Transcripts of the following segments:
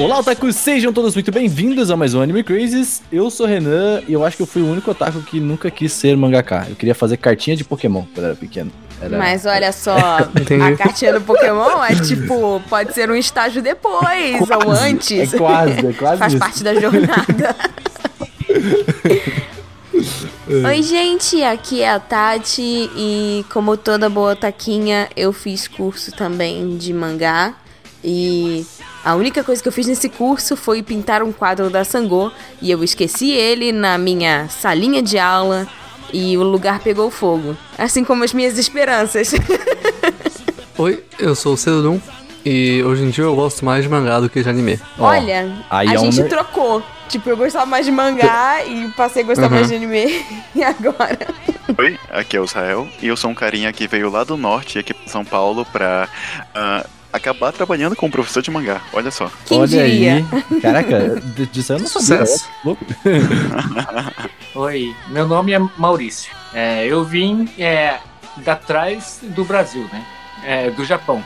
Olá, otakus! Sejam todos muito bem-vindos a mais um Anime Crazes. Eu sou o Renan e eu acho que eu fui o único otaku que nunca quis ser mangaka. Eu queria fazer cartinha de Pokémon quando era pequeno. Era... Mas olha só, a cartinha do Pokémon é tipo, pode ser um estágio depois Quase, ou antes. É quase, é quase Faz isso. parte da jornada. Oi, gente, aqui é a Tati e como toda boa taquinha, eu fiz curso também de mangá e a única coisa que eu fiz nesse curso foi pintar um quadro da Sangô e eu esqueci ele na minha salinha de aula e o lugar pegou fogo, assim como as minhas esperanças. Oi, eu sou o Cedrum e hoje em dia eu gosto mais de mangá do que de anime. Olha, aí a é gente trocou. Tipo, eu gostava mais de mangá e passei a gostar Uhum. mais de anime. E agora? Oi, aqui é o Israel e eu sou um carinha que veio lá do norte, aqui pra São Paulo, pra ah, acabar trabalhando com um professor de mangá. Olha só. Quem Olha diria? aí. Caraca, disso eu não sabia. Louco. Oi, meu nome é Maurício. É, eu vim é, da trás do Brasil, né? É, do Japão.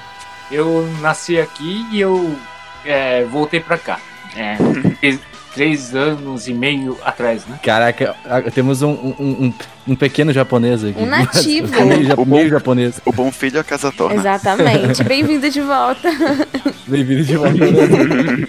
Eu nasci aqui e eu é, voltei pra cá. É, três- anos e meio atrás, né? Caraca, a- temos um, um, um, um pequeno japonês aqui. Um nativo. meio, ja- O bom- meio japonês. O bom filho a casa torna. Exatamente. Bem-vindo de volta. Bem-vindo de volta.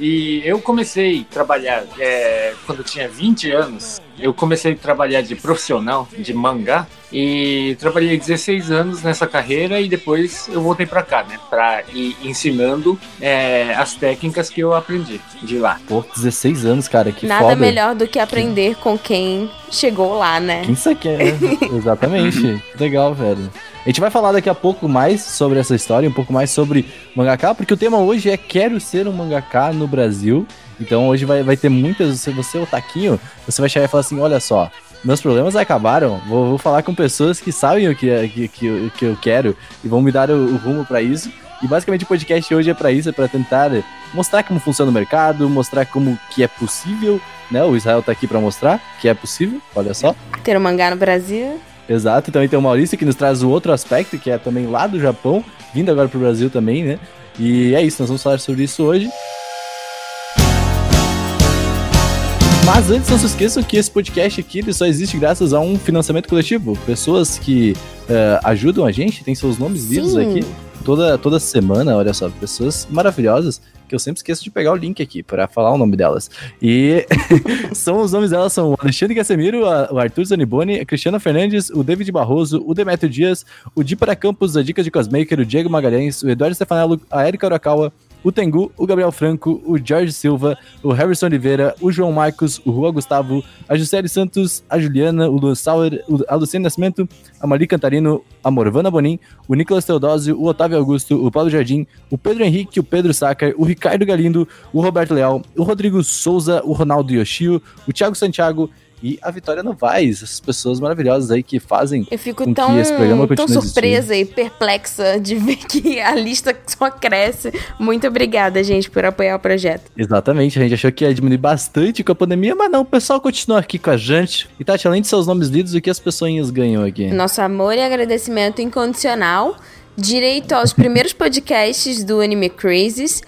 E eu comecei a trabalhar é, quando eu tinha 20 anos. Eu comecei a trabalhar de profissional de mangá e trabalhei 16 anos nessa carreira e depois eu voltei pra cá, né? Pra ir ensinando é, as técnicas que eu aprendi de lá. Pô, 16 anos, cara, que Nada foda. melhor do que aprender com quem chegou lá, né? Quem você quer, né? Exatamente. Legal, velho. A gente vai falar daqui a pouco mais sobre essa história, um pouco mais sobre mangaka, porque o tema hoje é Quero ser um mangaka no Brasil. Então hoje vai, vai ter muitas. Se você é o Taquinho, você vai chegar e falar assim: olha só, meus problemas acabaram. Vou, vou falar com pessoas que sabem o que, é- que, que, eu- que eu quero e vão me dar o, o rumo pra isso. E basicamente o podcast hoje é pra isso, é pra tentar mostrar como funciona o mercado, mostrar como que é possível, né? O Israel tá aqui pra mostrar que é possível, olha só. Ter um mangá no Brasil. Exato, também tem o Maurício que nos traz o outro aspecto, que é também lá do Japão, vindo agora pro Brasil também, né? E é isso, nós vamos falar sobre isso hoje. Mas antes, não se esqueçam que esse podcast aqui ele só existe graças a um financiamento coletivo. Pessoas que eh, ajudam a gente, tem seus nomes lidos Sim. aqui toda, toda semana, olha só, pessoas maravilhosas que eu sempre esqueço de pegar o link aqui para falar o nome delas. E são os nomes delas são o Alexandre Casemiro, a- o Arthur Zaniboni, a Cristiana Fernandes, o David Barroso, o Demetrio Dias, o Di para Campos, a Dicas de Cosmaker, o Diego Magalhães, o Eduardo Stefanello, a Erika Urakawa, o Tengu, o Gabriel Franco, o Jorge Silva, o Harrison Oliveira, o João Marcos, o Juan Gustavo, a Juscelie Santos, a Juliana, o Luan Sauer, a Luciane Nascimento, a Mari Cantarino, a Morvana Bonin, o Nicolas Teodósio, o Otávio Augusto, o Paulo Jardim, o Pedro Henrique, o Pedro Sacar, o Ricardo Galindo, o Roberto Leal, o Rodrigo Souza, o Ronaldo Yoshio, o Thiago Santiago e a Vitória Novaes, essas pessoas maravilhosas aí que fazem Eu fico Com que tão, esse programa tão surpresa e perplexa de ver que a lista só cresce. Muito obrigada, gente, por apoiar o projeto. Exatamente, a gente achou que ia diminuir bastante com a pandemia, mas não, o pessoal continua aqui com a gente. E Tati, além de seus nomes lidos, o que as pessoinhas ganham aqui? Nosso amor e agradecimento incondicional. Direito aos primeiros podcasts do Anime Crazes.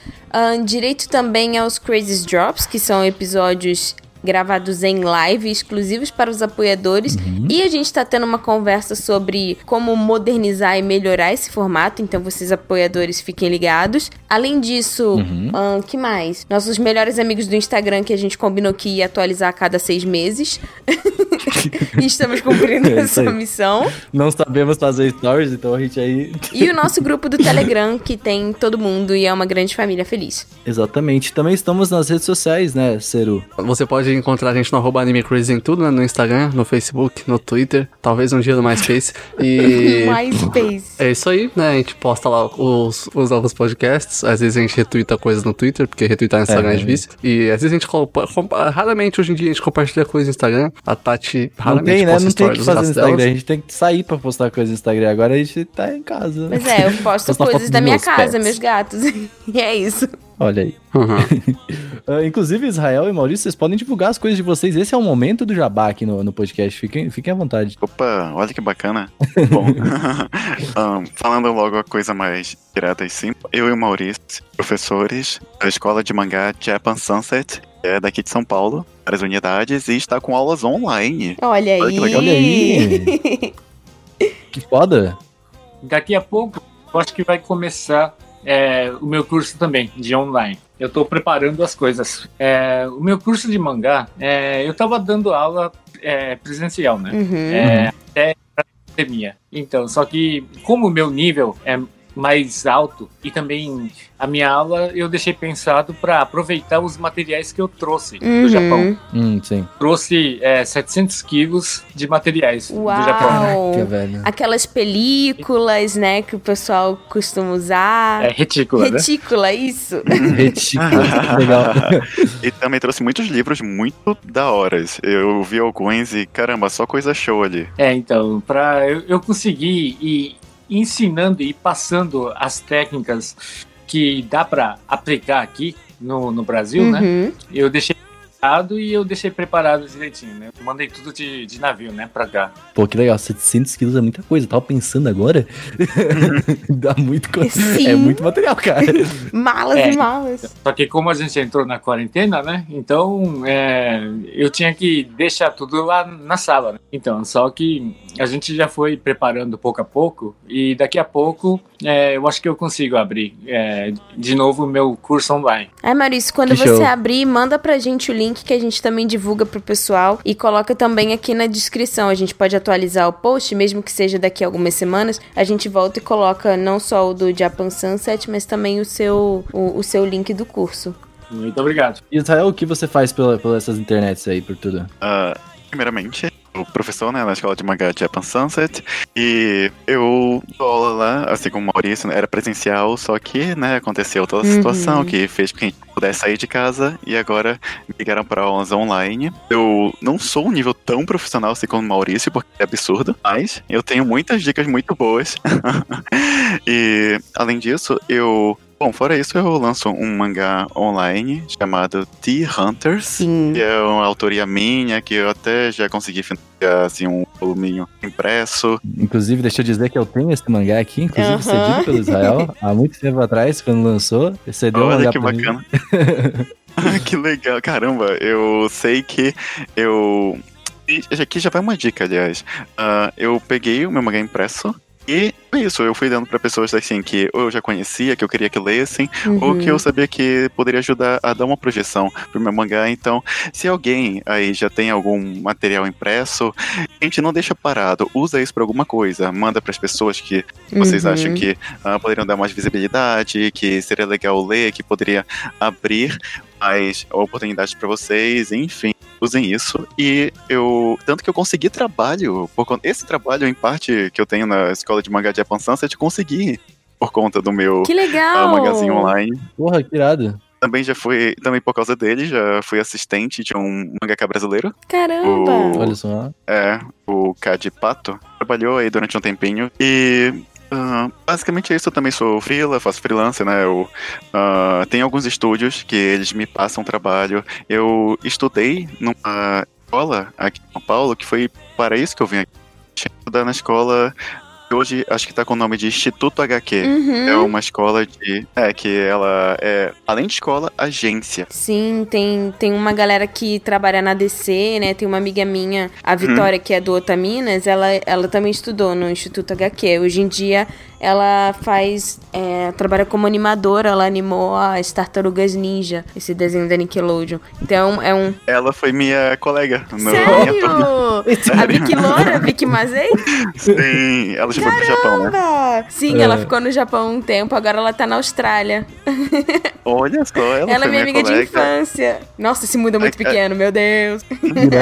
direito também aos Crazes Drops, que são episódios gravados em live, exclusivos para os apoiadores. E a gente tá tendo uma conversa sobre como modernizar e melhorar esse formato, então vocês apoiadores fiquem ligados. Além disso, ahn, que mais? Nossos melhores amigos do Instagram que a gente combinou que ia atualizar a cada seis meses. e estamos cumprindo É essa missão. Não sabemos fazer stories, então a gente aí. E o nosso grupo do Telegram, que tem todo mundo e é uma grande família feliz. Exatamente. Também estamos nas redes sociais, né, Ceru? Você pode encontrar a gente no arroba Anime Crazy em tudo, né? No Instagram, no Facebook, no Twitter, talvez um dia no MySpace. E. MySpace. É isso aí, né? A gente posta lá os, os novos podcasts. Às vezes a gente retuita coisas no Twitter, porque retweetar no Instagram é, É, difícil. E às vezes a gente compa- compa- raramente hoje em dia a gente compartilha coisas no Instagram. A Tati gente Não raramente tem, né? posta Não tem que fazer no Instagram. A gente tem que sair pra postar coisa no Instagram. Agora a gente tá em casa. Mas é, eu posto coisas da minha casa, pets. meus gatos. e é isso. Olha aí. Uhum. Ah, inclusive, Israel e Maurício, vocês podem divulgar as coisas de vocês. Esse é o momento do jabá aqui no, no podcast. Fiquem, fiquem à vontade. Opa, olha que bacana. Bom, ahn, falando logo a coisa mais direta e simples, eu e o Maurício, professores da escola de mangá Japan Sunset, que é daqui de São Paulo, várias unidades, e está com aulas online. Olha aí. Olha que legal. Olha aí. Que foda. Daqui a pouco, eu acho que vai começar é, o meu curso também, de online. Eu estou preparando as coisas. É, o meu curso de mangá, é, eu estava dando aula é, presencial, né? Uhum. É, até a pandemia. Então, só que como o meu nível é mais alto e também a minha aula eu deixei pensado para aproveitar os materiais que eu trouxe do Japão. Uhum. Hum, sim. Trouxe é, 700 quilos de materiais do Uau. Japão. Que velho. Aquelas películas, né, que o pessoal costuma usar. É retícula, né? Retícula, isso. Retículo. Legal. E também trouxe muitos livros muito da horas. Eu vi alguns e, caramba, só coisa show ali. É, então, para eu, eu conseguir ir ensinando e passando as técnicas que dá para aplicar aqui no, no Brasil, né? Uhum. Eu deixei preparado e eu deixei preparado direitinho, né? Eu mandei tudo de, de navio, né, pra cá. Pô, que legal. 700 quilos é muita coisa. Eu tava pensando agora. Dá muito coisa. Sim. É muito material, cara. Malas É. e malas. Só que como a gente entrou na quarentena, né? Então é, eu tinha que deixar tudo lá na sala. Né? Então, só que a gente já foi preparando pouco a pouco e daqui a pouco é, eu acho que eu consigo abrir é, de novo o meu curso online. Ai, Maurício, quando Que você show. abrir, manda pra gente o link que a gente também divulga pro pessoal e coloca também aqui na descrição. A gente pode atualizar o post, mesmo que seja daqui a algumas semanas. A gente volta e coloca não só o do Japan Sunset, mas também o seu, o, o seu link do curso. Muito obrigado. E Israel, o que você faz pela, pelas essas internets aí, por tudo? Ah, primeiramente, professor né, na escola de mangá Japan Sunset. E eu dou aula lá, assim como o Maurício, né, era presencial, só que né, aconteceu toda a Uhum. situação que fez com que a gente pudesse sair de casa e agora me ligaram para aulas online. Eu não sou um nível tão profissional assim como o Maurício, porque é absurdo, mas eu tenho muitas dicas muito boas. e além disso, eu. Bom, fora isso, eu lanço um mangá online chamado T-Hunters. Sim. Que é uma autoria minha, que eu até já consegui financiar assim, um voluminho impresso. Inclusive, deixa eu dizer que eu tenho esse mangá aqui, inclusive cedido pelo Israel, há muito tempo atrás, quando lançou. Cedeu Olha mangá que pra mim. bacana. que legal, caramba. Eu sei que eu. Aqui já vai uma dica, aliás. Ah, eu peguei o meu mangá impresso. E foi isso, eu fui dando pra pessoas assim que ou eu já conhecia, que eu queria que lessem, ou Uhum. que eu sabia que poderia ajudar a dar uma projeção pro meu mangá. Então, se alguém aí já tem algum material impresso, gente, não deixa parado, usa isso pra alguma coisa, manda pras pessoas que vocês Uhum. acham que ah, poderiam dar mais visibilidade, que seria legal ler, que poderia abrir mais oportunidades pra vocês, enfim. Usem isso e eu. Tanto que eu consegui trabalho. Por, conta- esse trabalho, em parte, que eu tenho na escola de mangá de Japan Sunset, consegui por conta do meu Que ah, legal! magazine online. Porra, que irado. Também já fui, também por causa dele, já fui assistente de um mangaka brasileiro. Caramba! O- Olha só. É, o Cade Pato. Trabalhou aí durante um tempinho. E ah, basicamente é isso. Eu também sou freela, faço freelance, né? Eu tenho alguns estúdios que eles me passam trabalho. Eu estudei numa escola aqui em São Paulo, que foi para isso que eu vim aqui. Estudar na escola. Hoje acho que tá com o nome de Instituto HQ. Uhum. É uma escola de. É, que ela é, além de escola, agência. Sim, tem, tem uma galera que trabalha na DC, né? Tem uma amiga minha, a Vitória, que é do Otaminas, ela, ela também estudou no Instituto HQ. Hoje em dia ela faz. é, trabalha como animadora, ela animou as Tartarugas Ninja, esse desenho da Nickelodeon. Então é um. Ela foi minha colega no minha. Sério? A Vicky Loura, a Vicky Mazei? Sim, ela já foi pro Japão, né? Sim, É. ela ficou no Japão um tempo, agora ela tá na Austrália. Olha só, ela, Ela é minha amiga de colega. infância. Nossa, esse mundo é muito É, é- pequeno, meu Deus.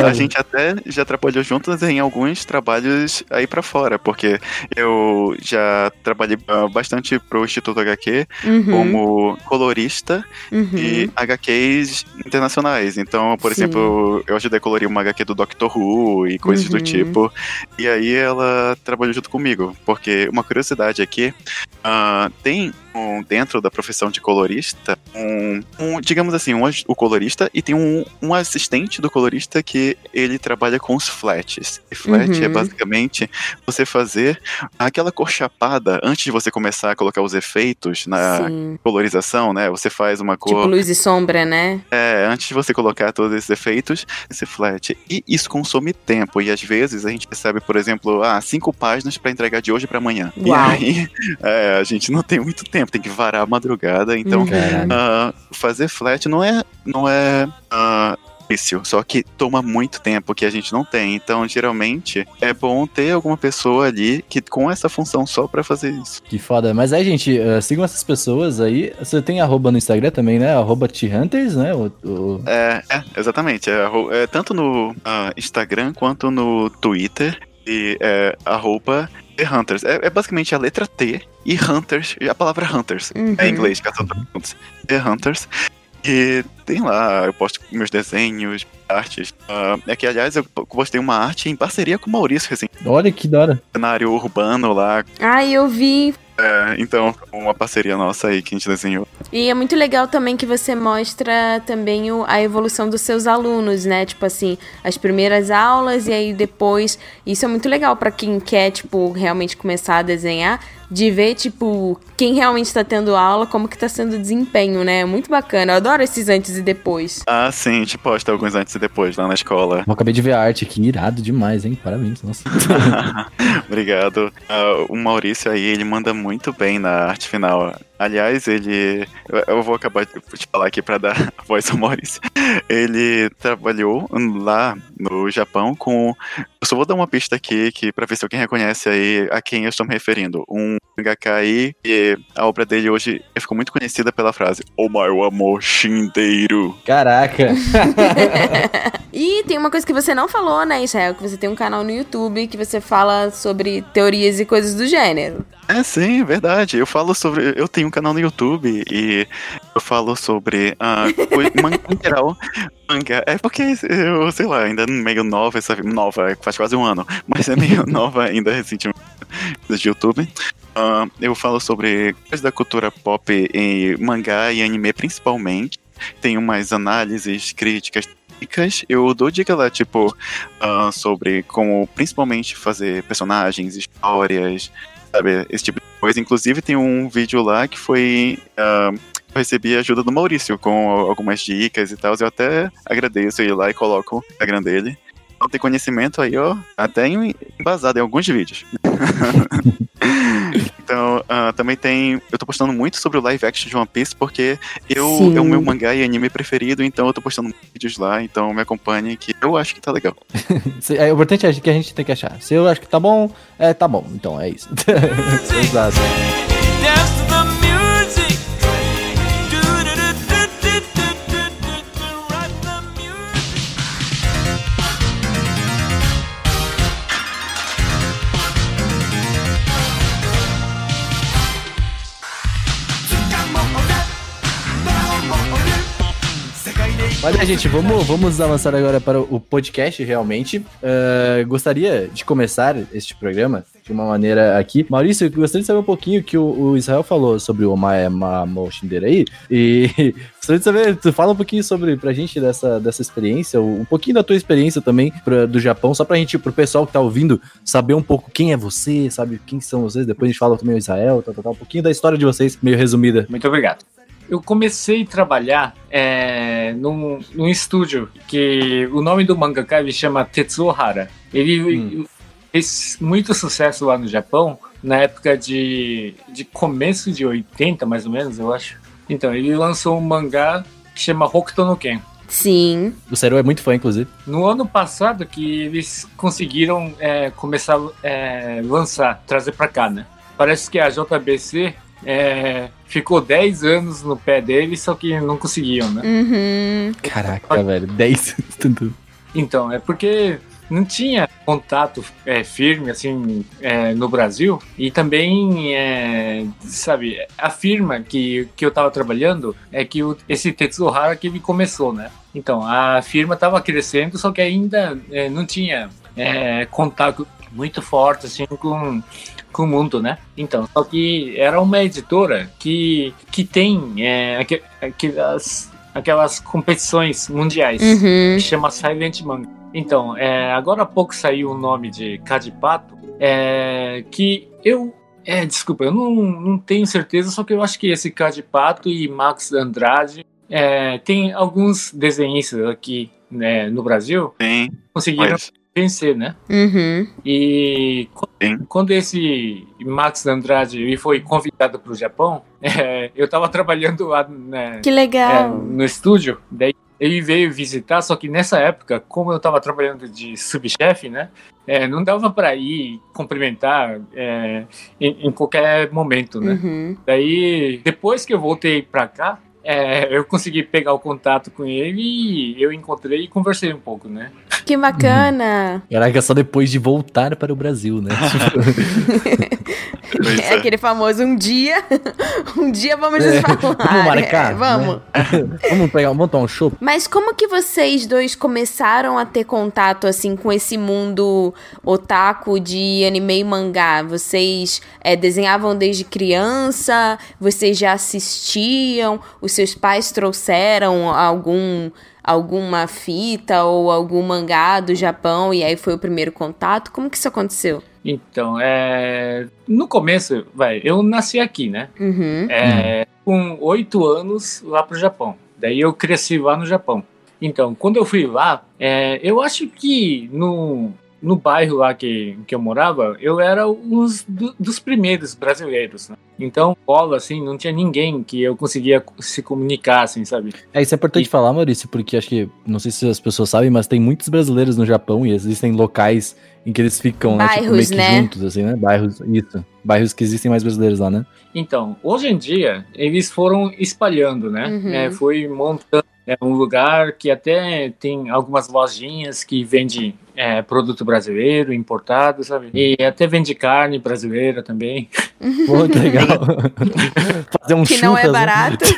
A gente até já trabalhou juntos em alguns trabalhos aí pra fora, porque eu já trabalhei uh, bastante pro Instituto HQ Uhum, como colorista uhum. e HQs internacionais. Então, por Sim. exemplo, eu ajudei a colorir uma HQ do Doctor Who e coisas do Uhum. tipo. E aí ela trabalhou junto comigo. Porque uma curiosidade aqui, ah, tem um- dentro da profissão de colorista, um, um, digamos assim, um, o colorista e tem um, um assistente do colorista que ele trabalha com os flats. E flat Uhum. é basicamente você fazer aquela cor chapada antes de você começar a colocar os efeitos na Sim. colorização, né? Você faz uma cor. Tipo luz e sombra, né? É, antes de você colocar todos esses efeitos, esse flat. E isso consome tempo. E às vezes a gente recebe, por exemplo, ah, cinco páginas pra entregar de hoje pra amanhã. Uau. E aí, é, a gente não tem muito tempo, tem que varar a madrugada. Então, Uhum. Ah, fazer flat não é. Não é ah, difícil, só que toma muito tempo que a gente não tem. Então, geralmente, é bom ter alguma pessoa ali que com essa função só pra fazer isso. Que foda. Mas aí, gente, uh, sigam essas pessoas aí. Você tem arroba no Instagram também, né? Arroba T-Hunters, né? O, o- É, é, exatamente. É, é tanto no ah, Instagram quanto no Twitter. E é arroba The Hunters. É, é basicamente a letra T e Hunters, e a palavra Hunters. Uhum. É em inglês, caçadores juntos. The Hunters. E tem lá, eu posto meus desenhos, artes. Ah, é que, aliás, eu postei uma arte em parceria com o Maurício, assim, Olha que da hora. cenário urbano lá. Ai, eu vi. É, então, uma parceria nossa aí que a gente desenhou. E é muito legal também que você mostra também o- a evolução dos seus alunos, né? Tipo assim, as primeiras aulas e aí depois. Isso é muito legal pra quem quer, tipo, realmente começar a desenhar, de ver, tipo, quem realmente tá tendo aula, como que tá sendo o desempenho, né? É muito bacana. Eu adoro esses antes e depois. Ah, sim, a gente posta alguns antes e depois lá na escola. Eu acabei de ver a arte aqui, irado demais, hein? Parabéns, nossa. Obrigado. Ah, o Maurício aí, ele manda muito bem na arte final. Aliás, ele. eu- vou acabar de te falar aqui pra dar a voz ao Maurício. Ele trabalhou lá no Japão com. Eu só vou dar uma pista aqui que pra ver se alguém reconhece aí a quem eu estou me referindo. Um aí, e a obra dele hoje ficou muito conhecida pela frase Omae wa mo shindeiro. Caraca. E tem uma coisa que você não falou, né, Israel? Que você tem um canal no YouTube que você fala sobre teorias e coisas do gênero. É, sim, é verdade. Eu falo sobre. Eu tenho um canal no YouTube e eu falo sobre. coi- manga em geral. Manga. É porque eu, sei lá, ainda meio nova essa. Nova, faz quase um ano. Mas é meio nova ainda recentemente de YouTube. Ah, eu falo sobre coisas da cultura pop em mangá e anime principalmente. Tem umas análises, críticas, dicas. Eu dou dica lá, tipo, ah, sobre como principalmente fazer personagens, histórias, sabe? Esse tipo de coisa. Inclusive, tem um vídeo lá que foi. ah, eu recebi a ajuda do Maurício com algumas dicas e tal. Eu até agradeço ir lá e coloco o Instagram dele. Então tem conhecimento aí, ó, até em- embasado em alguns vídeos. então, ah, também tem. Eu tô postando muito sobre o live action de One Piece, porque eu Sim. é o meu mangá e anime preferido, então eu tô postando vídeos lá, então me acompanhe que eu acho que tá legal. É, o importante é que a gente tem que achar. Se eu acho que tá bom, é, tá bom. Então é isso. Exato. Olha, gente, vamos, vamos avançar agora para o podcast, realmente. Eh, gostaria de começar este programa de uma maneira aqui. Maurício, eu gostaria de saber um pouquinho que o, o Israel falou sobre o Maemo Shinderei. E gostaria de saber, tu fala um pouquinho sobre, pra gente, dessa, dessa experiência, um pouquinho da tua experiência também pra, do Japão, só pra gente, pro pessoal que tá ouvindo, saber um pouco quem é você, sabe, quem são vocês. Depois a gente fala também o Israel, tal, tal, um pouquinho da história de vocês, meio resumida. Muito obrigado. Eu comecei a trabalhar é, num, num estúdio que o nome do mangaka ele chama Tetsuo Hara. Ele fez muito sucesso lá no Japão na época de, de começo de 80, mais ou menos, eu acho. Então, ele lançou um mangá que chama Hokuto no Ken. Sim. O Seru é muito fã, inclusive. No ano passado que eles conseguiram é, começar a é, lançar, trazer pra cá, né? Parece que a JBC é, ficou 10 anos no pé deles, só que não conseguiam, né? Uhum. Caraca, velho, 10. Tanto. Então, é porque não tinha contato é, firme assim é, no Brasil e também é, sabe a firma que, que eu estava trabalhando é que o, esse Tetsuhara que ele começou né então a firma estava crescendo só que ainda é, não tinha é, contato muito forte assim com com o mundo, né? Então, só que era uma editora que, que tem é, aque- aquelas, aquelas competições mundiais Uhum. que chama Silent Manga. Então, é, agora há pouco saiu o nome de Cadipato, é, que eu. É, desculpa, eu não, não tenho certeza, só que eu acho que esse Cadipato e Max Andrade é, tem alguns desenhistas aqui né, no Brasil Tem, conseguiram mas vencer, né? Uhum. E qu- Sim. quando esse Max Andrade foi convidado para o Japão, é, eu estava trabalhando lá né, Que é, legal. no estúdio, daí ele veio visitar, só que nessa época, como eu estava trabalhando de subchefe, né, é, não dava para ir cumprimentar é, em, em qualquer momento, né. Uhum. Daí, depois que eu voltei para cá, é, eu consegui pegar o contato com ele e eu encontrei e conversei um pouco, né. Que bacana. Caraca, só depois de voltar para o Brasil, né? É é. aquele famoso um dia. um dia vamos É, nos falar. vamos marcar, É, vamos. vamos pegar, vamos tomar um show? Mas como que vocês dois começaram a ter contato assim com esse mundo otaku de anime e mangá? Vocês é, desenhavam desde criança? Vocês já assistiam? Os seus pais trouxeram algum alguma fita ou algum mangá do Japão e aí foi o primeiro contato? Como que isso aconteceu? Então, é, no começo, vai, eu nasci aqui, né? Uhum. É, com oito anos lá pro Japão. Daí eu cresci lá no Japão. Então, quando eu fui lá, é, eu acho que no, no bairro lá que, que eu morava, eu era um do- dos primeiros brasileiros, né? Então, bola, assim, não tinha ninguém que eu conseguia se comunicar, assim, sabe? É, isso é importante E- falar, Maurício, porque acho que, não sei se as pessoas sabem, mas tem muitos brasileiros no Japão e existem locais em que eles ficam, né, tipo, meio Bairros, que né? juntos, assim, né? Bairros, isso. Bairros que existem mais brasileiros lá, né? Então, hoje em dia, eles foram espalhando, né? Uhum. É, foi montando é, um lugar que até tem algumas lojinhas que vendem é, produto brasileiro, importado, sabe? E até vende carne brasileira também. Pô, que legal. Fazer um Que não é né? barato.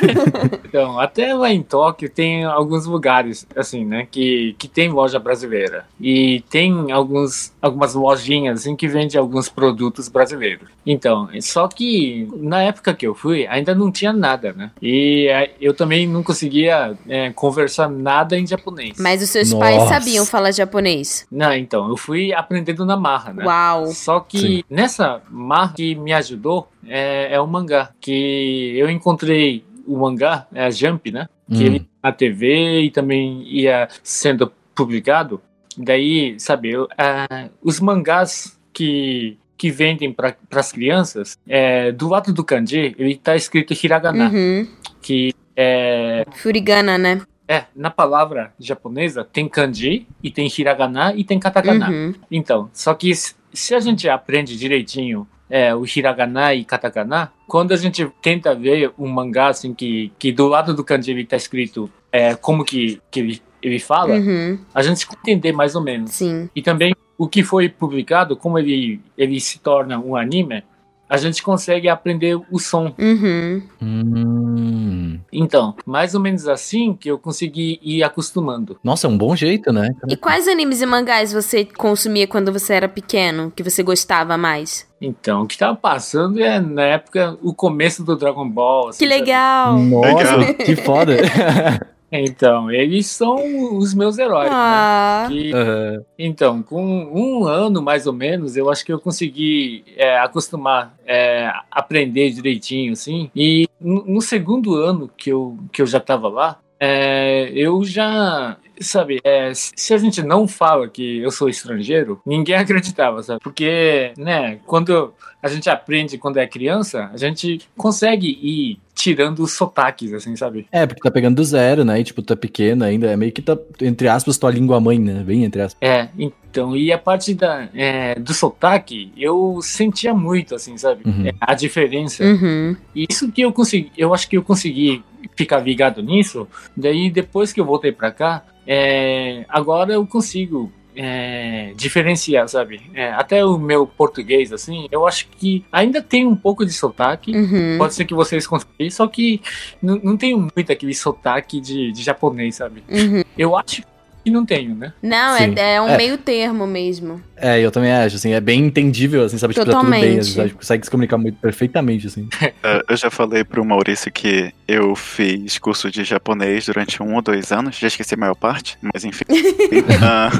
Então, até lá em Tóquio tem alguns lugares, assim, né? Que, que tem loja brasileira. E tem alguns, algumas lojinhas, assim, que vendem alguns produtos brasileiros. Então, só que na época que eu fui, ainda não tinha nada, né? E é, eu também não conseguia é, conversar nada em japonês. Mas os seus pais Nossa. sabiam falar japonês. Não, então, eu fui aprendendo na marra, né? Uau. Só que Sim. nessa marra que me ajudou é, é o mangá. Que eu encontrei o mangá, é a Jump, né? Que Hum. ele na TV e também ia sendo publicado. Daí, sabe, eu, ah, os mangás que, que vendem para as crianças, é, do lado do kanji, ele tá escrito hiragana, Uhum. que é, Furigana, né? É, na palavra japonesa tem kanji e tem hiragana e tem katakana. Uhum. Então, só que se a gente aprende direitinho é, o hiragana e katakana, quando a gente tenta ver um mangá assim que, que do lado do kanji ele tá escrito é, como que, que ele, ele fala, Uhum. a gente entender mais ou menos. Sim. E também o que foi publicado, como ele, ele se torna um anime, a gente consegue aprender o som. Uhum. Hum. Então, mais ou menos assim que eu consegui ir acostumando. Nossa, é um bom jeito, né? E quais animes e mangás você consumia quando você era pequeno, que você gostava mais? Então, o que tava passando é, na época, o começo do Dragon Ball. assim, Que sabe? legal! Nossa, Legal. que foda. Então, eles são os meus heróis. né? Ah, Que- Aham. então, com um ano mais ou menos, eu acho que eu consegui é, acostumar, é, aprender direitinho, assim. E no, no segundo ano que eu, que eu já tava lá, é, eu já. Sabe, é, se a gente não fala que eu sou estrangeiro, ninguém acreditava, sabe? Porque, né, quando a gente aprende quando é criança, a gente consegue ir tirando os sotaques, assim, sabe? É, porque tá pegando do zero, né? E tipo, tu é pequeno ainda. É meio que tá, entre aspas, tua língua mãe, né? Bem entre aspas. É, então, e a parte da, é, do sotaque, eu sentia muito, assim, sabe? Uhum. É, a diferença. uhum. E isso que eu consegui, eu acho que eu consegui ficar ligado nisso. Daí, depois que eu voltei pra cá, é, agora eu consigo é, diferenciar, sabe? É, até o meu português, assim, eu acho que ainda tem um pouco de sotaque. Uhum. Pode ser que vocês consigam, só que não, tenho muito aquele sotaque de, de japonês, sabe? Uhum. Eu acho que não tenho, né? Não, é, é um É. meio termo mesmo. É, eu também acho, assim, é bem entendível, assim, sabe? Tipo, tá tudo bem, Totalmente. assim, sabe? consegue se comunicar muito perfeitamente, assim. Ah, Eu já falei pro Maurício que eu fiz curso de japonês durante um ou dois anos, já esqueci a maior parte, mas enfim. Ah,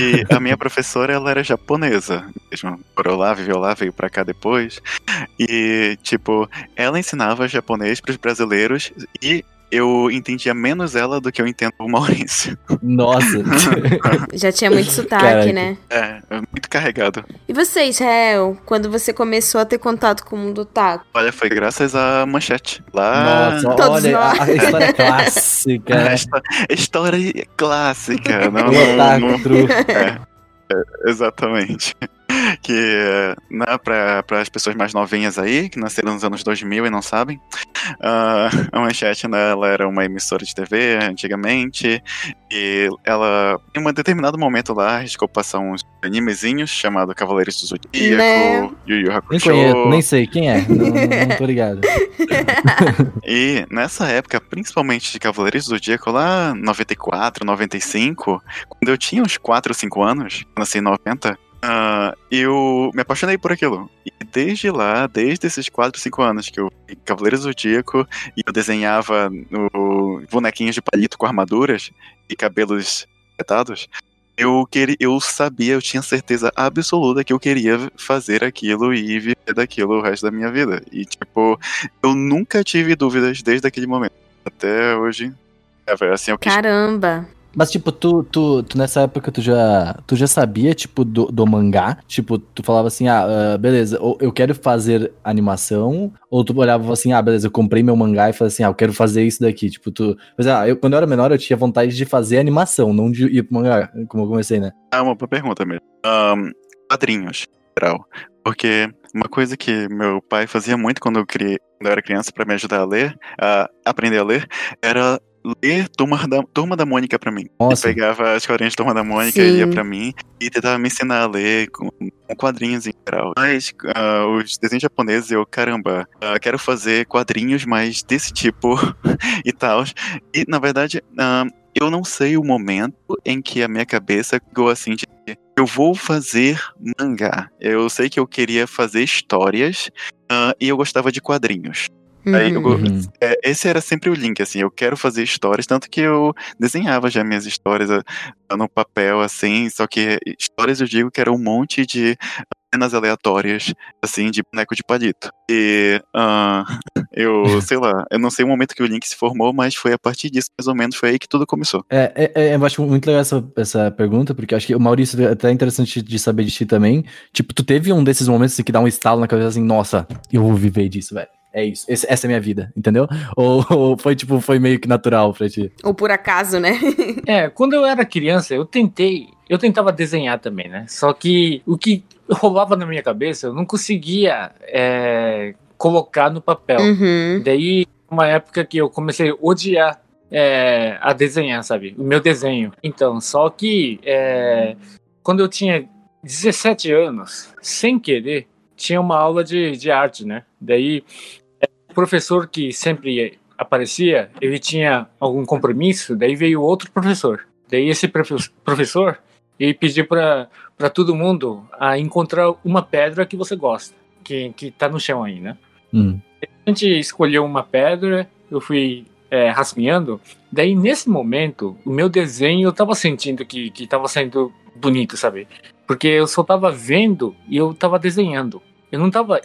e a minha professora, ela era japonesa mesmo. Morou lá, viveu lá, veio pra cá depois. E, tipo, ela ensinava japonês pros brasileiros e eu entendia menos ela do que eu entendo o Maurício. Nossa. Já tinha muito sotaque, Caraca. né? É, é muito carregado. E você, Israel, quando você começou a ter contato com o mundo taco? Olha, foi graças à manchete. Lá. Nossa, Todos olha, nós. a, a história clássica. A né? histó- história clássica. Não, O não, não-. É, é, exatamente. Que né, para as pessoas mais novinhas aí, que nasceram nos anos 2000 e não sabem, ah, a Manchete né, ela era uma emissora de TV antigamente, e ela, em um determinado momento lá, arriscou passar uns animezinhos chamado Cavaleiros do Zodíaco, Né? Yu Yu Nem Hakusho. conheço, nem sei quem é. Não, não, não tô ligado. E nessa época, principalmente de Cavaleiros do Zodíaco, lá 94, 95, quando eu tinha uns 4 ou 5 anos, nasci em 90, ah, eu me apaixonei por aquilo. E desde lá, desde esses 4, 5 anos que eu do Zodíaco e eu desenhava no bonequinhos de palito com armaduras e cabelos espetados, eu, queria, eu sabia, eu tinha certeza absoluta que eu queria fazer aquilo e viver daquilo o resto da minha vida. E, tipo, eu nunca tive dúvidas desde aquele momento. Até hoje. É, assim, eu quis. Caramba. Mas, tipo, tu, tu, tu nessa época tu já, tu já sabia, tipo, do, do mangá? Tipo, tu falava assim, ah, ah, beleza, eu quero fazer animação, ou tu olhava falava assim, ah, beleza, eu comprei meu mangá e falei assim, ah, eu quero fazer isso daqui. Tipo, tu. Mas, ah, eu, quando eu era menor, eu tinha vontade de fazer animação, não de ir pro mangá, como eu comecei, né? Ah, uma boa pergunta mesmo. Em geral. Porque uma coisa que meu pai fazia muito quando eu, criei, quando eu era criança para me ajudar a ler, a aprender a ler, era ler Turma da, Turma da Mônica pra mim. Nossa. Ele pegava as historinhas de Turma da Mônica Sim. e ia pra mim e tentava me ensinar a ler com, com quadrinhos em geral. Mas ah, os desenhos japoneses, eu, caramba, ah, quero fazer quadrinhos, mas desse tipo e tal. E, na verdade, ah, eu não sei o momento em que a minha cabeça ficou assim de eu vou fazer mangá. Eu sei que eu queria fazer histórias ah, e eu gostava de quadrinhos. Aí eu Uhum. Uhum. é, esse era sempre o link, assim, eu quero fazer histórias, tanto que eu desenhava já minhas histórias ah, no papel, assim, só que histórias eu digo que era um monte de cenas aleatórias, assim, de boneco de palito. E ah, eu, sei lá, eu não sei o momento que o link se formou, mas foi a partir disso, mais ou menos, foi aí que tudo começou. É, é, é, eu acho muito legal essa, essa pergunta, porque eu acho que o Maurício é até interessante de saber de ti também. Tipo, tu teve um desses momentos assim, que dá um estalo na cabeça assim, nossa, eu vou viver disso, velho. É isso, esse- essa é a minha vida, entendeu? Ou, ou foi tipo, foi meio que natural pra ti? Ou por acaso, né? É, quando eu era criança, eu tentei, eu tentava desenhar também, né? Só que o que rolava na minha cabeça, eu não conseguia é, colocar no papel. Uhum. Daí, uma época que eu comecei a odiar é, a desenhar, sabe? O meu desenho. Então, só que é, quando eu tinha 17 anos, sem querer, tinha uma aula de, de arte, né? Daí, o professor que sempre aparecia, ele tinha algum compromisso, daí veio outro professor. Daí esse profe- professor, ele pediu para todo mundo a encontrar uma pedra que você gosta, que, que tá no chão aí, né? Hum. A gente escolheu uma pedra, eu fui é, rascunhando. Daí, nesse momento, o meu desenho, eu tava sentindo que, que tava saindo bonito, sabe? Porque eu só tava vendo e eu tava desenhando. Eu não tava.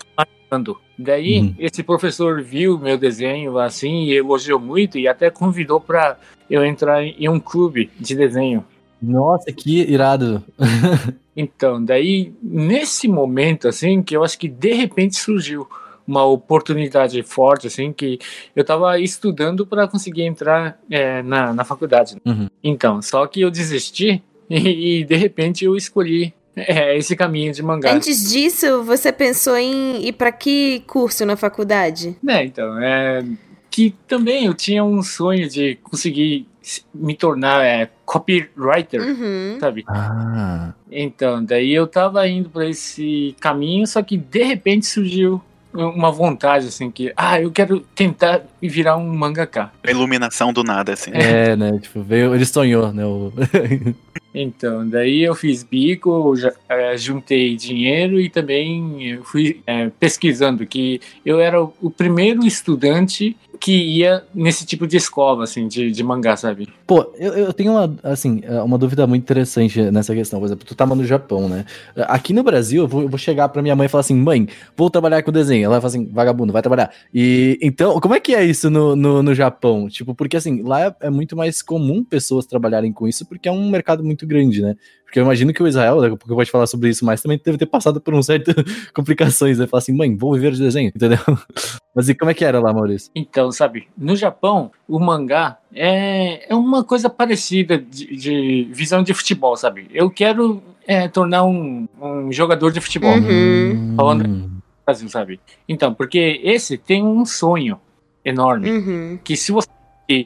Daí, Uhum. esse professor viu meu desenho assim e elogiou muito e até convidou pra eu entrar em um clube de desenho. Nossa, que irado. Então, daí, nesse momento, assim, que eu acho que de repente surgiu uma oportunidade forte, assim, que eu tava estudando para conseguir entrar é, na, na faculdade. Uhum. Então, só que eu desisti e, e, de repente eu escolhi é, esse caminho de mangá. Antes disso, você pensou em ir pra que curso na faculdade? Né, então, é que também eu tinha um sonho de conseguir se- me tornar é, copywriter, Uhum. sabe? Ah. Então, daí eu tava indo pra esse caminho, só que de repente surgiu uma vontade, assim, que, ah, eu quero tentar virar um mangaka. A iluminação do nada, assim. É, né? Tipo, veio, ele sonhou, né? o- Então, daí eu fiz bico, já, eh, juntei dinheiro e também fui eh, pesquisando que eu era o primeiro estudante que ia nesse tipo de escola, assim, de, de mangá, sabe? Pô, eu, eu tenho uma, assim, uma dúvida muito interessante nessa questão. Por exemplo, tu tava no Japão, né? Aqui no Brasil, eu vou, eu vou chegar pra minha mãe e falar assim, mãe, vou trabalhar com desenho. Ela vai falar assim, vagabundo, vai trabalhar. E então, como é que é isso no, no, no Japão? Tipo, porque assim, lá é, é muito mais comum pessoas trabalharem com isso, porque é um mercado muito grande, né? Porque eu imagino que o Israel, daqui a pouco eu vou te falar sobre isso mais, também deve ter passado por um certo complicações, né? Falar assim, mãe, vou viver de desenho, entendeu? Mas e como é que era lá, Maurício? Então, sabe, no Japão, o mangá é, é uma coisa parecida de, de visão de futebol, sabe? Eu quero eh, tornar um, um jogador de futebol. Uhum. Falando- Brasil, sabe? Então, porque esse tem um sonho enorme. Uhum. que se você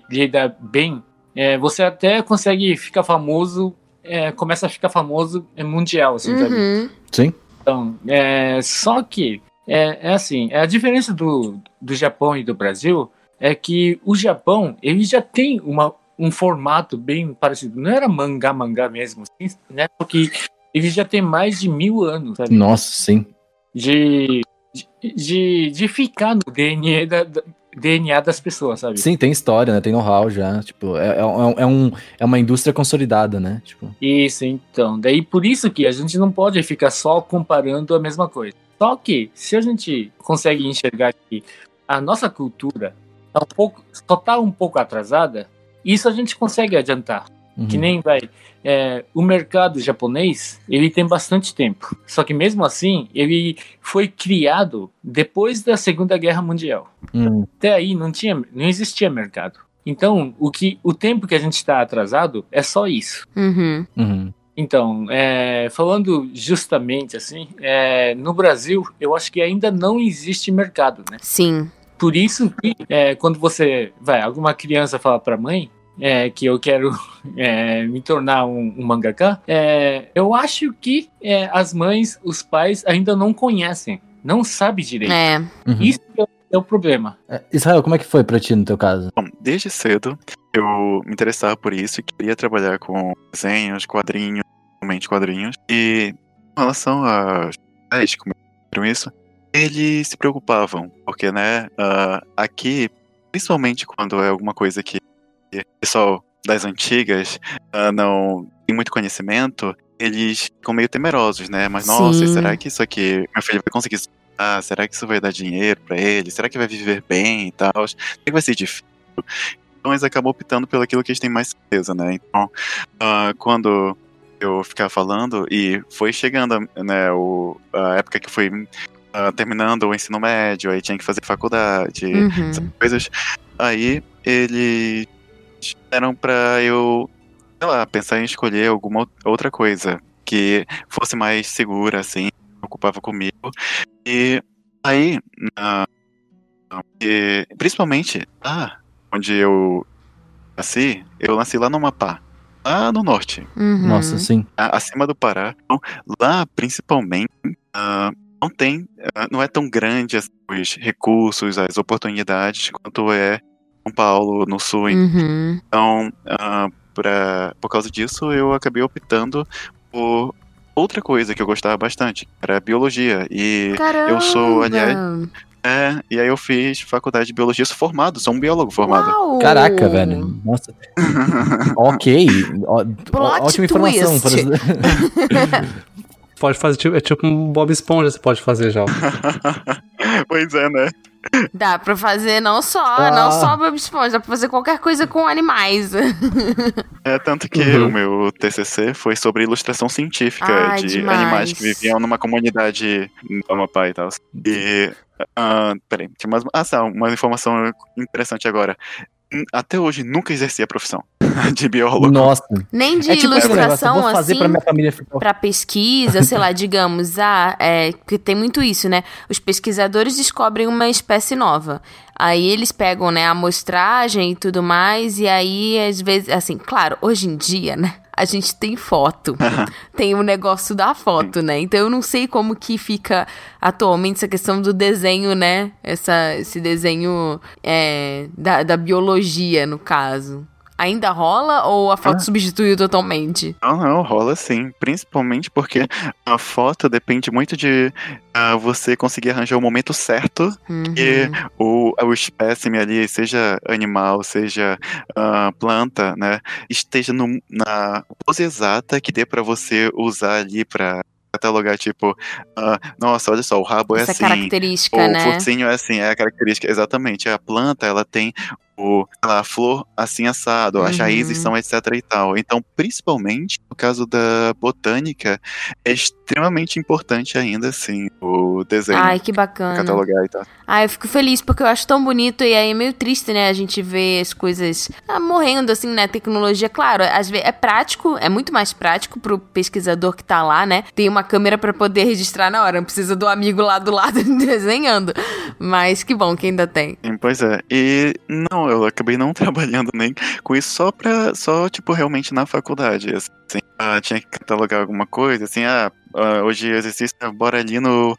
lidar bem, é, você até consegue ficar famoso, é, começa a ficar famoso é, mundial, assim, sabe? Uhum. Sim. Então, é, só que, é, é assim, a diferença do, do Japão e do Brasil é que o Japão, ele já tem uma, um formato bem parecido. Não era mangá, mangá mesmo, assim, né? Porque ele já tem mais de mil anos, sabe? Nossa, sim. De, de, de ficar no DNA, da, da- DNA das pessoas, sabe? Sim, tem história, né? Tem know-how já. Tipo, é, é, um- é, um, é uma indústria consolidada, né? Tipo, Isso, então. Daí por isso que a gente não pode ficar só comparando a mesma coisa. Só que se a gente consegue enxergar que a nossa cultura tá um pouco, só tá um pouco atrasada, isso a gente consegue adiantar. Uhum. Que nem vai. é, o mercado japonês, ele tem bastante tempo. Só que mesmo assim, ele foi criado depois da Segunda Guerra Mundial. Hum, Até aí não tinha, não existia mercado. Então, o que o tempo que a gente está atrasado é só isso. Uhum. uhum. Então, é, falando justamente assim, é, no Brasil, eu acho que ainda não existe mercado, né? Sim. Por isso que é, quando você vai, alguma criança fala para a mãe é, que eu quero é, me tornar um, um mangaka, é, eu acho que é, as mães, os pais ainda não conhecem, não sabem direito. É. uhum. Isso é o- é o problema. É, Israel, como é que foi pra ti no teu caso? Bom, desde cedo eu me interessava por isso e queria trabalhar com desenhos, quadrinhos, realmente quadrinhos. E em relação a pais que começaram isso, eles se preocupavam, porque, né, ah, aqui, principalmente quando é alguma coisa que o pessoal das antigas ah, não tem muito conhecimento, eles ficam meio temerosos, né? Mas, nossa, Sim. será que isso aqui meu filho vai conseguir estudar? Será que isso vai dar dinheiro pra ele? Será que vai viver bem e tal? Será que vai ser difícil? Então eles acabam optando pelo aquilo que eles têm mais certeza, né? Então, ah, quando eu ficava falando, e foi chegando né, o, a época que fui ah, terminando o ensino médio, aí tinha que fazer faculdade, essas Uhum. coisas, aí eles eram pra eu, sei lá, pensar em escolher alguma outra coisa que fosse mais segura, assim, ocupava comigo. E aí, na, e, principalmente, ah, onde eu nasci, eu nasci lá no Amapá, lá no norte, Uhum. Nossa, sim. a- acima do Pará. Então, lá, principalmente, ah, não tem, ah, não é tão grande assim, os recursos, as oportunidades quanto é São Paulo, no sul. Uhum. Então, ah, pra, por causa disso, eu acabei optando por outra coisa que eu gostava bastante, que era biologia. E Caramba. eu sou, aliás, é, e aí eu fiz faculdade de biologia, sou formado, sou um biólogo formado. Uau. Caraca, velho. Nossa. ok. Ó, ó- ótima informação. Pode fazer, tipo, é tipo um Bob Esponja, você pode fazer já. pois é, né? Dá pra fazer não só, Ah. não só Bob Esponja, dá pra fazer qualquer coisa com animais. É tanto que Uhum. o meu TCC foi sobre ilustração científica Ai, de demais. animais que viviam numa comunidade no Amapá e tal. E. ah, peraí, tinha mais. Ah, tá, uma informação interessante agora. Hum, Até hoje nunca exerci a profissão. de biólogo. Nossa. Nem de é tipo negócio, ilustração, fazer assim. pra minha família ficar... Pra pesquisa, sei lá, digamos, ah, é, porque tem muito isso, né? Os pesquisadores descobrem uma espécie nova. Aí eles pegam, né, a amostragem e tudo mais, e aí, às vezes, assim, claro, hoje em dia, né? A gente tem foto. tem o negócio da foto, né? Então eu não sei como que fica atualmente essa questão do desenho, né? Essa, esse desenho é, da, da biologia, no caso. Ainda rola ou a foto Ah. substituiu totalmente? Não, não, rola sim. Principalmente porque a foto depende muito de ah, você conseguir arranjar o momento certo Uhum. que o, o espécime ali, seja animal, seja ah, planta, né, esteja no- na pose exata que dê pra você usar ali pra catalogar, tipo, ah, nossa, olha só, o rabo é Essa assim, característica, o né? focinho é assim, é a característica, exatamente. A planta, ela tem o, sei lá, a flor assim assado, as Uhum. raízes são etc e tal. Então, principalmente no caso da botânica, é extremamente importante ainda, assim, o desenho. Ai, que bacana. Catalogar e tal. Ai, eu fico feliz porque eu acho tão bonito e aí é meio triste, né? A gente vê as coisas ah, morrendo, assim, né? Tecnologia, claro, às vezes é prático, é muito mais prático pro pesquisador que tá lá, né? Tem uma câmera pra poder registrar na hora, não precisa do amigo lá do lado desenhando. Mas que bom que ainda tem. Pois é. E não, eu acabei não trabalhando nem com isso só pra. Só, tipo, realmente na faculdade. Assim, Ah, tinha que catalogar alguma coisa, assim, ah, ah, hoje exercício, bora ali no,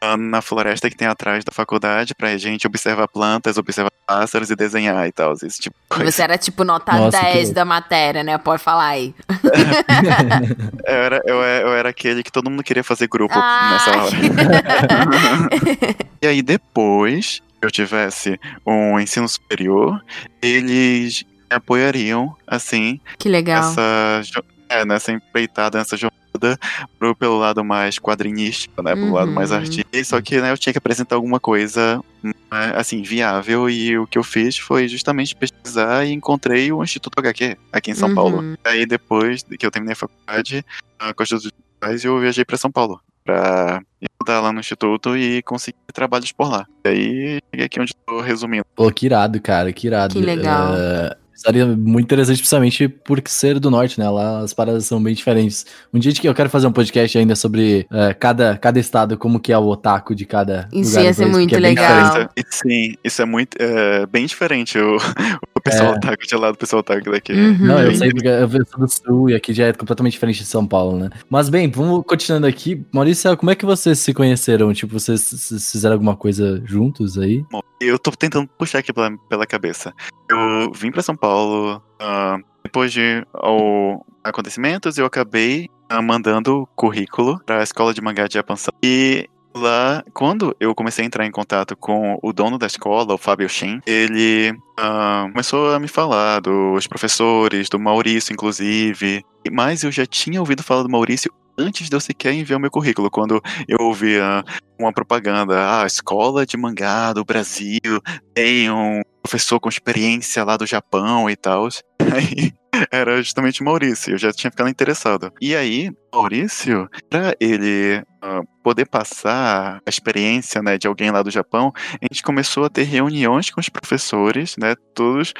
ah, na floresta que tem atrás da faculdade pra gente observar plantas, observar pássaros e desenhar e tal. Esse tipo de coisa. Você era tipo nota Nossa, que 10 louco. da matéria, né? Pode falar aí. Eu era, eu, era- eu era aquele que todo mundo queria fazer grupo Ah. nessa hora. e aí depois que eu tivesse um ensino superior, eles me apoiariam, assim, que legal. nessa, jo- é, nessa empreitada, nessa jornada pro, pelo lado mais quadrinístico, né? Pelo lado mais Uhum. artístico. Só que né, eu tinha que apresentar alguma coisa né, assim, viável. E o que eu fiz foi justamente pesquisar e encontrei o Instituto HQ aqui em São Uhum. Paulo. Aí depois que eu terminei a faculdade, com as duas pais, eu viajei pra São Paulo. Pra estudar lá no Instituto e conseguir trabalhos por lá. E aí cheguei aqui onde eu tô resumindo. Pô, que irado, cara, que irado. Que legal. É, Seria muito interessante, principalmente por ser do norte, né? Lá as paradas são bem diferentes. Um dia que eu quero fazer um podcast ainda sobre é, cada, cada estado, como que é o otaku de cada Isso lugar ia ser país, muito é bem legal. diferente. Isso é- sim, isso é muito é, bem diferente. O, o pessoal É. otaku de lá do pessoal otaku daqui. Uhum. Não, eu sei porque eu sou do sul e aqui já é completamente diferente de São Paulo, né? Mas bem, vamos continuando aqui. Maurício, como é que vocês se conheceram? Tipo, vocês vocês fizeram alguma coisa juntos aí? Bom, eu tô tentando puxar aqui pela, pela cabeça. Eu vim pra São Paulo ah, depois de ao- acontecimentos, eu acabei ah, mandando currículo pra escola de mangá de Japan E lá, quando eu comecei a entrar em contato com o dono da escola, o Fábio Shin, ele ah, começou a me falar dos professores, do Maurício, inclusive. Mas eu já tinha ouvido falar do Maurício antes de eu sequer enviar o meu currículo, quando eu ouvia uma propaganda, ah, escola de mangá do Brasil, tem um professor com experiência lá do Japão e tal. Aí era justamente o Maurício, eu já tinha ficado interessado. E aí, Maurício, pra ele ah, poder passar a experiência né, de alguém lá do Japão, a gente começou a ter reuniões com os professores, né, todos,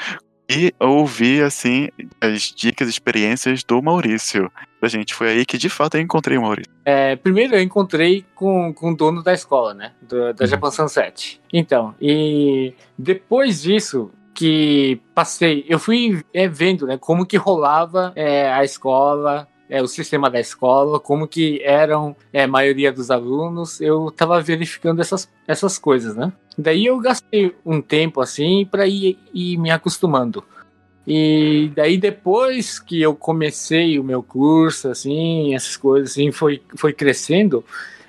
e ouvir, assim, as dicas experiências do Maurício. Pra gente, foi aí que de fato eu encontrei o Maurício. É, primeiro eu encontrei com, com o dono da escola, né? do- da Japan Sunset. Então, e depois disso que passei, eu fui é, vendo, né? Como que rolava é, a escola, é, o sistema da escola, como que eram é, a maioria dos alunos. Eu tava verificando essas, essas coisas, né? Daí eu gastei um tempo assim para ir, ir me acostumando. E daí depois que eu comecei o meu curso, assim, essas coisas, assim, foi, foi crescendo,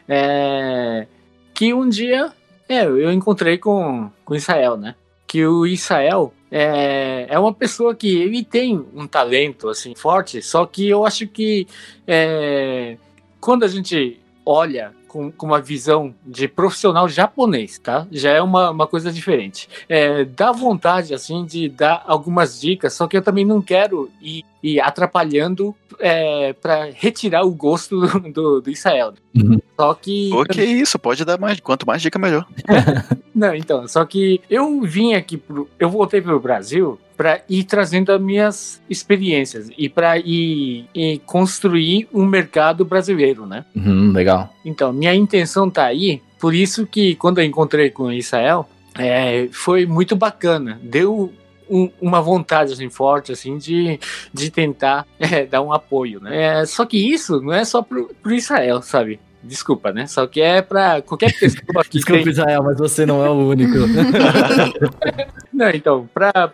é, que um dia, é, eu encontrei com, com Israel, né? Que o Israel é, é uma pessoa que ele tem um talento, assim, forte, só que eu acho que é, quando a gente olha com, com uma visão de profissional japonês, tá? Já é uma, uma coisa diferente. É, dá vontade, assim, de dar algumas dicas, só que eu também não quero ir, ir atrapalhando é, para retirar o gosto do, do, do Israel. Uhum. Só que. Pô, que isso, pode dar mais, quanto mais dica melhor. Não, então, só que eu vim aqui pro. Eu voltei pro Brasil para ir trazendo as minhas experiências e para ir, ir construir um mercado brasileiro, né? Uhum, legal. Então, minha intenção tá aí, por isso que quando eu encontrei com o Israel, é, foi muito bacana. Deu um- uma vontade assim, forte assim de, de tentar é, dar um apoio, né? É, só que isso não é só pro, pro Israel, sabe? Desculpa, né? Só que é para qualquer pessoa que Desculpa, tem... Israel, mas você não é o único. Não, então, para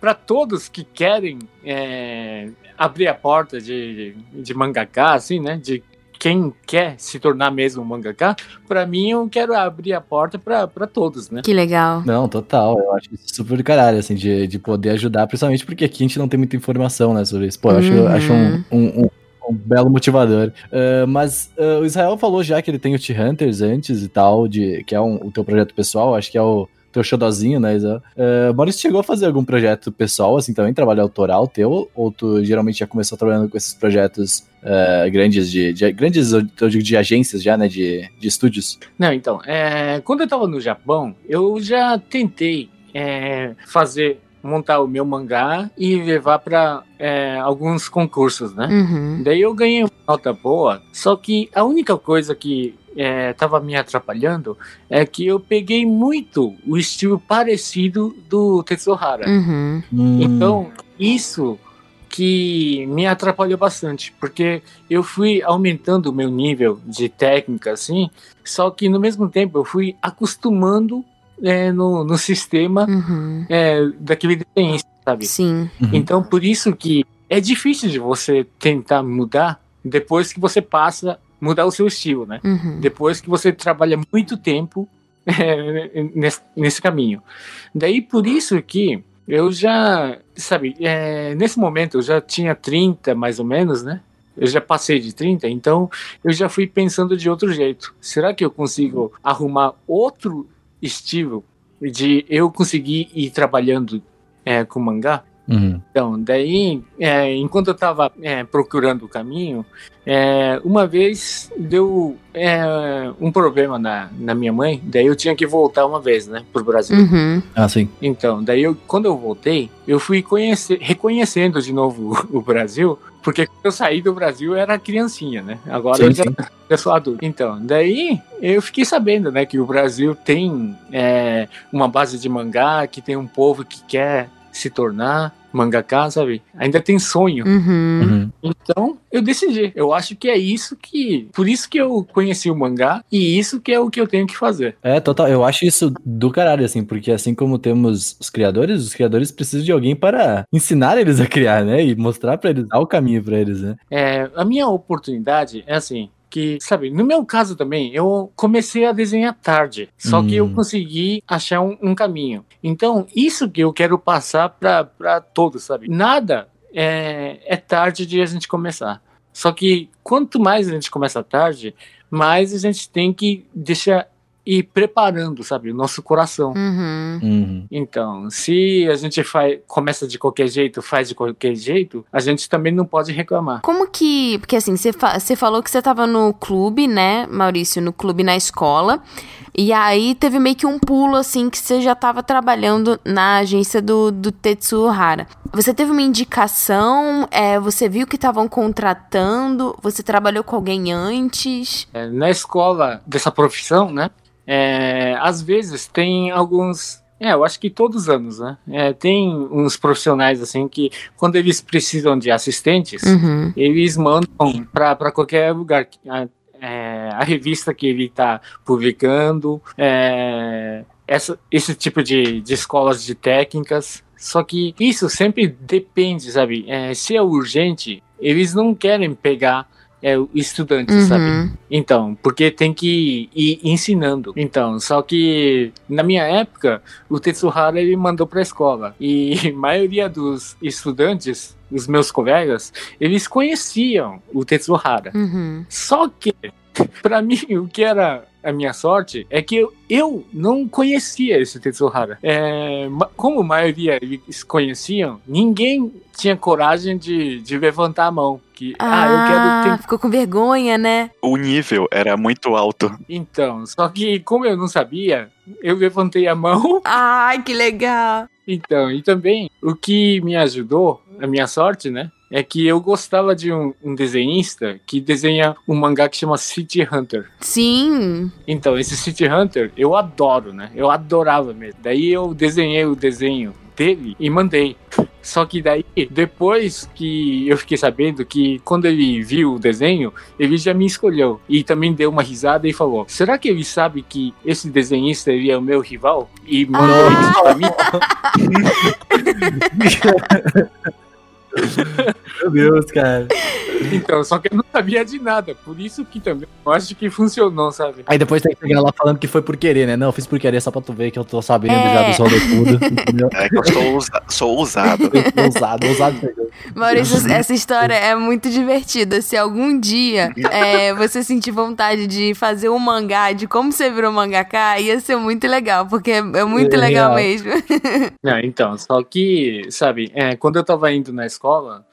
para todos que querem é, abrir a porta de, de mangaka, assim, né? De quem quer se tornar mesmo um mangaka, para mim eu quero abrir a porta para todos, né? Que legal. Não, total. Eu acho isso super do caralho, assim, de, de poder ajudar, principalmente porque aqui a gente não tem muita informação, né, sobre isso. Pô, eu acho, Uhum. acho um, um, um- um belo motivador. Ah, mas ah, o Israel falou já que ele tem o T-Hunters antes e tal, de, que é um- o teu projeto pessoal, acho que é o teu xodozinho, né, Israel? Uh, Maurício chegou a fazer algum projeto pessoal, assim, também, trabalho autoral teu? Ou tu geralmente já começou trabalhando com esses projetos ah, grandes de, de- Grandes, eu digo, de agências já, né, de, de estúdios? Não, então, é, quando eu tava no Japão, eu já tentei é, fazer, montar o meu mangá e levar para alguns concursos, né? Uhum. Daí eu ganhei uma nota boa, só que a única coisa que é, tava me atrapalhando é que eu peguei muito o estilo parecido do Tetsuhara. Uhum. Hum, Então, isso que me atrapalhou bastante, porque eu fui aumentando o meu nível de técnica, assim, só que no mesmo tempo eu fui acostumando é, no, no sistema Uhum. é, daquele desenho, sabe? Sim. Uhum. Então, por isso que é difícil de você tentar mudar depois que você passa mudar o seu estilo, né? Uhum. Depois que você trabalha muito tempo é, nesse, nesse caminho. Daí, por isso que eu já, sabe, é, nesse momento eu já tinha 30 mais ou menos, né? Eu já passei de 30, então eu já fui pensando de outro jeito. Será que eu consigo arrumar outro estilo de eu conseguir ir trabalhando é, com mangá? Uhum. Então, daí, é, enquanto eu estava procurando o caminho, é, uma vez deu é, um problema na, na minha mãe, daí eu tinha que voltar uma vez, né, pro Brasil. Uhum. Ah, sim. Então, daí eu, quando eu voltei, eu fui conhecer, reconhecendo de novo o, o Brasil, porque quando eu saí do Brasil eu era criancinha, né? Agora Sim, eu já eu sou adulto. Então, daí eu fiquei sabendo, né, que o Brasil tem é, uma base de mangá, que tem um povo que quer se tornar mangaka, sabe? Ainda tem sonho. Uhum. Uhum. Então, eu decidi. Eu acho que é isso que. Por isso que eu conheci o mangá e isso que é o que eu tenho que fazer. É, total. Eu acho isso do caralho, assim, porque assim como temos os criadores, os criadores precisam de alguém para ensinar eles a criar, né? E mostrar pra eles, dar o caminho pra eles, né? É, a minha oportunidade é assim. Que, sabe, no meu caso também, eu comecei a desenhar tarde. Só que eu Hum. consegui achar um, um caminho. Então, isso que eu quero passar pra todos, sabe? Nada é, é tarde de a gente começar. Só que quanto mais a gente começa tarde, mais a gente tem que deixar ir preparando, sabe, o nosso coração. Uhum. Uhum. Então, se a gente faz, começa de qualquer jeito, faz de qualquer jeito, a gente também não pode reclamar. Como que. Porque assim, você fa- falou que você tava no clube, né, Maurício? No clube na escola. E aí teve meio que um pulo, assim, que você já tava trabalhando na agência do, do Tetsuo Hara. Você teve uma indicação? É, você viu que estavam contratando? Você trabalhou com alguém antes? É, na escola dessa profissão, né? É, às vezes tem alguns. É, eu acho que todos os anos, né? É, tem uns profissionais assim que, quando eles precisam de assistentes, Uhum. eles mandam para qualquer lugar. A, é, a revista que ele está publicando, é, essa, esse tipo de, de escolas de técnicas. Só que isso sempre depende, sabe? É, se é urgente, eles não querem pegar é, o estudante, sabe? Uhum. Então, porque tem que ir ensinando. Então, só que na minha época, o Tetsuhara ele mandou para a escola e a maioria dos estudantes, os meus colegas, eles conheciam o Tetsuhara. Uhum. Só que, para mim, o que era a minha sorte é que eu, eu não conhecia esse Tetsuhara. É, como a maioria eles conheciam, ninguém tinha coragem de, de levantar a mão, que. Ah, eu quero ter ficou com vergonha, né? O nível era muito alto. Então, só que como eu não sabia, eu levantei a mão. Ai, que legal. Então, e também o que me ajudou, a minha sorte, né? É que eu gostava de um, um desenhista que desenha um mangá que chama City Hunter. Sim. Então, esse City Hunter eu adoro, né? Eu adorava mesmo. Daí eu desenhei o desenho dele e mandei. Só que daí, depois que eu fiquei sabendo que quando ele viu o desenho, ele já me escolheu. E também deu uma risada e falou: Será que ele sabe que esse desenhista ele é o meu rival? E mandou isso pra mim. Meu Deus, cara. Então, só que eu não sabia de nada. Por isso que também eu acho que funcionou, sabe? Aí depois tem que chegar lá falando que foi por querer, né? Não, eu fiz por querer só pra tu ver que eu tô sabendo É. já do sol de tudo. Entendeu? É que eu sou, ousa- sou ousado. Ousado, ousado pegou. Maurício, essa história é muito divertida. Se algum dia é, você sentir vontade de fazer um mangá, de como você virou mangaká, ia ser muito legal, porque é, muito É legal mesmo. Não, então, só que, sabe, é, quando eu tava indo na escola,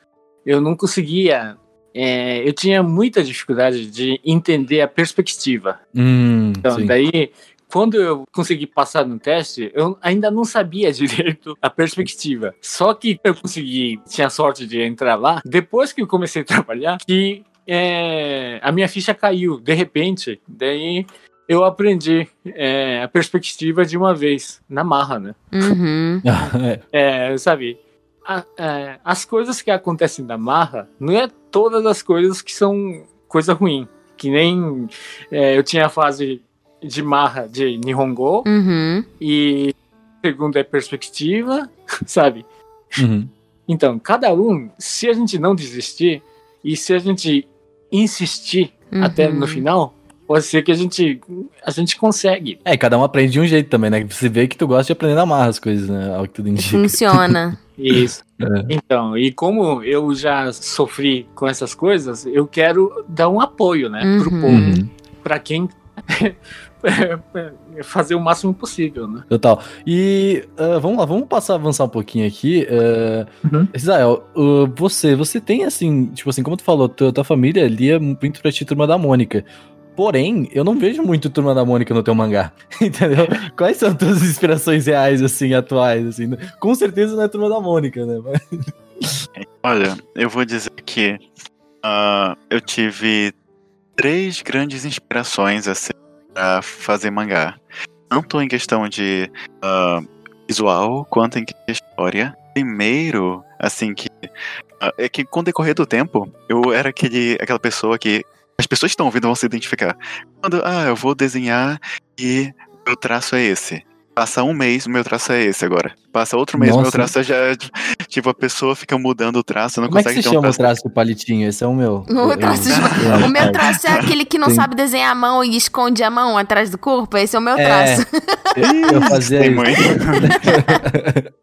eu não conseguia. É, eu tinha muita dificuldade de entender a perspectiva. Hum, Então, sim. daí, quando eu consegui passar no teste, eu ainda não sabia direito a perspectiva. Só que eu consegui, tinha sorte de entrar lá, depois que eu comecei a trabalhar, que é, a minha ficha caiu, de repente. Daí eu aprendi é, a perspectiva de uma vez, na marra, né? Uhum. É, sabe, a- é, as coisas que acontecem na marra não é todas as coisas que são coisa ruim. Que nem é, eu tinha a fase de marra de Nihongo Uhum. e segundo é perspectiva, sabe? Uhum. Então, cada um, se a gente não desistir e se a gente insistir até Uhum. no final, pode ser que a gente a gente consegue. É, cada um aprende de um jeito também, né? Você vê que tu gosta de aprender na marra as coisas, né? Ao que tudo indica. Funciona. Isso. É. Então, e como eu já sofri com essas coisas, eu quero dar um apoio, né, pro Uhum. povo, Uhum. pra quem fazer o máximo possível, né? Total. E ah, vamos lá, vamos passar, avançar um pouquinho aqui. Uh, Uhum. Israel, ah, você, você tem assim, tipo assim, como tu falou, tua, tua família lia muito pra ti Turma da Mônica. Porém, eu não vejo muito Turma da Mônica no teu mangá, entendeu? Quais são tuas inspirações reais, assim, atuais, assim? Com certeza não é Turma da Mônica, né? Olha, eu vou dizer que ah, eu tive três grandes inspirações assim, para fazer mangá. Tanto em questão de ah, visual quanto em questão de história. Primeiro, assim, que ah, é que com o decorrer do tempo, eu era aquele, aquela pessoa que as pessoas que estão ouvindo vão se identificar. Quando, ah, eu vou desenhar e meu traço é esse. Passa um mês, o meu traço é esse agora. Passa outro mês, o meu Nossa. traço já é. Tipo, a pessoa fica mudando o traço, não Como é que consegue se ter um chama o traço. traço do palitinho? Esse é o meu. O, Eu- traço eu- de- o meu traço é aquele que não Sim. sabe desenhar a mão e esconde a mão atrás do corpo. Esse é o meu É. traço. Eu, eu fazia muito.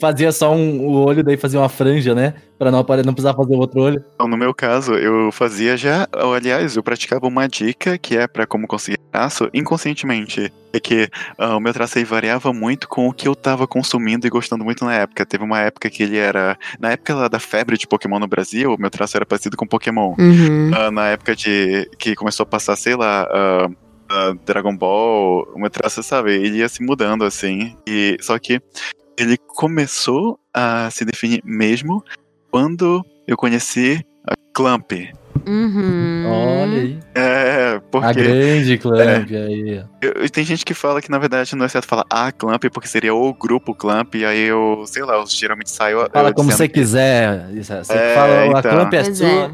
fazia só um, o olho, daí fazia uma franja, né? Pra não, não precisar fazer o outro olho. Então, no meu caso, eu fazia já, ou, aliás, eu praticava uma dica que é pra como conseguir traço inconscientemente. É que ah, o meu traço aí variava muito com o que eu tava consumindo e gostando muito na época. Teve uma época que ele era. Na época da febre de Pokémon no Brasil, o meu traço era parecido com Pokémon. Uhum. Ah, na época de que começou a passar, sei lá, ah, ah, Dragon Ball, o meu traço, sabe, ele ia se mudando assim. E só que ele começou a se definir mesmo quando eu conheci a Clamp. Uhum. Olha aí. É, A porque grande Clamp aí. ó. eu- tem gente que fala que na verdade não é certo falar a Clamp, porque seria o grupo Clamp, e aí eu, sei lá, eu geralmente saio. Fala eu como dizendo você quiser. Você É, fala, a então. Clamp é Pois sua. é.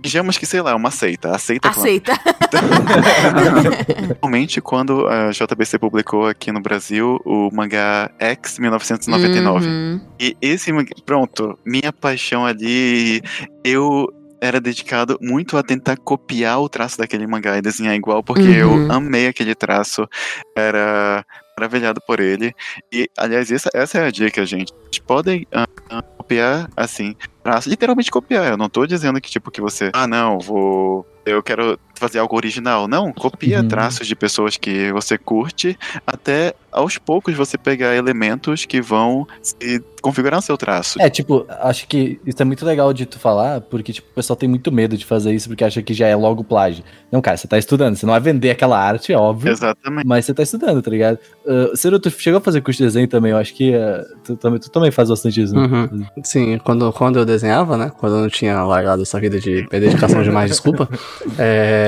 Digamos que, sei lá, uma seita. Aceita Clamp. Aceita. Normalmente, quando a JBC publicou aqui no Brasil o mangá X 1999. Uhum. E esse mangá, pronto, minha paixão ali, eu era dedicado muito a tentar copiar o traço daquele mangá e desenhar igual, porque Uhum. eu amei aquele traço, era maravilhado por ele. E, aliás, essa, essa é a dica, gente. Vocês podem ah, copiar, assim, traço, literalmente copiar. Eu não tô dizendo que, tipo, que você, ah, não, vou. Eu quero fazer algo original. Não, copia Uhum. traços de pessoas que você curte, até aos poucos você pegar elementos que vão se configurar no seu traço. É, tipo, acho que isso é muito legal de tu falar, porque, tipo, o pessoal tem muito medo de fazer isso, porque acha que já é logo plágio. Não, cara, você tá estudando, você não vai vender aquela arte, é óbvio, Exatamente. mas você tá estudando, tá ligado? Uh, Ciro, tu chegou a fazer curso de desenho também, eu acho que uh, tu, também, tu também faz bastante isso, né? Uhum. Sim, quando, quando eu desenhava, né? Quando eu não tinha largado essa vida de dedicação demais, desculpa. é,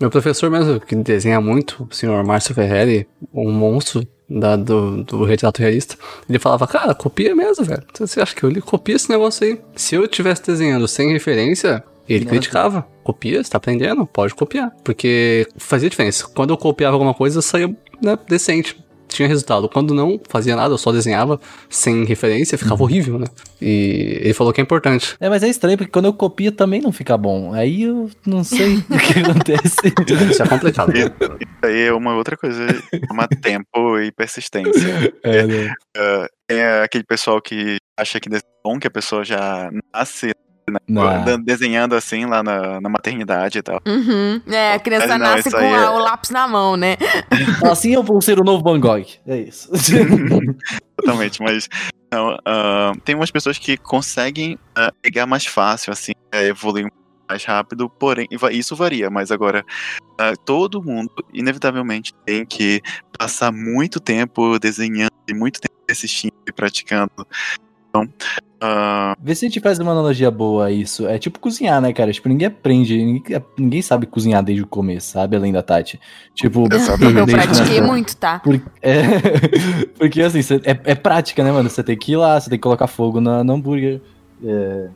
meu professor mesmo, que desenha muito, o senhor Márcio Ferreri, um monstro da- do, do retrato realista, ele falava, cara, copia mesmo, velho. Você acha que eu li? Copia esse negócio aí. Se eu estivesse desenhando sem referência, ele Nossa. criticava. Copia, você tá aprendendo? Pode copiar. Porque fazia diferença. Quando eu copiava alguma coisa, saía né, decente. Tinha resultado. Quando não fazia nada, eu só desenhava sem referência, ficava horrível, né? E ele falou que é importante. É, mas é estranho, porque quando eu copio também não fica bom. Aí eu não sei o que acontece. Isso é complicado. Isso aí é uma outra coisa, chama tempo e persistência. É, né? É aquele pessoal que acha que é bom, que a pessoa já nasce Andando- desenhando assim lá na, na maternidade e tal. Uhum. É, a criança Mas não, nasce com é- o lápis na mão, né? Assim eu vou ser o novo Van Gogh. É isso. Totalmente, mas não, ah, tem umas pessoas que conseguem ah, pegar mais fácil, assim, é, evoluir mais rápido, porém, isso varia, mas agora ah, todo mundo, inevitavelmente, tem que passar muito tempo desenhando e muito tempo assistindo e praticando. Então, ah, Vê se a gente faz uma analogia boa a isso. É tipo cozinhar, né, cara? Tipo, ninguém aprende, ninguém, ninguém sabe cozinhar desde o começo, sabe? Além da Tati. Tipo, Exatamente. Eu pratiquei muito, tá? Por- é, porque assim, cê- é, é prática, né, mano? Você tem que ir lá, você tem que colocar fogo na, no hambúrguer. É,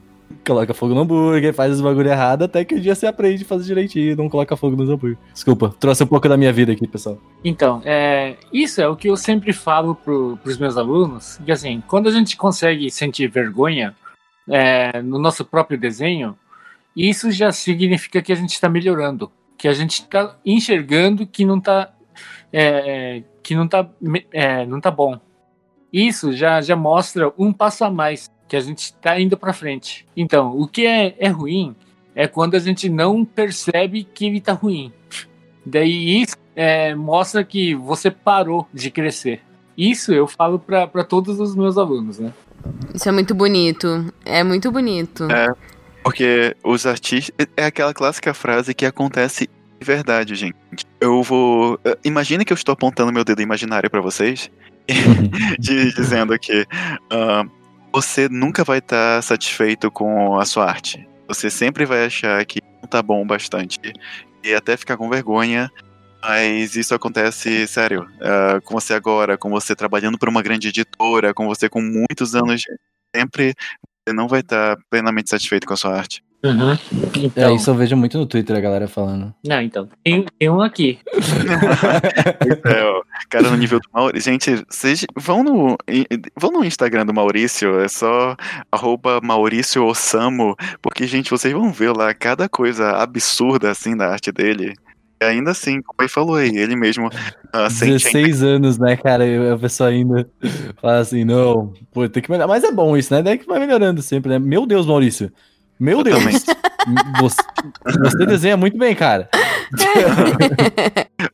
coloca fogo no hambúrguer, faz os bagulho errado, até que um dia você aprende a fazer direitinho não coloca fogo nos hambúrguer. Desculpa, trouxe um pouco da minha vida aqui, pessoal. Então, é, isso é o que eu sempre falo pro, pros meus alunos, que assim, quando a gente consegue sentir vergonha é, no nosso próprio desenho, isso já significa que a gente está melhorando, que a gente está enxergando que não está que não tá, é, não tá bom. Isso já, já mostra um passo a mais, que a gente está indo para frente. Então, o que é, é ruim é quando a gente não percebe que ele tá ruim. Daí isso é, mostra que você parou de crescer. Isso eu falo para todos os meus alunos, né? Isso é muito bonito. É muito bonito. É. Porque os artistas. É aquela clássica frase que acontece de verdade, gente. Eu vou. eh, Imagina que eu estou apontando meu dedo imaginário pra vocês, de- dizendo que ah, você nunca vai estar satisfeito com a sua arte. Você sempre vai achar que não tá bom bastante e até ficar com vergonha. Mas isso acontece, sério, ah, com você agora, com você trabalhando para uma grande editora, com você com muitos anos, sempre você não vai estar plenamente satisfeito com a sua arte. É, Então, isso eu vejo muito no Twitter a galera falando. não, então tem, tem um aqui. É, ó, cara, no nível do Maurício. Gente, vocês vão no, vão no Instagram do Maurício, é só arroba Maurício Osamo, porque, gente, vocês vão ver lá cada coisa absurda assim da arte dele. E ainda assim, como ele falou aí, ele mesmo ah, sente a 16 anos, né, cara? E a pessoa ainda fala assim, não, pô, tem que melhorar. Mas é bom isso, né? Daí que vai melhorando sempre, né? Meu Deus, Maurício. Meu Deus. Você, você desenha muito bem, cara.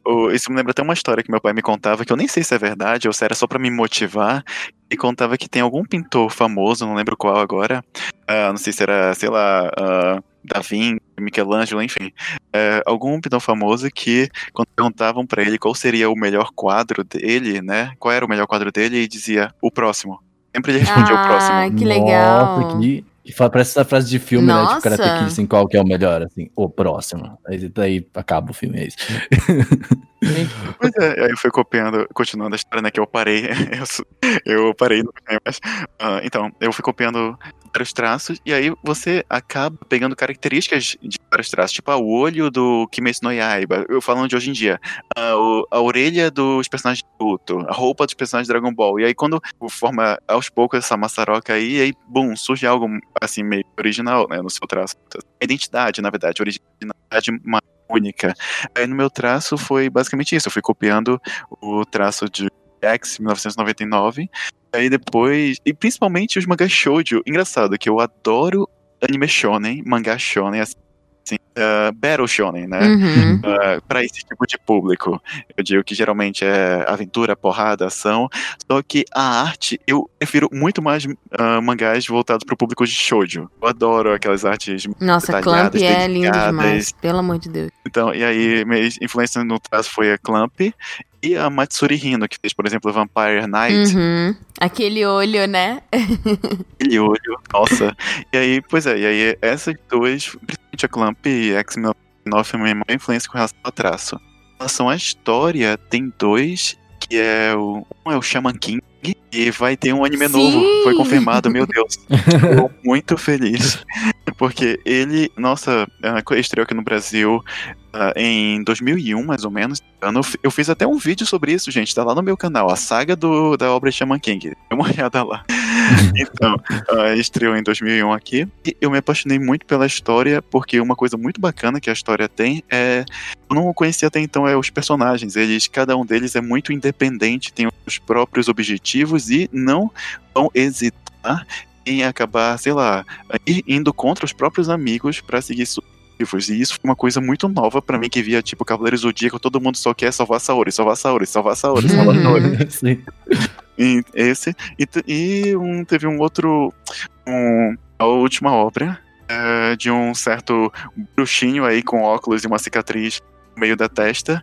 O- Isso me lembra até uma história que meu pai me contava, que eu nem sei se é verdade ou se era só pra me motivar. E contava que tem algum pintor famoso, não lembro qual agora. ah, não sei se era, sei lá, ah, Da Vinci, Michelangelo, enfim. é, algum pintor famoso que, quando perguntavam pra ele qual seria o melhor quadro dele, né? Qual era o melhor quadro dele, ele dizia o próximo. Sempre ele respondia o Ah, próximo. que legal. Nossa, que, que fa- parece essa frase de filme, né? Tipo, Nossa. Karate Kid, assim, qual que é o melhor, assim, o próximo. Aí daí acaba o filme, é isso. Pois é, aí eu fui copiando, continuando a história, né, que eu parei, eu, eu parei no mas, ah, então, eu fui copiando vários traços, e aí você acaba pegando características de vários traços, tipo ah, o olho do Kimetsu no Yaiba, eu falando de hoje em dia, ah, o- a orelha dos personagens de Naruto, a roupa dos personagens de Dragon Ball, e aí quando forma aos poucos essa maçaroca aí, aí, bum, surge algo, assim, meio original, né, no seu traço. Identidade, na verdade, originalidade uma única. Aí no meu traço foi basicamente isso. Eu fui copiando o traço de X 1999. Aí depois. E principalmente os mangás shoujo. Engraçado que eu adoro anime shonen, mangá shonen. Assim, assim, uh, Battle Shonen, né? Uhum. para esse tipo de público. Eu digo que geralmente é aventura, porrada, ação. Só que a arte, eu prefiro muito mais ah, mangás voltados para o público de shoujo. Eu adoro aquelas artes Nossa, Clamp é lindo demais. Pelo amor de Deus. Então, e aí, minha influência no traço foi a Clamp e a Matsuri Hino, que fez, por exemplo, Vampire Knight. Uhum. Aquele olho, né? Aquele olho, nossa. E aí, pois é, e aí essas duas, principalmente a Clamp e X-Men minha maior influência com relação ao traço. Em relação à história, tem dois, que é o. Um é o Shaman King, e vai ter um anime Sim! novo. Foi confirmado, meu Deus. Estou muito feliz. Porque ele, nossa, estreou aqui no Brasil ah, em 2001, mais ou menos. Eu, fiz até um vídeo sobre isso, gente. Tá lá no meu canal, a saga do, da obra Shaman King. Dê uma olhada lá. então, ah, estreou em 2001 aqui. E eu me apaixonei muito pela história, porque uma coisa muito bacana que a história tem é. Eu não conhecia até então é os personagens. Eles, cada um deles é muito independente, tem os próprios objetivos e não vão hesitar em acabar, sei lá, ir indo contra os próprios amigos pra seguir seus objetivos. E isso foi uma coisa muito nova pra mim que via tipo Cavaleiros do Zodíaco, todo mundo só quer salvar Saori, salvar Saori, salvar Saori, salvar Saori. Sim. E esse e, e um, teve um outro um, a última obra é, de um certo bruxinho aí com óculos e uma cicatriz no meio da testa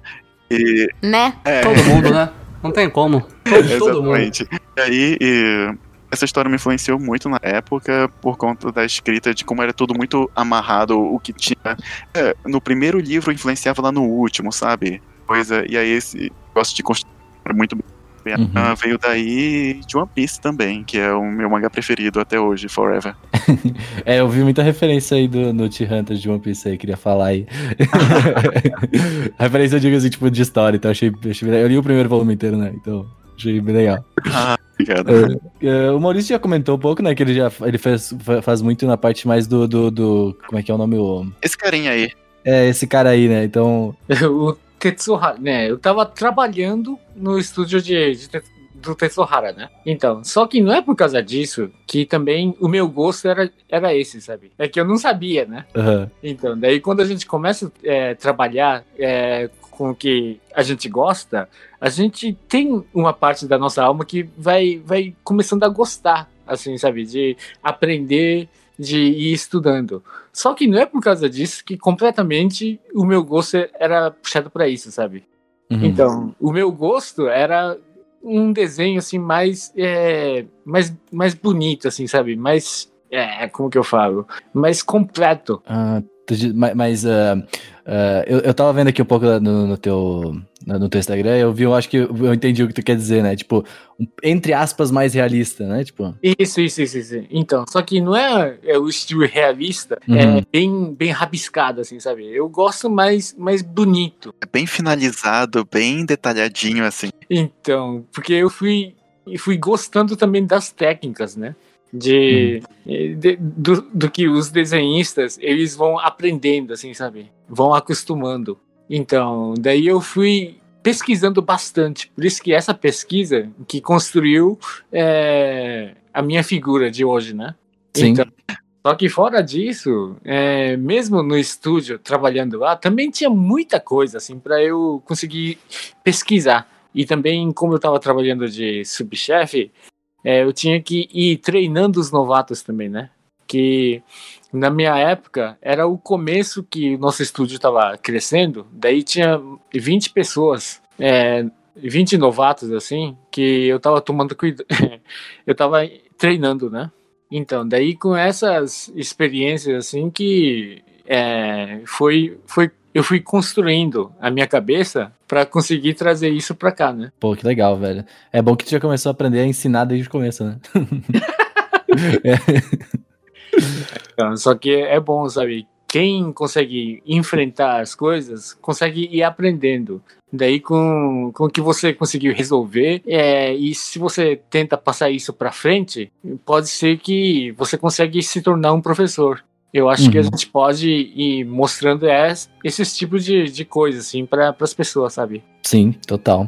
e Né? é, Todo mundo, né? Não tem como. Todo, todo mundo. Exatamente. E aí, e essa história me influenciou muito na época por conta da escrita de como era tudo muito amarrado, o que tinha. é, no primeiro livro influenciava lá no último, sabe? Coisa. E aí esse gosto de construir muito bem. Uhum. Ah, veio daí de One Piece também, que é o meu mangá preferido até hoje, Forever. É, eu vi muita referência aí do, no T-Hunter de One Piece aí, queria falar aí. referência eu digo assim, tipo, de história, então achei, achei Eu li o primeiro volume inteiro, né? Então, achei bem legal. Ah, obrigado. É, o Maurício já comentou um pouco, né? Que ele já ele fez, fa- faz muito na parte mais do, do, do- Como é que é o nome? O- Esse carinha aí. É, esse cara aí, né? Então. O Tetsuhara, né? Eu tava trabalhando no estúdio de, de do Tetsuhara, né? Então, só que não é por causa disso que também o meu gosto era, era esse, sabe? É que eu não sabia, né? aham. Então, daí quando a gente começa a trabalhar é, com o que a gente gosta, a gente tem uma parte da nossa alma que vai, vai começando a gostar, assim, sabe? De aprender, de ir estudando. Só que não é por causa disso que completamente o meu gosto era puxado para isso, sabe? Uhum. Então, o meu gosto era um desenho assim mais é, mais mais bonito assim, sabe? Mais é, como que eu falo? Mais completo. Ah, mas ah, ah, eu, eu tava vendo aqui um pouco no, no teu, no teu Instagram, eu vi, eu acho que eu, entendi o que tu quer dizer, né? Tipo, um- entre aspas, mais realista, né? Tipo. Isso, isso, isso, isso. Então, só que não é, é o estilo realista, Uhum. é bem bem rabiscado assim, sabe? Eu gosto mais mais bonito. É bem finalizado, bem detalhadinho, assim. Então, porque eu fui fui gostando também das técnicas, né? De, de- do, do que os desenhistas eles vão aprendendo, assim, sabe? Vão acostumando. Então, daí eu fui pesquisando bastante. Por isso que essa pesquisa que construiu é, a minha figura de hoje, né? Sim. Então, só que fora disso, é, mesmo no estúdio trabalhando lá, também tinha muita coisa assim para eu conseguir pesquisar. E também, como eu estava trabalhando de subchefe, é, eu tinha que ir treinando os novatos também, né? Que na minha época era o começo que o nosso estúdio estava crescendo, daí tinha 20 pessoas, é, 20 novatos assim, que eu estava tomando cuidado, eu estava treinando, né? Então, daí com essas experiências assim que é, foi, foi, eu fui construindo a minha cabeça para conseguir trazer isso para cá, né? Pô, que legal, velho. É bom que tu já começou a aprender a ensinar desde o começo, né? Então, só que é bom, sabe? Quem consegue enfrentar as coisas consegue ir aprendendo. Daí, com, com o que você conseguiu resolver, é, e se você tenta passar isso para frente, pode ser que você consegue se tornar um professor. Eu acho que a Uhum. gente pode ir mostrando es- esses tipos de, de coisas, assim, para as pessoas, sabe? Sim, total.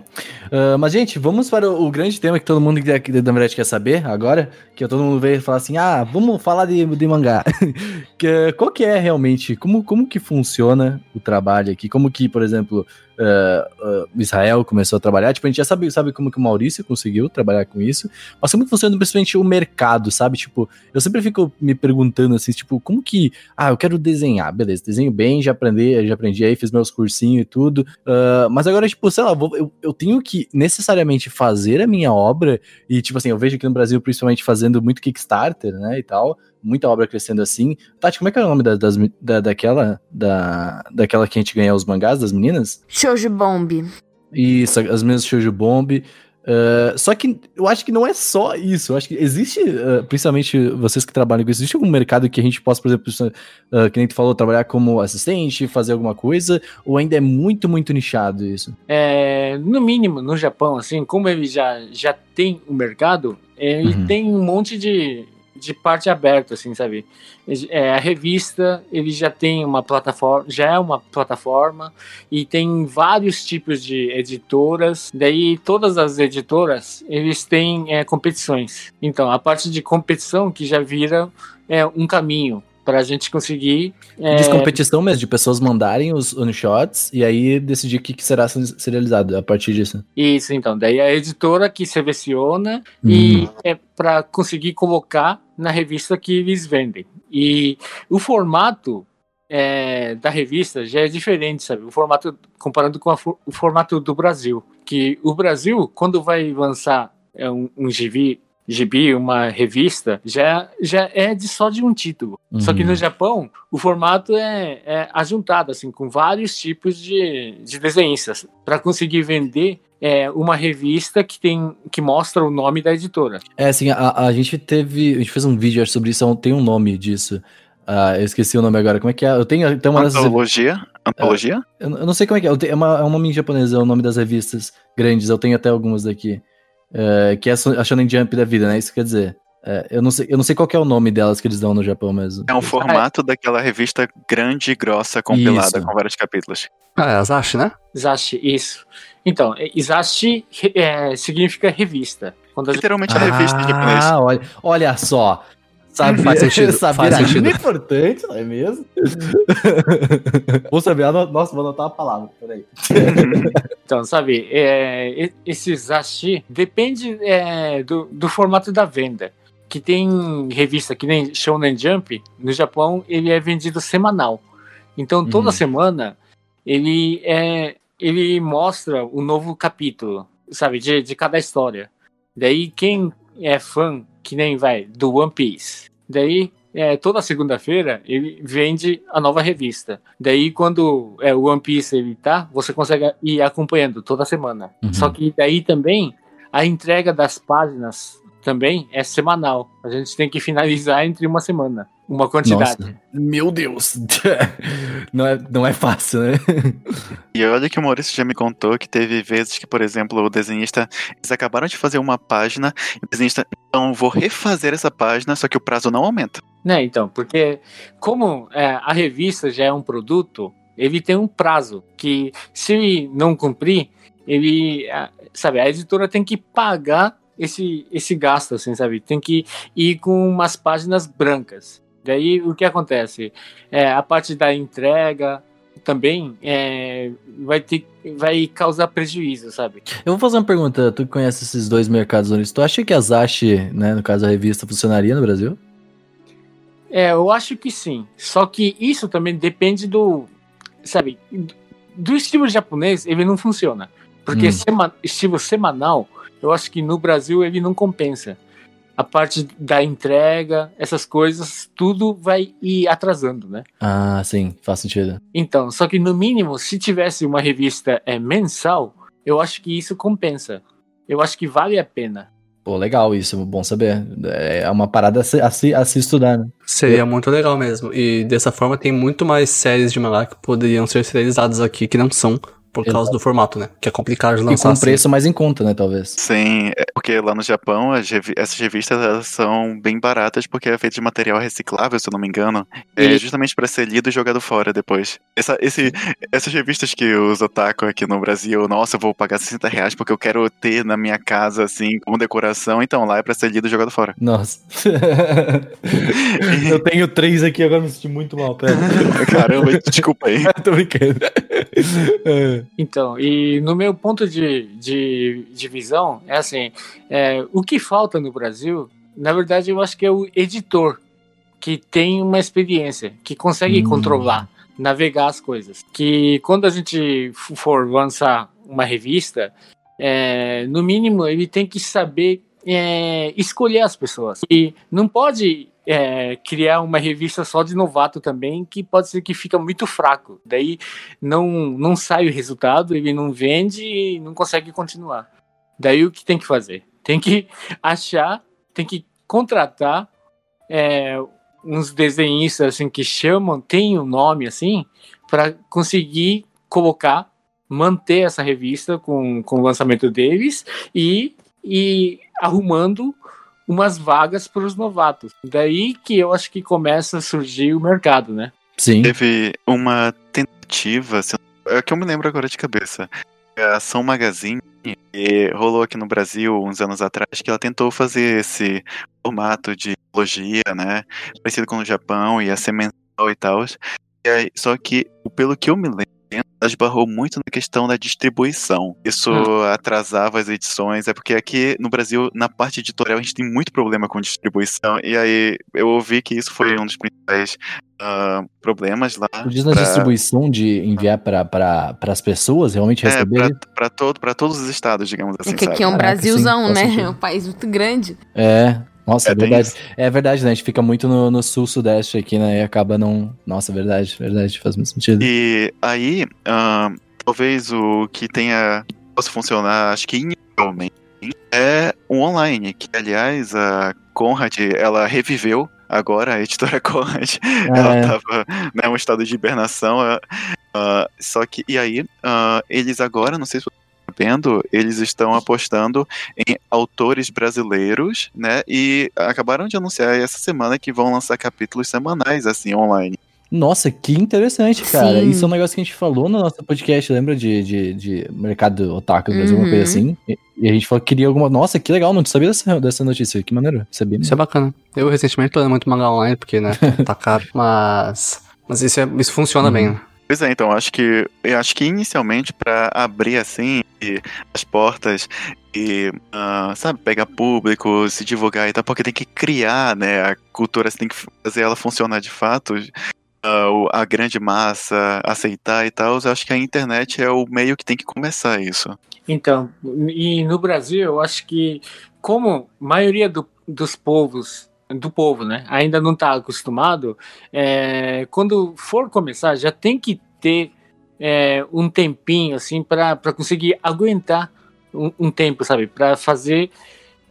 Ah, mas, gente, vamos para o, o grande tema que todo mundo que, na verdade quer saber agora, que todo mundo veio falar assim, ah, vamos falar de, de mangá. que, qual que é realmente, como, como que funciona o trabalho aqui? Como que, por exemplo, ah, o Israel começou a trabalhar? Tipo, a gente já sabe, sabe como que o Maurício conseguiu trabalhar com isso, mas como que funciona principalmente o mercado, sabe? Tipo, eu sempre fico me perguntando assim, tipo, como que, ah, eu quero desenhar, beleza, desenho bem, já aprendi, já aprendi aí, fiz meus cursinhos e tudo, ah, mas agora, tipo, sei lá, vou- eu, eu tenho que necessariamente fazer a minha obra, e tipo assim, eu vejo aqui no Brasil, principalmente fazendo muito Kickstarter, né, e tal, muita obra crescendo assim. Tati, como é que é o nome da, das, da, daquela, da, daquela que a gente ganha os mangás, das meninas? Shoujo Bomb. Isso, as mesmas Shoujo Bomb. Uh, só que eu acho que não é só isso. Eu acho que existe, uh, principalmente vocês que trabalham com isso, existe algum mercado que a gente possa, por exemplo, uh, que nem tu falou, trabalhar como assistente, fazer alguma coisa, ou ainda é muito, muito nichado isso? É, no mínimo, no Japão, assim, como ele já, já tem o mercado, ele Uhum. tem um monte de, de parte aberta, assim, sabe? É, a revista, ele já tem uma plataforma, já é uma plataforma, e tem vários tipos de editoras, daí todas as editoras, eles têm é, competições. Então, a parte de competição que já vira é, um caminho para a gente conseguir é, Diz competição mesmo, de pessoas mandarem os one-shots e aí decidir o que, que será serializado a partir disso. Isso, então. Daí a editora que seleciona e é para conseguir colocar na revista que eles vendem. E o formato é, da revista já é diferente, sabe? O formato, comparando com o formato do Brasil. Que o Brasil, quando vai lançar é, um, um gibi, gibi, uma revista, já, já é de só de um título. Só que Uhum. no Japão, o formato é, é ajuntado, assim, com vários tipos de, de desenhistas, para conseguir vender é, uma revista que tem que mostra o nome da editora. É assim, a, a gente teve. A gente fez um vídeo acho, sobre isso, tem um nome disso. Ah, eu esqueci o nome agora. Como é que é? Eu tenho, tem uma dessas. Antologia? Antologia? Eu, eu não sei como é que é. eu tenho- É, uma- é um nome em japonês, é o nome das revistas grandes. Eu tenho até algumas daqui. É, que é a Shonen Jump da vida, né? Isso quer dizer. É, eu, não sei, eu não sei qual que é o nome delas que eles dão no Japão mesmo. É um formato daquela revista grande e grossa, compilada, Isso. com vários capítulos. Ah, é Asashi, né? Isashi, isso. Então, é, Isashi é, significa revista. Quando Literalmente a revista em japonês. Ah, olha, olha só. Saber, Faz sentido, saber faz língua sentido. é importante, não é mesmo? Vou saber, nossa, vou anotar a palavra, peraí. Então, sabe, é, esse Zashi depende é, do, do formato da venda. Que tem revista que nem Shonen Jump, no Japão ele é vendido semanal. Então, toda Uhum. semana ele é ele mostra o novo capítulo, sabe, de, de cada história. Daí, quem é fã, que nem vai, do One Piece, daí é, toda segunda-feira ele vende a nova revista. Daí, quando é, o One Piece ele tá, você consegue ir acompanhando toda semana. Uhum. Só que daí também a entrega das páginas também é semanal. A gente tem que finalizar entre uma semana, uma quantidade. Nossa, meu Deus. não, é, não é fácil, né? E olha que o Maurício já me contou que teve vezes que, por exemplo, o desenhista, eles acabaram de fazer uma página, e o desenhista, então vou refazer essa página, só que o prazo não aumenta. Né, então, porque como é, a revista já é um produto, ele tem um prazo que se não cumprir, ele, sabe, a editora tem que pagar esse, esse gasto, assim, sabe? Tem que ir com umas páginas brancas. Daí o que acontece? É, a parte da entrega também é, vai ter vai causar prejuízo, sabe? Eu vou fazer uma pergunta, tu que conhece esses dois mercados, Maurício, tu acha que a Zashi, né, no caso a revista, funcionaria no Brasil? É, eu acho que sim. Só que isso também depende do. Sabe? Do estilo japonês, ele não funciona. Porque Hum. sema- estilo semanal, eu acho que no Brasil ele não compensa. A parte da entrega, essas coisas, tudo vai ir atrasando, né? Ah, sim, faz sentido. Então, só que no mínimo, se tivesse uma revista é, mensal, eu acho que isso compensa. Eu acho que vale a pena. Pô, legal isso, bom saber. É uma parada a se, a se, a se estudar, né? Seria muito legal mesmo. E dessa forma tem muito mais séries de mangá que poderiam ser serializadas aqui que não são por causa do formato, né? Que é complicado de E lançar com um assim. preço mais em conta, né, talvez. Sim, é porque lá no Japão as revi- essas revistas elas são bem baratas porque é feito de material reciclável, se eu não me engano. É E- justamente para ser lido e jogado fora depois. Essa, esse, essas revistas que os otaku aqui no Brasil, nossa, eu vou pagar 60 reais porque eu quero ter na minha casa, assim, como decoração. Então lá é pra ser lido e jogado fora. Nossa. eu tenho três aqui, agora me senti muito mal, pera. Caramba, desculpa aí. Tô brincando. É. Então, e no meu ponto de, de, de visão, é assim: é, o que falta no Brasil, na verdade, eu acho que é o editor que tem uma experiência, que consegue Hum. controlar, navegar as coisas. Que quando a gente for lançar uma revista, é, no mínimo ele tem que saber é, escolher as pessoas. E não pode é, criar uma revista só de novato também, que pode ser que fica muito fraco. Daí não, não sai o resultado, ele não vende e não consegue continuar. Daí o que tem que fazer? Tem que achar, tem que contratar é, uns desenhistas assim que chamam, tem um nome assim, para conseguir colocar, manter essa revista com, com o lançamento deles e, e arrumando umas vagas para os novatos. Daí que eu acho que começa a surgir o mercado, né? Sim. Teve uma tentativa, é que eu me lembro agora de cabeça. A Ação Magazine que rolou aqui no Brasil uns anos atrás, que ela tentou fazer esse formato de trilogia, né? Parecido com o Japão, ia ser mensal e tal. E só que, pelo que eu me lembro, ela esbarrou muito na questão da distribuição. Isso atrasava as edições. É porque aqui no Brasil, na parte editorial, a gente tem muito problema com distribuição. E aí eu ouvi que isso foi um dos principais ah, problemas lá. Tu diz na pra- distribuição de enviar para as pessoas realmente É, receberem? pra, pra, todo, pra todos os estados, digamos assim, É que aqui é sabe? um Caraca, Brasilzão, sim, faz né? É um país muito grande. É. Nossa, é, É, verdade. É verdade, né? A gente fica muito no, no sul-sudeste aqui, né? E acaba não. Nossa, é verdade, verdade, faz muito sentido. E aí, ah, talvez o que tenha possa funcionar, acho que inicialmente, é o online, que aliás a Conrad, ela reviveu agora, a editora Conrad, ela É. tava né, um estado de hibernação, ah, só que, e aí, ah, eles agora, não sei se sabendo, eles estão apostando em autores brasileiros, né, e acabaram de anunciar essa semana que vão lançar capítulos semanais, assim, online. Nossa, que interessante, cara. Sim. Isso é um negócio que a gente falou no nosso podcast, lembra de, de, de mercado otaku no Brasil, alguma coisa assim? E, e a gente falou que queria alguma. Nossa, que legal, não sabia dessa, dessa notícia. Que maneiro, sabia. Isso é bacana. Eu recentemente tô lendo muito mangá online, porque, né, tá caro. Mas. Mas isso, é- isso funciona Uhum. bem, né? Pois é, então acho que eu acho que inicialmente para abrir assim as portas e ah, sabe pegar público, se divulgar e tal, porque tem que criar, né, a cultura, você tem que fazer ela funcionar de fato, ah, a grande massa aceitar e tal. Eu acho que a internet é o meio que tem que começar isso. Então, e no Brasil, eu acho que, como a maioria do- dos povos, do povo, né, ainda não está acostumado, é, quando for começar, já tem que ter é, um tempinho, assim, para conseguir aguentar um, um tempo, sabe? Para fazer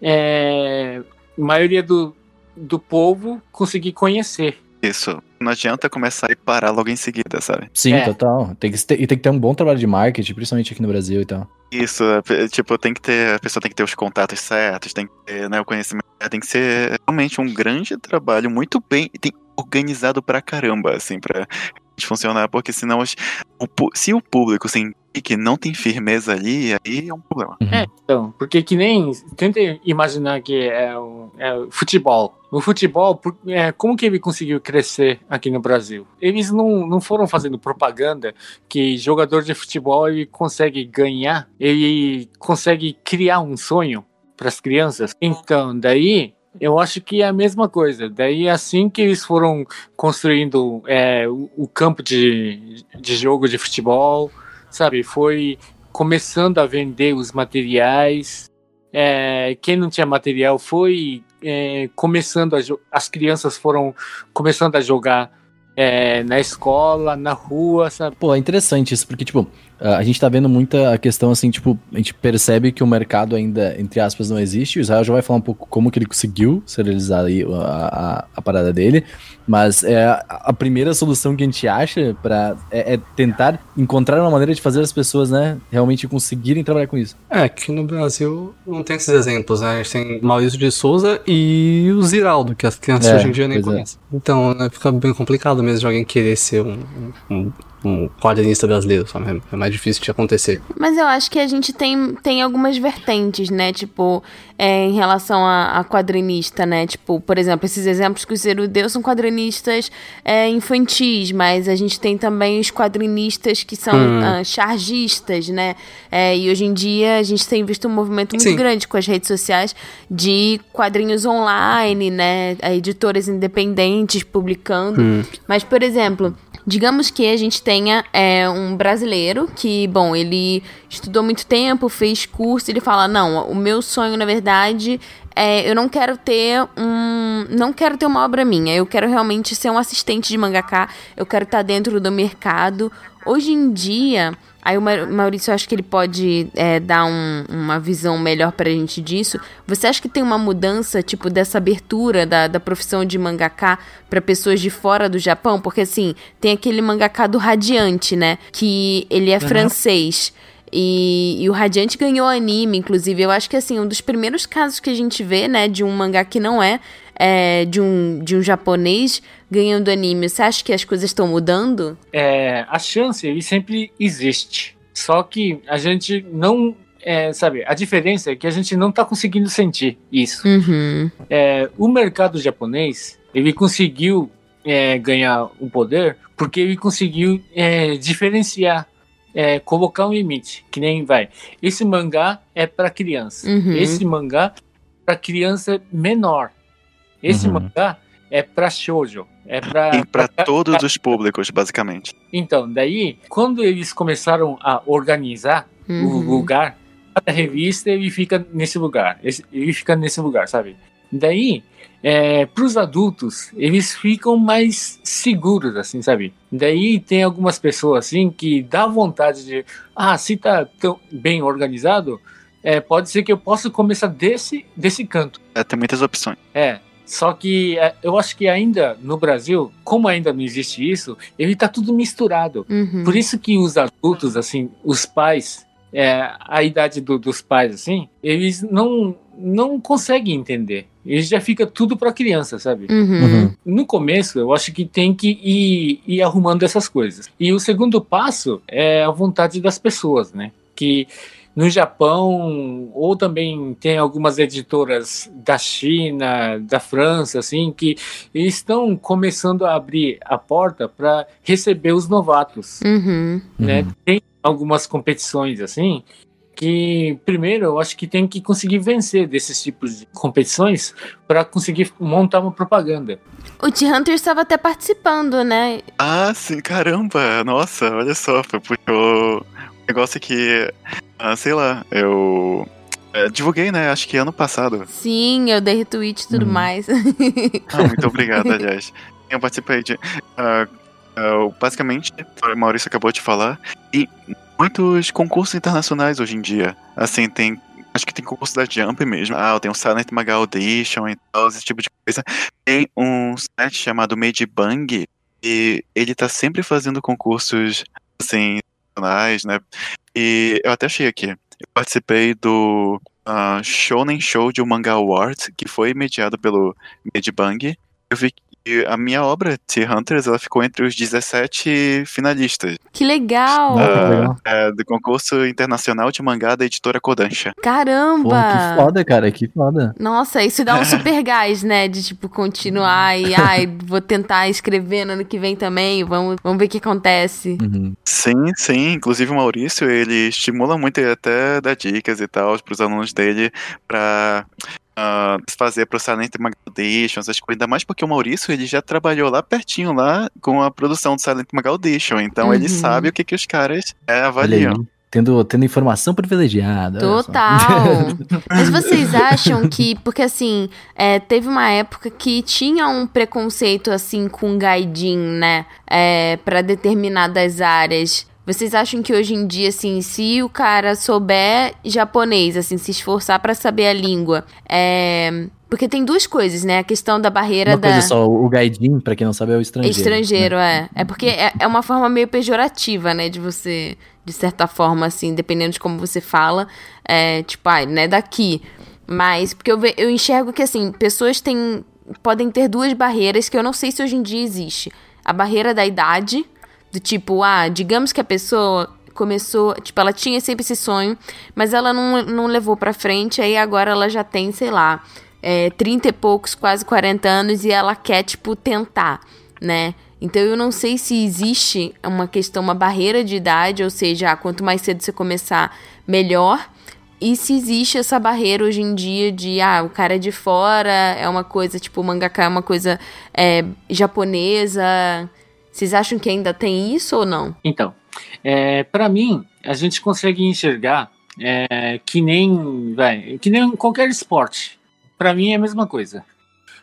é, a maioria do, do povo conseguir conhecer. Isso. Não adianta começar e parar logo em seguida, sabe? Sim, É. total. Tem que ter, e tem que ter um bom trabalho de marketing, principalmente aqui no Brasil e tal. Isso, é, tipo, tem que ter, a pessoa tem que ter os contatos certos, tem que ter, né, o conhecimento, tem que ser realmente um grande trabalho, muito bem, tem organizado pra caramba, assim, pra funcionar, porque senão os- o se o público sentir que não tem firmeza ali, aí é um problema. Uhum. É, então, porque que nem. Tenta imaginar que é o, é o futebol. O futebol, é, como que ele conseguiu crescer aqui no Brasil? Eles não, não foram fazendo propaganda que jogador de futebol ele consegue ganhar, ele consegue criar um sonho para as crianças. Então, daí. Eu acho que é a mesma coisa. Daí, assim que eles foram construindo é, o, o campo de, de jogo de futebol, sabe? Foi começando a vender os materiais. É, quem não tinha material foi é, começando a as crianças foram começando a jogar é, na escola, na rua, sabe? Pô, é interessante isso, porque, tipo, a gente tá vendo muita a questão, assim, tipo, a gente percebe que o mercado ainda, entre aspas, não existe. O Israel já vai falar um pouco como que ele conseguiu serializar aí a, a, a parada dele, mas é a, primeira solução que a gente acha para é, é tentar encontrar uma maneira de fazer as pessoas, né, realmente conseguirem trabalhar com isso. É, aqui no Brasil não tem esses exemplos, né? A gente tem Maurício de Souza e o Ziraldo, que as crianças É, hoje em dia nem é. conhecem. Então, né, fica bem complicado mesmo de alguém querer ser um, um, um quadrinista brasileiro, sabe? É mais difícil de acontecer. Mas eu acho que a gente tem, tem algumas vertentes, né? Tipo, é, em relação a, a quadrinista, né? Tipo, por exemplo, esses exemplos que o Zero deu são quadrinistas é, infantis, mas a gente tem também os quadrinistas que são Hum. ah, chargistas, né? É, e hoje em dia a gente tem visto um movimento muito Sim. grande com as redes sociais de quadrinhos online, né? Editoras independentes publicando. Mas, por exemplo, digamos que a gente tenha é, um brasileiro que, bom, ele estudou muito tempo, fez curso, ele fala, não, o meu sonho, na verdade, é, eu não quero ter um. Não quero ter uma obra minha. Eu quero realmente ser um assistente de mangaká. Eu quero estar dentro do mercado. Hoje em dia. Aí o Ma- Maurício, eu acho que ele pode é, dar um- uma visão melhor pra gente disso. Você acha que tem uma mudança, tipo, dessa abertura da, da profissão de mangaká pra pessoas de fora do Japão? Porque, assim, tem aquele mangaká do Radiante, né? Que ele é francês. E, e o Radiante ganhou anime, inclusive. Eu acho que, assim, um dos primeiros casos que a gente vê, né, de um mangá que não é, é de, um, de um japonês ganhando anime. Você acha que as coisas estão mudando? É, a chance ele sempre existe. Só que a gente não. é, sabe, a diferença é que a gente não tá conseguindo sentir isso. Uhum. É, o mercado japonês ele conseguiu é, ganhar um poder porque ele conseguiu é, diferenciar, é, colocar um limite. Que nem vai. Esse mangá é para criança. Uhum. Esse mangá é para criança menor. Esse Uhum. mangá é para shoujo. É para E pra todos os públicos, basicamente. Então, daí, quando eles começaram a organizar o Uhum. lugar, cada revista ele fica nesse lugar, ele fica nesse lugar, sabe? Daí, é, para os adultos, eles ficam mais seguros, assim, sabe? Daí tem algumas pessoas assim que dá vontade de, ah, se tá tão bem organizado, é, pode ser que eu possa começar desse desse canto. É, tem muitas opções. É, só que é, eu acho que ainda no Brasil, como ainda não existe isso, ele tá tudo misturado. Uhum. Por isso que os adultos, assim, os pais, é, a idade do- dos pais, assim, eles não, não conseguem entender. Eles já fica tudo para criança, sabe? Uhum. No começo, eu acho que tem que ir, ir arrumando essas coisas. E o segundo passo é a vontade das pessoas, né? Que no Japão, ou também tem algumas editoras da China, da França, assim, que estão começando a abrir a porta para receber os novatos Uhum. né? Tem algumas competições assim que primeiro eu acho que tem que conseguir vencer desses tipos de competições para conseguir montar uma propaganda. O T-Hunter estava até participando, né? Ah, sim, caramba! Nossa, olha só, foi porque o negócio que, ah, sei lá, eu é, divulguei, né? Acho que ano passado. Sim, eu dei retweet e tudo Uhum. mais. Ah, muito obrigado, aliás. Eu participei de. ah, ah, basicamente, o Maurício acabou de falar, e muitos concursos internacionais hoje em dia. Assim, tem. Acho que tem concurso da Jump mesmo. Ah, tem o Silent Maga Audition e tal, esse tipo de coisa. Tem um site chamado Made Bang, e ele tá sempre fazendo concursos, assim, internacionais, né? E eu até achei aqui. Eu participei do ah, Shonen Show de Manga Awards, que foi mediado pelo Medbang. Eu vi a minha obra, T-Hunters, ela ficou entre os 17 finalistas que legal! Ah, legal. é, do concurso internacional de mangá da editora Kodansha. Caramba! Porra, que foda, cara, que foda. Nossa, isso dá um super gás, né? De tipo, continuar e ai, vou tentar escrever no ano que vem também. Vamos, vamos ver o que acontece. Uhum. Sim, sim. Inclusive o Maurício, ele estimula muito e até dá dicas e tal pros alunos dele pra ah, fazer pro Silent Maga Audition, essas coisas. Ainda mais porque o Maurício, ele já trabalhou lá pertinho, lá com a produção do Silent Maga Audition. Então ele Uhum. sabe o que, que os caras é, avaliam. tendo, tendo informação privilegiada. Total. Mas vocês acham que, porque assim, é, teve uma época que tinha um preconceito assim com gaidin, né? É, para determinadas áreas. Vocês acham que hoje em dia, assim, se o cara souber japonês, assim, se esforçar pra saber a língua, é... Porque tem duas coisas, né? A questão da barreira Uma da... coisa só, o gaidin, pra quem não sabe, é o estrangeiro. Estrangeiro, é. É porque é, é uma forma meio pejorativa, né? De você, de certa forma, assim, dependendo de como você fala, é tipo, ah, não é daqui. Mas, porque eu, eu enxergo que, assim, pessoas têm, podem ter duas barreiras que eu não sei se hoje em dia existe. A barreira da idade, do tipo, ah, digamos que a pessoa começou, tipo, ela tinha sempre esse sonho, mas ela não, não levou pra frente, aí agora ela já tem, sei lá, é, 30 e poucos, quase 40 anos, e ela quer, tipo, tentar, né? Então eu não sei se existe uma questão, uma barreira de idade, ou seja, ah, quanto mais cedo você começar, melhor. E se existe essa barreira hoje em dia de, ah, o cara é de fora, é uma coisa, tipo, o mangaka é uma coisa é, japonesa. Vocês acham que ainda tem isso ou não? Então, é, para mim, a gente consegue enxergar é, que nem, vai, que nem qualquer esporte. Para mim é a mesma coisa.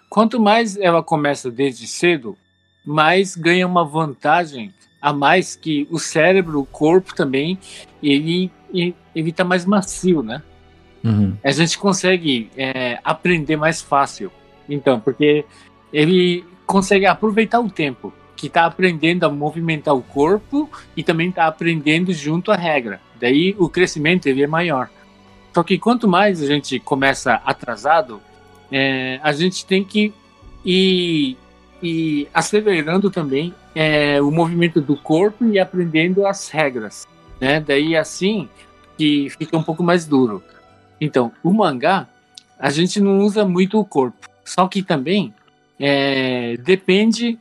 Quanto mais ela começa desde cedo, mais ganha uma vantagem a mais que o cérebro, o corpo também, ele ele, ele tá mais macio, né? Uhum. a gente consegue é, aprender mais fácil. Então, porque ele consegue aproveitar o tempo que está aprendendo a movimentar o corpo e também está aprendendo junto à regra. Daí o crescimento ele é maior. Só que quanto mais a gente começa atrasado, é, a gente tem que ir, ir acelerando também é, o movimento do corpo e aprendendo as regras. Né? Daí assim que fica um pouco mais duro. Então, o mangá, a gente não usa muito o corpo. Só que também é, depende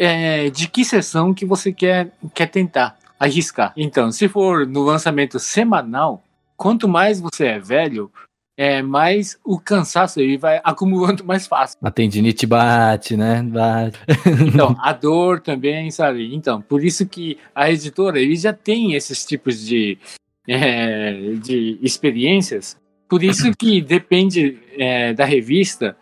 é, de que sessão que você quer, quer tentar arriscar. Então, se for no lançamento semanal, quanto mais você é velho, é mais o cansaço ele vai acumulando mais fácil. A tendinite bate, né? Bate. Então, a dor também, sabe? Então, por isso que a editora ele já tem esses tipos de, é, de experiências. Por isso que depende é, da revista,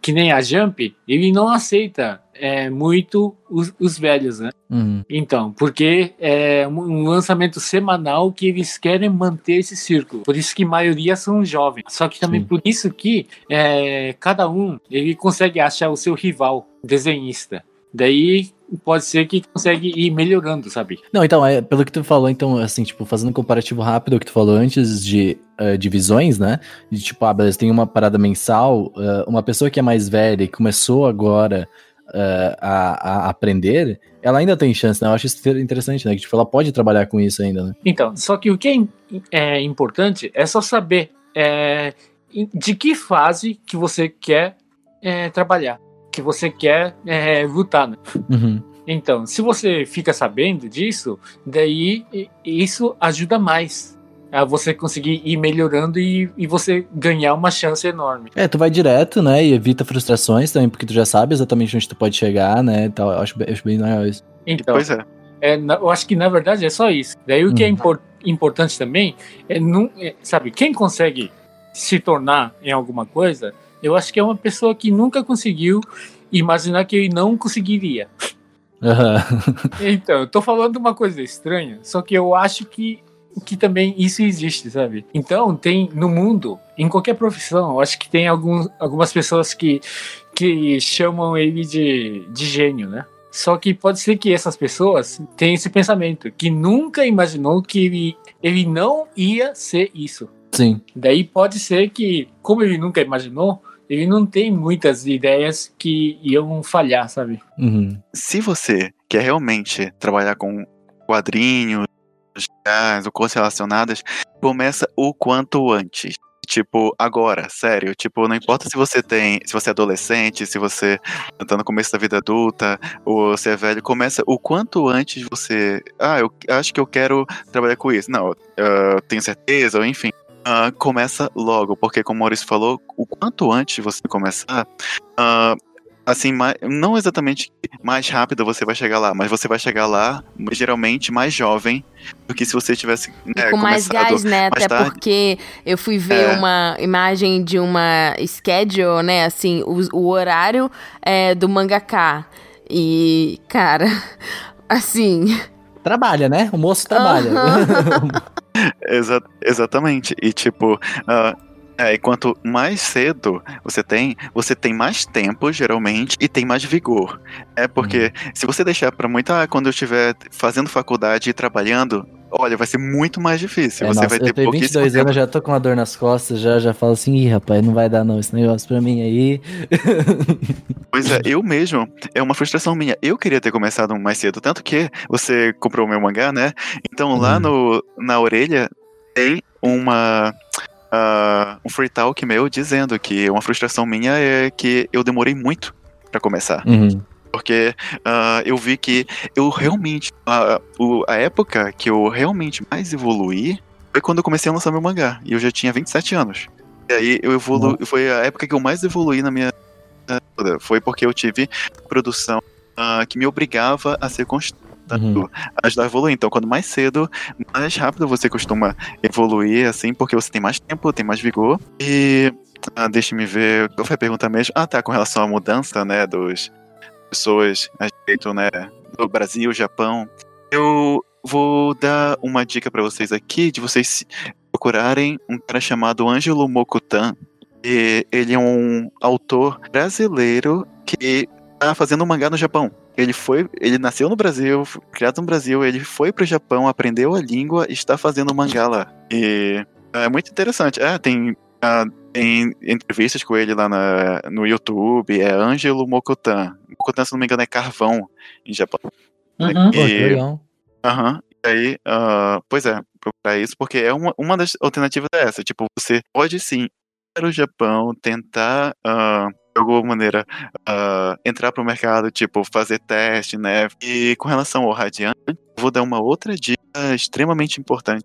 que nem a Jump, ele não aceita é, muito os, os velhos, né? Uhum. Então, porque é um lançamento semanal que eles querem manter esse círculo. Por isso que a maioria são jovens. Só que também Sim. por isso que é, cada um ele consegue achar o seu rival desenhista. Daí pode ser que consegue ir melhorando, sabe? Não, então, é, pelo que tu falou, então, assim, tipo, fazendo um comparativo rápido ao que tu falou antes de eh, divisões, né? De tipo, ah, beleza, tem uma parada mensal, eh, uma pessoa que é mais velha e começou agora eh, a, a aprender, ela ainda tem chance, né? Eu acho isso interessante, né? Que tipo, ela pode trabalhar com isso ainda, né? Então, só que o que é, é importante é só saber é, de que fase que você quer é, trabalhar, que você quer é, lutar, né? Uhum. Então, se você fica sabendo disso, daí isso ajuda mais a você conseguir ir melhorando e, e você ganhar uma chance enorme. É, tu vai direto, né? E evita frustrações também, porque tu já sabe exatamente onde tu pode chegar, né? e tal. Eu acho, bem- acho bem legal isso. Então, Pois é. é, na- eu acho que na verdade é só isso. Daí o que é Uhum. impor- importante também é, não, é, sabe, quem consegue se tornar em alguma coisa, eu acho que é uma pessoa que nunca conseguiu imaginar que ele não conseguiria. Aham. Então, eu tô falando uma coisa estranha, só que eu acho que, que também isso existe, sabe? Então, tem no mundo, em qualquer profissão, eu acho que tem alguns, algumas pessoas que, que chamam ele de, de gênio, né? Só que pode ser que essas pessoas tenham esse pensamento, que nunca imaginou que ele, ele não ia ser isso. Sim. Daí pode ser que, como ele nunca imaginou, ele não tem muitas ideias que iam falhar, sabe? Uhum. Se você quer realmente trabalhar com quadrinhos, ou coisas relacionadas, começa o quanto antes. Tipo, agora, sério. Tipo, não importa se você tem. Se você é adolescente, se você tá no começo da vida adulta, ou se é velho, começa o quanto antes você. Ah, eu acho que eu quero trabalhar com isso. Não, eu tenho certeza, ou enfim. Ah, começa logo, porque como o Maurício falou, o quanto antes você começar, ah, assim, mais, não exatamente mais rápido você vai chegar lá, mas você vai chegar lá geralmente mais jovem do que se você tivesse né, com mais começado gás, né? mais Até tarde. porque eu fui ver É. uma imagem de uma schedule, né? Assim, o, o horário é, do mangaka. E, cara, assim. Trabalha, né? O moço trabalha. Exa- exatamente. E tipo, ah, é, e quanto mais cedo você tem, você tem mais tempo, geralmente, e tem mais vigor. É porque se você deixar pra muito, ah, quando eu estiver fazendo faculdade e trabalhando, olha, vai ser muito mais difícil. É, você nossa, vai ter eu tenho pouquíssimo 22 tempo. anos, já tô com uma dor nas costas, já, já falo assim, ih, rapaz, não vai dar não esse negócio pra mim aí. Pois é, eu mesmo, é uma frustração minha. Eu queria ter começado mais cedo, tanto que você comprou o meu mangá, né? Então lá Uhum. no, na orelha tem uma. Ah, um free talk meu dizendo que uma frustração minha é que eu demorei muito pra começar. Uhum. Porque ah, eu vi que eu realmente. o- a época que eu realmente mais evoluí foi quando eu comecei a lançar meu mangá. E eu já tinha 27 anos. E aí eu evolu Foi a época que eu mais evoluí na minha. vida. Foi porque eu tive produção ah, que me obrigava a ser constante. Uhum. ajudar a evoluir. Então, quando mais cedo, mais rápido você costuma evoluir, assim, porque você tem mais tempo, tem mais vigor. E ah, deixa-me ver. Qual foi a pergunta mesmo? Ah, tá, com relação à mudança, né, dos pessoas a respeito, né, do Brasil, Japão. Eu vou dar uma dica pra vocês aqui de vocês procurarem um cara chamado Ângelo Mokutan. E ele é um autor brasileiro que tá fazendo um mangá no Japão. Ele foi, ele nasceu no Brasil, foi criado no Brasil, ele foi pro Japão, aprendeu a língua e está fazendo mangá lá. E é muito interessante. Ah, tem, ah, tem entrevistas com ele lá na- no YouTube, é Ângelo Mokutan. Mokutan, se não me engano, é carvão em Japão. Uhum. Pô, que E- legal. Aham. E aí, ah, pois é, procurar isso, porque é uma, uma das alternativas é essa. Tipo, você pode sim ir para o Japão, tentar, ah, de alguma maneira, ah, entrar para o mercado, tipo, fazer teste, né? E com relação ao Radiante, eu vou dar uma outra dica extremamente importante.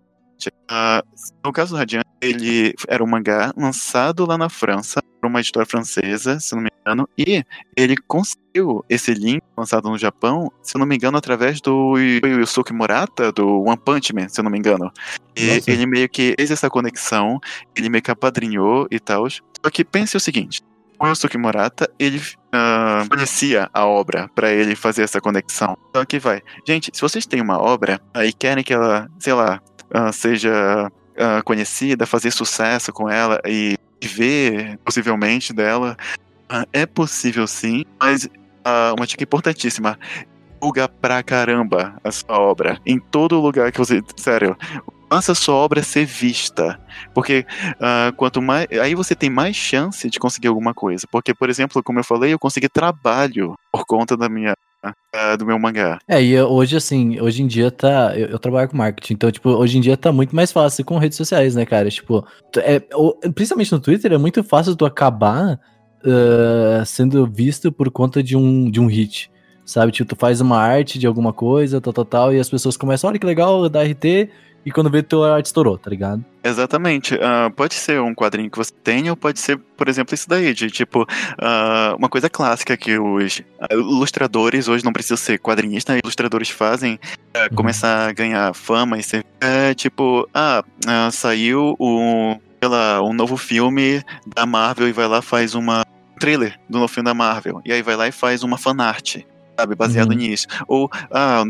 Ah, no caso do Radiante, ele era um mangá lançado lá na França, por uma editora francesa, se não me engano, e ele conseguiu esse link lançado no Japão, se não me engano, através do Yusuke Murata, do One Punch Man, se não me engano. E Nossa. ele meio que fez essa conexão, ele meio que apadrinhou e tal. Só que pense o seguinte: o Yusuke Murata, ele ah, conhecia a obra pra ele fazer essa conexão. Então aqui vai. Gente, se vocês têm uma obra aí querem que ela, sei lá, ah, seja ah, conhecida, fazer sucesso com ela e viver possivelmente dela, é possível sim, mas uma dica importantíssima. Divulga pra caramba a sua obra. Em todo lugar que você. Sério. Faça sua obra ser vista. Porque ah, quanto mais. Aí você tem mais chance de conseguir alguma coisa. Porque, por exemplo, como eu falei, eu consegui trabalho por conta da minha. ah, do meu mangá. É, e hoje, assim, hoje em dia tá. Eu, eu trabalho com marketing, então, tipo, hoje em dia tá muito mais fácil com redes sociais, né, cara? Tipo, é, principalmente no Twitter, é muito fácil tu acabar ah, sendo visto por conta de um, de um hit. Sabe? Tipo, tu faz uma arte de alguma coisa, tal, tal, tal, e as pessoas começam, olha que legal, dá RT, e quando vê, tua arte estourou, tá ligado? Exatamente. ah, pode ser um quadrinho que você tenha, ou pode ser, por exemplo, isso daí, de tipo, ah, uma coisa clássica que os ah, ilustradores, hoje não precisa ser quadrinhista, ilustradores fazem pra Uhum. começar a ganhar fama e ser. É tipo, ah, saiu o, sei um novo filme da Marvel e vai lá faz uma um trailer do novo filme da Marvel. E aí vai lá e faz uma fanart. Sabe, baseado Uhum. nisso. Ou, ah,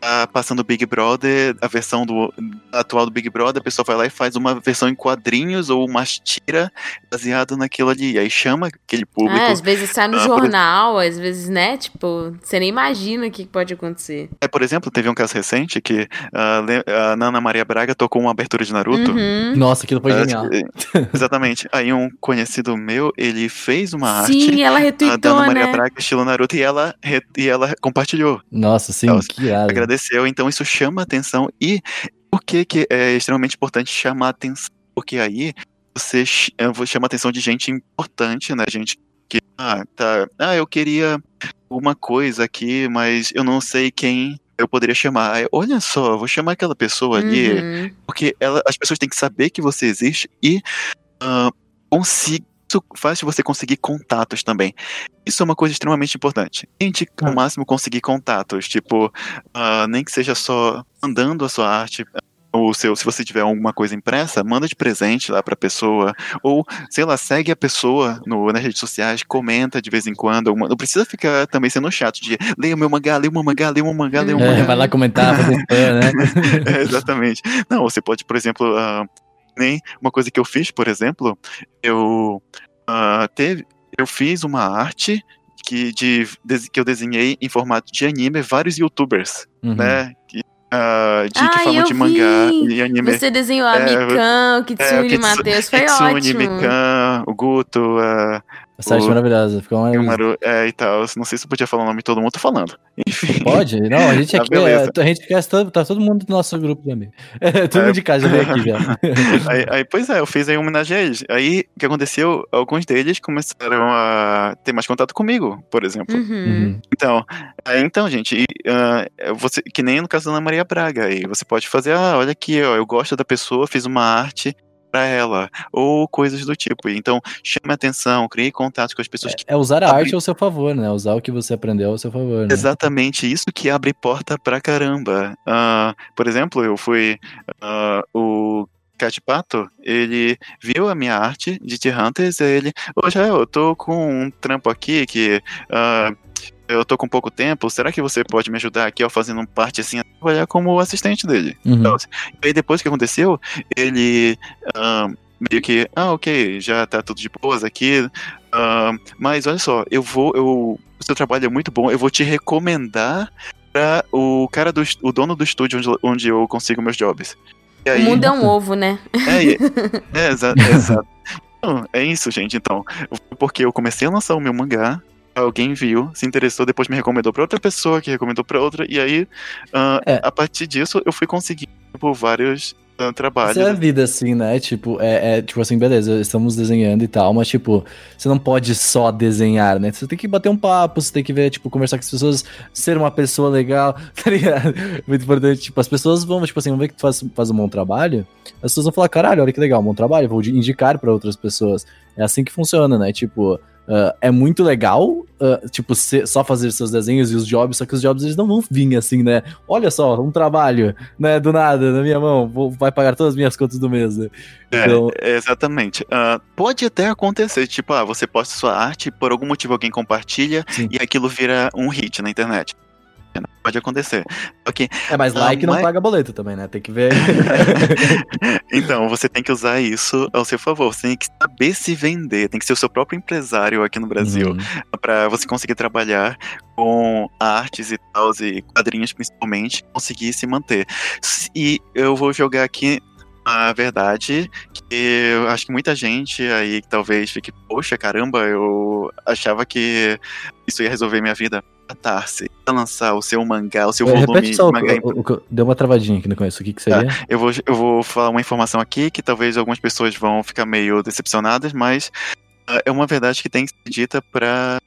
tá passando o Big Brother, a versão do atual do Big Brother, a pessoa vai lá e faz uma versão em quadrinhos ou umas tira baseado naquilo ali. Aí chama aquele público. Ah, às vezes sai no Ah, por- jornal, às vezes, né? Tipo, você nem imagina o que pode acontecer. É, por exemplo, teve um caso recente que ah, le- a Nana Maria Braga tocou uma abertura de Naruto. Uhum. Nossa, aquilo foi Ah, genial. Exatamente. Aí um conhecido meu, ele fez uma Sim, arte ela ah, da retweetou, Ana Maria né? Braga estilo Naruto e ela, re- e ela compartilhou. Nossa, sim, Nossa, que irado. Então isso chama atenção. E por que, que é extremamente importante chamar atenção? Porque aí você vo- chama atenção de gente importante, né? Gente que, ah, tá, ah, eu queria uma coisa aqui, mas eu não sei quem eu poderia chamar. Aí, olha só, vou chamar aquela pessoa ali, Uhum. porque ela, as pessoas têm que saber que você existe e ah, consi- Isso faz você conseguir contatos também. Isso é uma coisa extremamente importante. Tente ao máximo conseguir contatos, tipo, ah, nem que seja só mandando a sua arte. Ou seu, se você tiver alguma coisa impressa, manda de presente lá pra pessoa. Ou, sei lá, segue a pessoa no, nas redes sociais, comenta de vez em quando. alguma- Não precisa ficar também sendo chato de leia o meu mangá, leia o meu mangá, leia o meu mangá, leia o meu É, mangá. vai lá comentar, fazer spam, né? É, exatamente. Não, você pode, por exemplo, ah, nem uma coisa que eu fiz, por exemplo, eu ah, teve, eu fiz uma arte que, de, des- que eu desenhei em formato de anime vários youtubers, Uhum. né? Que, ah, de, que Ai, falam de mangá vi! e anime. Você desenhou a É, Mikan, o Kitsune, Kitsu- Matheus, foi Kitsune, ótimo. Mikan, o Guto, a arte o- maravilhosa. Ficou uma... Yumaru, é, e tal. Não sei se eu podia falar o nome de todo mundo, tô falando. Enfim. Pode? Não, a gente Ah, aqui, é, a gente quer, tá, tá todo mundo do nosso grupo amigos. É, todo mundo de casa já veio aqui já. Aí, aí, pois é, eu fiz aí uma homenagem a eles. Aí, o que aconteceu? Alguns deles começaram a ter mais contato comigo, por exemplo. Uhum. Uhum. Então, é, então, gente, e, ah, você, que nem no caso da Ana Maria Braga, aí você pode fazer, ah, olha aqui, ó, eu gosto da pessoa, fiz uma arte pra ela, ou coisas do tipo. Então, chame atenção, crie contato com as pessoas que É usar a Abri- arte ao seu favor, né? Usar o que você aprendeu ao seu favor, né? Exatamente, isso que abre porta pra caramba. Ah, por exemplo, eu fui. ah, o Cat Pato, ele viu a minha arte de T-Hunters e ele. Ô, Jael, eu tô com um trampo aqui que. ah, eu tô com pouco tempo, será que você pode me ajudar aqui, ó, fazendo parte assim, a trabalhar como assistente dele? Uhum. Então, E aí depois que aconteceu, ele meio que, ah, ok, já tá tudo de boas aqui, mas olha só, eu vou, eu, o seu trabalho é muito bom, eu vou te recomendar para o cara do, o dono do estúdio onde, onde eu consigo meus jobs. E O aí, mundo é um ovo, né? é, é, é exato. Não, é isso, gente. Então, porque eu comecei a lançar o meu mangá, alguém viu, se interessou, depois me recomendou pra outra pessoa, que recomendou pra outra, e aí, ah, É. a partir disso, eu fui conseguindo por vários ah, trabalhos. Isso é a vida, assim, né? Tipo, é, é, tipo assim, beleza, estamos desenhando e tal, mas, tipo, você não pode só desenhar, né? Você tem que bater um papo, você tem que ver, tipo, conversar com as pessoas, ser uma pessoa legal, tá ligado? Muito importante. Tipo, as pessoas vão, tipo assim, vão ver que tu faz, faz um bom trabalho, as pessoas vão falar, caralho, olha que legal, bom trabalho, vou indicar pra outras pessoas. É assim que funciona, né? Tipo, ah, é muito legal, ah, tipo, ser- só fazer seus desenhos e os jobs, só que os jobs eles não vão vir assim, né? Olha só, um trabalho, né? Do nada, na minha mão, vou, vai pagar todas as minhas contas do mês, né? É, Então, é, exatamente. Ah, pode até acontecer, tipo, ah, você posta sua arte, por algum motivo alguém compartilha Sim. e aquilo vira um hit na internet. Pode acontecer. Ok. é, mas Ah, like não mas- paga boleto também, né? Tem que ver. então, você tem que usar isso ao seu favor. Você tem que saber se vender. Tem que ser o seu próprio empresário aqui no Brasil. Uhum. Pra você conseguir trabalhar com artes e tal, e quadrinhos principalmente, conseguir se manter. E eu vou jogar aqui a verdade, que eu acho que muita gente aí talvez fique, poxa, caramba, eu achava que isso ia resolver minha vida. Pra lançar o seu mangá, o seu É, volume Repete só, o, mangá o- o eu- deu uma travadinha aqui no começo. O que, que seria? eu vou, eu vou falar uma informação aqui que talvez algumas pessoas vão ficar meio decepcionadas, mas é uma verdade que tem que ser dita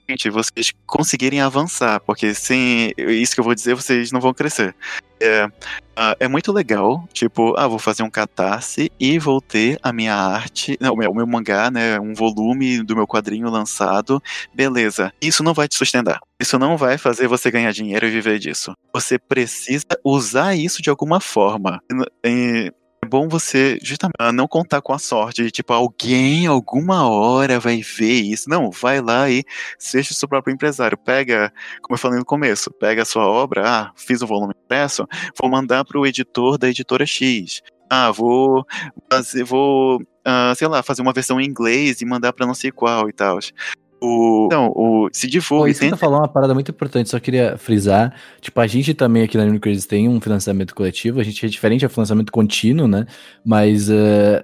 gente, vocês conseguirem avançar, porque sem isso que eu vou dizer, vocês não vão crescer. É, ah, é muito legal, tipo, ah, vou fazer um catarse e vou ter a minha arte, não, o meu, mangá, né, um volume do meu quadrinho lançado, beleza. Isso não vai te sustentar. Isso não vai fazer você ganhar dinheiro e viver disso. Você precisa usar isso de alguma forma. E bom você justamente não contar com a sorte de tipo alguém alguma hora vai ver isso. Não, vai lá e seja o seu próprio empresário. Pega, como eu falei no começo, pega a sua obra, ah, fiz um volume impresso, vou mandar para o editor da editora X. Ah, vou fazer, vou, ah, sei lá, fazer uma versão em inglês e mandar para não sei qual e tal. O, não, o se Pô, divulgue, isso que tenta falou é uma parada muito importante, só queria frisar. Tipo, a gente também aqui na Unicredit tem um financiamento coletivo, a gente é diferente, é financiamento contínuo, né? Mas eh,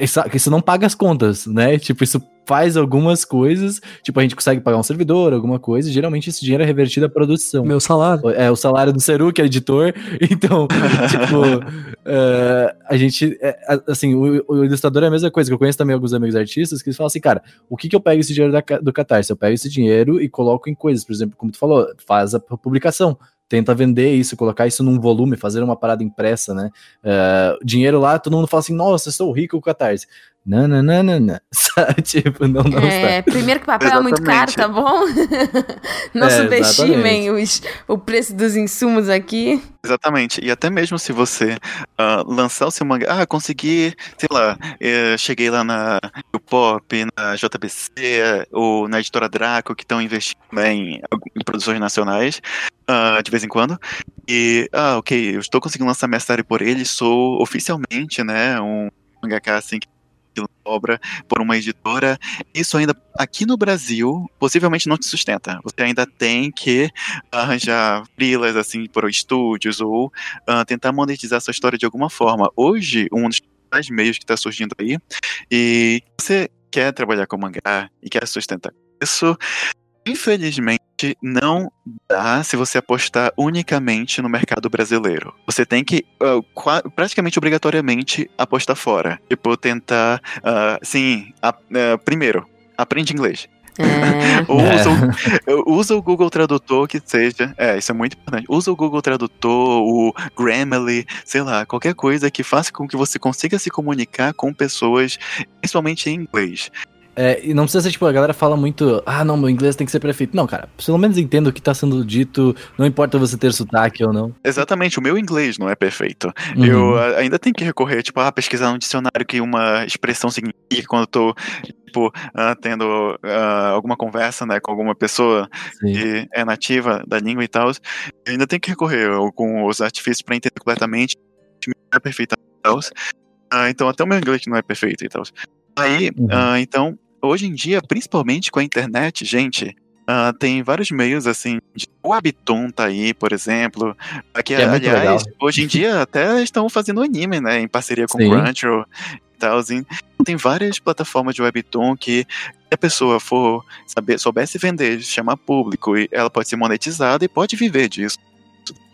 isso, isso não paga as contas, né? Tipo, isso faz algumas coisas, tipo, a gente consegue pagar um servidor, alguma coisa, e geralmente esse dinheiro é revertido à produção. Meu salário. É o salário do Seru, que é editor. Então, tipo, é, a gente. é, assim, o, o ilustrador é a mesma coisa, que eu conheço também alguns amigos artistas que eles falam assim, cara, o que, que eu pego esse dinheiro da, do Catarse? Eu pego esse dinheiro e coloco em coisas, por exemplo, como tu falou, faz a publicação. Tenta vender isso, colocar isso num volume, fazer uma parada impressa, né? É, dinheiro lá, todo mundo fala assim, nossa, eu sou rico com o Catarse. Nananana. Sabe? Tipo, não, não É, está. primeiro que papel é muito caro, Exatamente. tá bom? Não É, subestimem os, o preço dos insumos aqui. Exatamente. E até mesmo se você ah, lançar o seu mangá, ah, consegui, sei lá, eh, cheguei lá na Pop, na JBC, ou na editora Draco, que estão investindo em, em produções nacionais, ah, de vez em quando. E, ah, ok, eu estou conseguindo lançar minha série por ele, sou oficialmente, né, um mangaka assim que obra por uma editora, isso ainda aqui no Brasil possivelmente não te sustenta. Você ainda tem que arranjar freelas assim por estúdios ou ah, tentar monetizar sua história de alguma forma. Hoje, um dos meios que está surgindo aí, e você quer trabalhar com mangá e quer sustentar isso, infelizmente não dá se você apostar unicamente no mercado brasileiro. Você tem que qua- praticamente obrigatoriamente apostar fora. Tipo, tentar, ah, sim, a- ah, primeiro, aprende inglês. É. usa, o, usa o Google Tradutor que seja. É, isso é muito importante. Usa o Google Tradutor, o Grammarly, sei lá, qualquer coisa que faça com que você consiga se comunicar com pessoas, principalmente em inglês. É, e não precisa ser, tipo, a galera fala muito, ah, não, meu inglês tem que ser perfeito. Não, cara, pelo menos entenda o que tá sendo dito, não importa você ter sotaque ou não. Exatamente, o meu inglês não é perfeito. Uhum. Eu ah, ainda tenho que recorrer, tipo, a pesquisar no dicionário que uma expressão significa quando eu tô, tipo, ah, tendo ah, alguma conversa, né, com alguma pessoa Sim. que é nativa da língua e tal. Eu ainda tenho que recorrer com os artifícios para entender completamente não é perfeito e tal. Ah, então, até o meu inglês não é perfeito e tal. Aí, Uhum. ah, então, hoje em dia, principalmente com a internet, gente. ah, tem vários meios assim, de- o Webtoon tá aí, por exemplo. Aqui, é aliás, hoje em dia até estão fazendo anime, né? Em parceria com Sim. Crunchyroll e tal. assim. Tem várias plataformas de Webtoon que se a pessoa for saber, soubesse vender, chamar público, e ela pode ser monetizada e pode viver disso.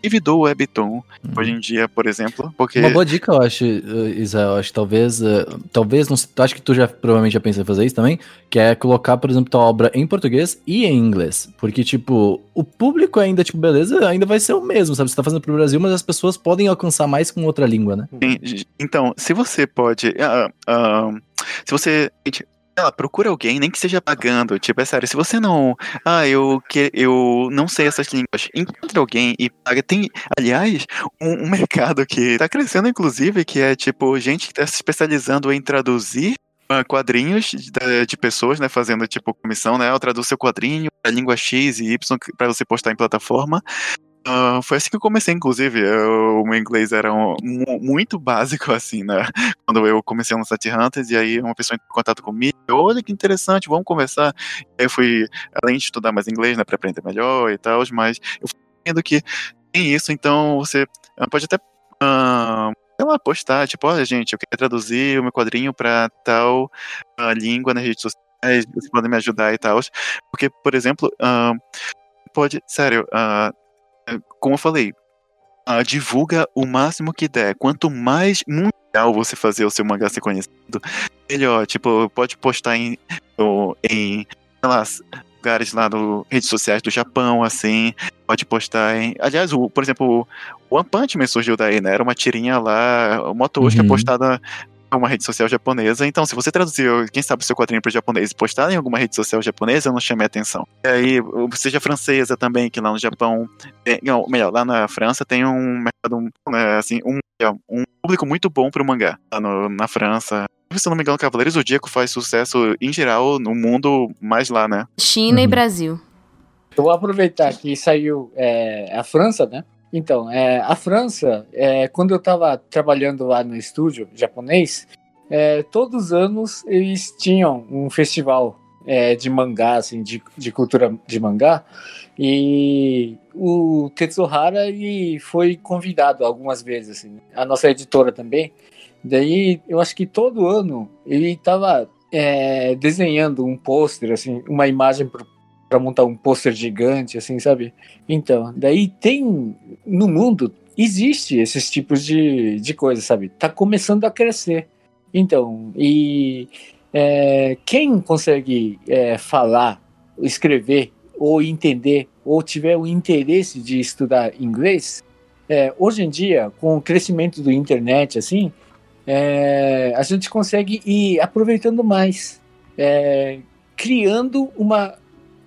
Vive do Webtoon hoje em dia, por exemplo, porque. Uma boa dica, eu acho, eh, Isa, eu acho que talvez, eh, talvez, não acho que tu já provavelmente já pensou em fazer isso também, que é colocar, por exemplo, tua obra em português e em inglês, porque, tipo, o público ainda, tipo, beleza, ainda vai ser o mesmo, sabe, você tá fazendo pro Brasil, mas as pessoas podem alcançar mais com outra língua, né? Sim, Então, se você pode. ah, ah, se você. Lá, procura alguém, nem que seja pagando. Tipo, é sério, se você não. Ah, eu, que, eu não sei essas línguas. Encontre alguém e paga. Tem, aliás, um, um mercado que tá crescendo, inclusive, que é tipo, gente que tá se especializando em traduzir. ah, Quadrinhos de, de pessoas, né? Fazendo tipo comissão, né? Eu traduzo seu quadrinho para língua X e Y para você postar em plataforma. Ah, foi assim que eu comecei, inclusive. Eu- o meu inglês era um- mu- muito básico, assim, né? Quando eu comecei no Sete Hunters, e aí uma pessoa entrou em contato comigo, olha que interessante, vamos conversar. Eu fui, além de estudar mais inglês, né, pra aprender melhor e tal, mas eu fui que tem isso, então você ah, pode até. ah, sei lá, postar, tipo, olha, gente, eu quero traduzir o meu quadrinho pra tal ah, língua nas redes sociais, vocês podem me ajudar e tal. Porque, por exemplo, ah, pode, sério, ah, como eu falei, ah, divulga o máximo que der. Quanto mais mundial você fazer o seu mangá ser conhecido, melhor. Tipo, pode postar em, ou em lá, lugares lá no redes sociais do Japão, assim. Pode postar em. Aliás, o, por exemplo, o One Punch Man surgiu daí, né? Era uma tirinha lá, uma tosca Uhum. postada uma rede social japonesa. Então, se você traduzir, quem sabe, o seu quadrinho para japonês e postar em alguma rede social japonesa, não chame a atenção. E aí, seja francesa também, que lá no Japão, tem, não, melhor, lá na França tem um mercado, né, assim, um, um público muito bom pro mangá. Lá no- na França. Se eu não me engano, Cavaleiro Zodíaco faz sucesso em geral no mundo mais lá, né? China e Uhum. Brasil. Eu vou aproveitar que saiu é, a França, né? Então, é, a França, é, quando eu estava trabalhando lá no estúdio japonês, é, todos os anos eles tinham um festival é, de mangá, assim, de, de cultura de mangá, e o Tetsuhara ele foi convidado algumas vezes, assim, a nossa editora também. Daí, eu acho que todo ano ele estava é, desenhando um pôster, assim, uma imagem pro para montar um pôster gigante, assim, sabe? Então, daí tem no mundo existe esses tipos de, de coisa, sabe? Tá começando a crescer. Então, e é, quem consegue é, falar, escrever ou entender ou tiver o interesse de estudar inglês, é, hoje em dia, com o crescimento do internet, assim, é, a gente consegue ir aproveitando mais, é, criando uma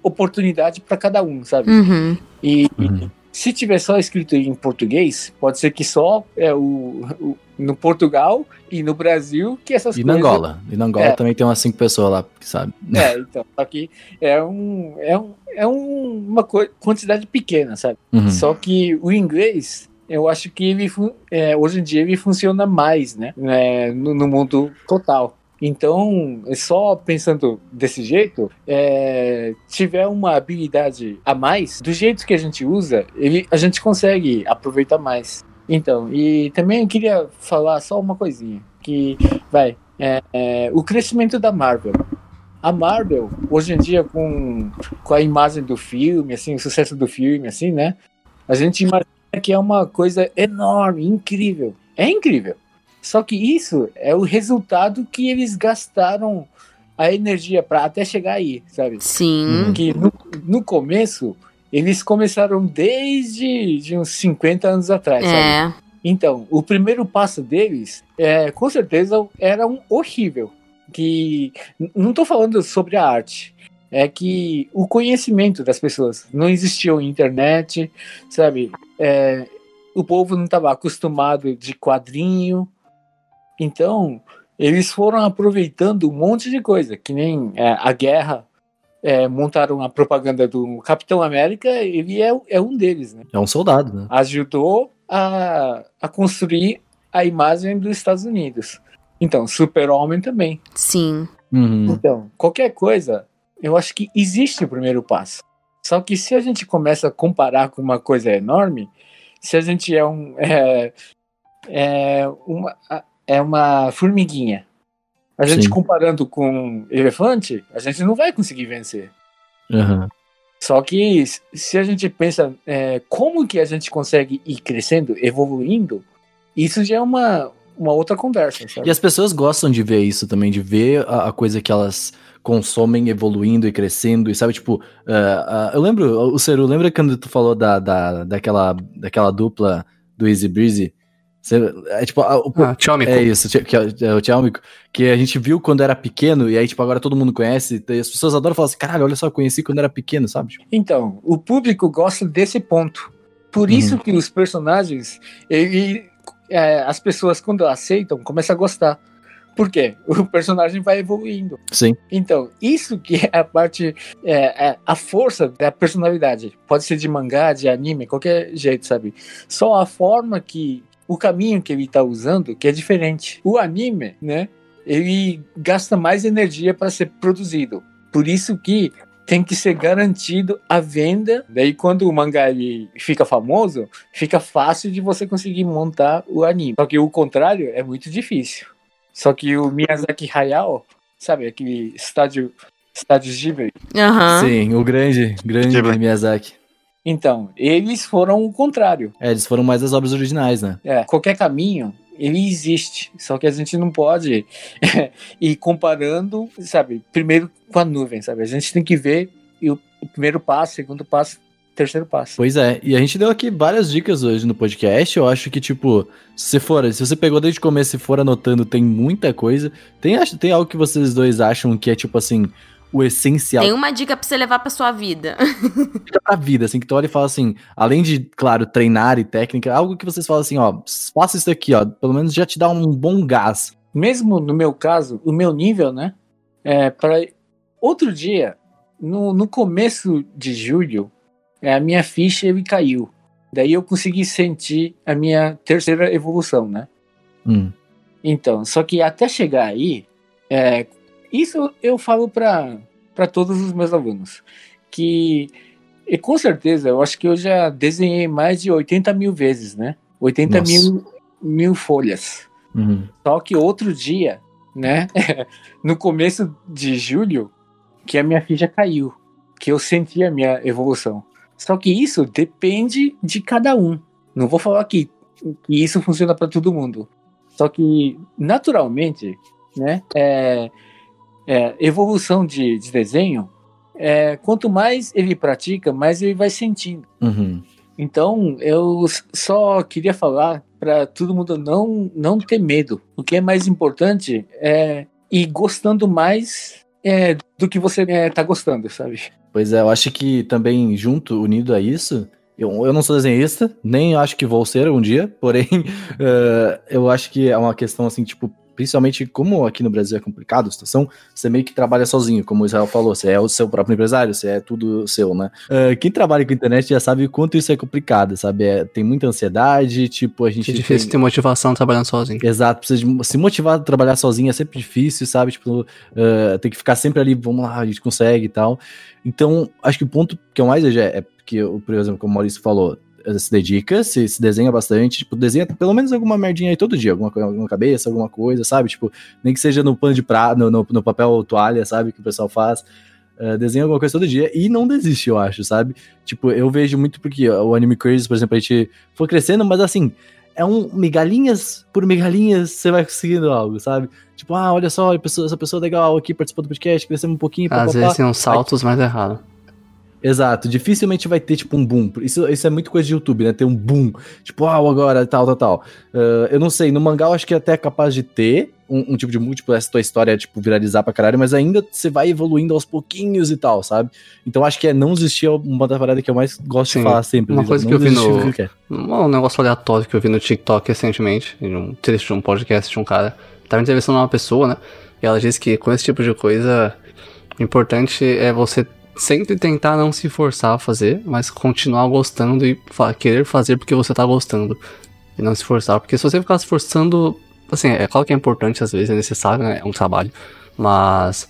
oportunidade para cada um, sabe? Uhum. E Uhum. se tiver só escrito em português, pode ser que só é o, o- no Portugal e no Brasil que essas E na coisas. Angola. E na Angola É. também tem umas cinco pessoas lá que sabe. É, então, só que é um é, um, é um- uma quantidade pequena, sabe? Uhum. Só que o inglês, eu acho que ele é, hoje em dia ele funciona mais, né? né, no, no mundo total. Então, só pensando desse jeito, é, tiver uma habilidade a mais, do jeito que a gente usa, ele, a gente consegue aproveitar mais. Então, e também queria falar só uma coisinha, que vai, é, é, o crescimento da Marvel. A Marvel, hoje em dia, com, com a imagem do filme, assim, o sucesso do filme, assim, né? A gente imagina que é uma coisa enorme, incrível. É incrível. Só que isso é o resultado que eles gastaram a energia para até chegar aí, sabe? Sim. Uhum. Que no, no começo, eles começaram desde de uns 50 anos atrás, sabe? É. Então, o primeiro passo deles, é, com certeza, era um horrível. Que não estou falando sobre a arte, é que o conhecimento das pessoas não existia internet, sabe? É, o povo não estava acostumado de quadrinho, então eles foram aproveitando um monte de coisa, que nem é, a guerra. é, montaram a propaganda do Capitão América, ele é, é um deles, né? É um soldado, né? ajudou a, a construir a imagem dos Estados Unidos. Então, Super-Homem também. Sim. Uhum. Então, qualquer coisa, eu acho que existe o primeiro passo. Só que se a gente começa a comparar com uma coisa enorme, se a gente é um é, é uma é uma formiguinha, a gente Sim. comparando com elefante, a gente não vai conseguir vencer. Uhum. Só que se a gente pensa é, como que a gente consegue ir crescendo, evoluindo, isso já é uma, uma outra conversa, sabe? E as pessoas gostam de ver isso também, de ver a, a coisa que elas consomem evoluindo e crescendo, e sabe, tipo, ah, ah, eu lembro, o Ceru, lembra quando tu falou da, da, daquela, daquela dupla do Easy Breezy? Você- é tipo, a- o- Ah, tchau, é isso, que é, é o Tchalmico, que a gente viu quando era pequeno, e aí, tipo, agora todo mundo conhece, e as pessoas adoram falar assim, caralho, olha só, eu conheci quando era pequeno, sabe? Tipo, Então, o público gosta desse ponto. Por Uhum. isso que os personagens, ele, é, as pessoas quando aceitam, começam a gostar. Por quê? O personagem vai evoluindo. sim. Então, isso que é a parte, é, é a força da personalidade. Pode ser de mangá, de anime, qualquer jeito, sabe? Só a forma que, o caminho que ele tá usando que é diferente. O anime, né? Ele gasta mais energia para ser produzido. Por isso que tem que ser garantido a venda. Daí, quando o mangá ele fica famoso, fica fácil de você conseguir montar o anime. Só que o contrário é muito difícil. Só que o Miyazaki Hayao, sabe, aquele estádio, estádio Ghibli. Aham. Sim, o grande, grande Ghibli. Miyazaki. Então, eles foram o contrário. É, eles foram mais das obras originais, né? É, qualquer caminho, ele existe. Só que a gente não pode ir comparando, sabe, primeiro com a nuvem, sabe? A gente tem que ver o, o primeiro passo, segundo passo, terceiro passo. Pois é, e a gente deu aqui várias dicas hoje no podcast. Eu acho que, tipo, se você for, se você pegou desde o começo e for anotando, tem muita coisa. Tem, acho- tem algo que vocês dois acham que é, tipo assim, o essencial Tem uma dica pra você levar pra sua vida. pra vida, assim, que tu olha e fala assim, além de, claro, treinar e técnica, algo que vocês falam assim, ó, faça isso aqui, ó, pelo menos já te dá um bom gás. Mesmo no meu caso, o meu nível, né? É, para outro dia, no, no começo de julho, é, a minha ficha ele caiu. Daí eu consegui sentir a minha terceira evolução, né? Hum, Então, só que até chegar aí, é, isso eu falo para todos os meus alunos, que e com certeza eu acho que eu já desenhei mais de 80 mil vezes, né? 80 Nossa. mil, mil folhas. uhum. Só que outro dia, né? no começo de julho, que a minha ficha caiu, que eu senti a minha evolução. Só que isso depende de cada um. Não vou falar que, que isso funciona para todo mundo. Só que naturalmente, né? É, é, evolução de, de desenho, é, quanto mais ele pratica, mais ele vai sentindo. Uhum. Então, eu só queria falar para todo mundo não, não ter medo. O que é mais importante é ir gostando mais é, do que você é, tá gostando, sabe? Pois é, eu acho que também junto, unido a isso, eu, eu não sou desenhista, nem acho que vou ser um dia, porém, eh, eu acho que é uma questão assim, tipo, principalmente como aqui no Brasil é complicado a situação, você meio que trabalha sozinho, como o Israel falou, você é o seu próprio empresário, você é tudo seu, né? Eh, quem trabalha com internet já sabe o quanto isso é complicado, sabe? É, tem muita ansiedade, tipo, a gente. É difícil tem- ter motivação trabalhando sozinho. Exato, precisa de se motivar a trabalhar sozinho é sempre difícil, sabe? Tipo, eh, tem que ficar sempre ali, vamos lá, a gente consegue e tal. Então, acho que o ponto que eu mais vejo é, é porque, eu, por exemplo, como o Maurício falou, se dedica, se, se desenha bastante, tipo, desenha pelo menos alguma merdinha aí todo dia, alguma alguma cabeça, alguma coisa, sabe? Tipo, nem que seja no pano de prato, no, no, no papel toalha, sabe? Que o pessoal faz. Eh, desenha alguma coisa todo dia e não desiste, eu acho, sabe? Tipo, eu vejo muito porque ó, o Anime Crazy, por exemplo, a gente foi crescendo, mas assim, é um migalhinhas por migalhinhas você vai conseguindo algo, sabe? Tipo, ah, olha só, essa pessoa legal aqui participou do podcast, crescemos um pouquinho, Às papapá. vezes tem uns saltos, mas é raro. Exato, dificilmente vai ter, tipo, um boom. Isso, isso é muito coisa de YouTube, né? Ter um boom. Tipo, ah, agora, tal, tal, tal. Ah, eu não sei, no mangá eu acho que é até capaz de ter um, um tipo de múltiplo, essa tua história, tipo, viralizar pra caralho, mas ainda você vai evoluindo aos pouquinhos e tal, sabe? Então acho que é não desistir é uma das paradas que eu mais gosto Sim, de falar sempre. uma coisa que eu vi no-. Um negócio aleatório que eu vi no TikTok recentemente, em um trecho de um podcast de um cara. Tava entrevistando uma pessoa, né? E ela disse que com esse tipo de coisa, o importante é você sempre tentar não se forçar a fazer, mas continuar gostando e fa- querer fazer porque você tá gostando. E não se forçar. Porque se você ficar se forçando, assim, é claro que é importante, às vezes é necessário, né? É um trabalho. Mas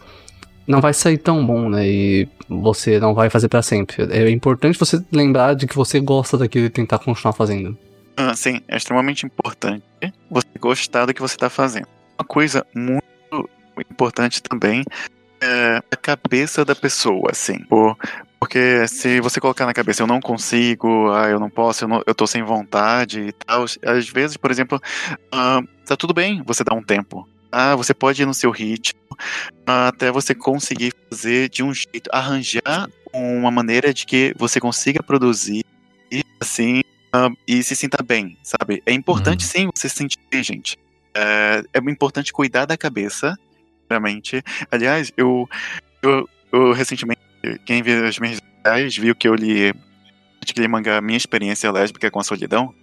não vai sair tão bom, né? E você não vai fazer pra sempre. É importante você lembrar de que você gosta daquilo e tentar continuar fazendo. Ah, sim, é extremamente importante você gostar do que você está fazendo. Uma coisa muito importante também é a cabeça da pessoa, assim. Por- porque se você colocar na cabeça, eu não consigo, ah, eu não posso, eu, não, eu tô sem vontade e tal. Às vezes, por exemplo, ah, tá tudo bem você dar um tempo. Ah, você pode ir no seu ritmo ah, até você conseguir fazer de um jeito, arranjar uma maneira de que você consiga produzir assim ah, e se sinta bem, sabe? É importante sim você se sentir bem, gente. É, é importante cuidar da cabeça, realmente. Aliás, eu, eu, eu recentemente, quem viu as minhas reais viu que eu li aquele mangá Minha Experiência Lésbica com a Solidão.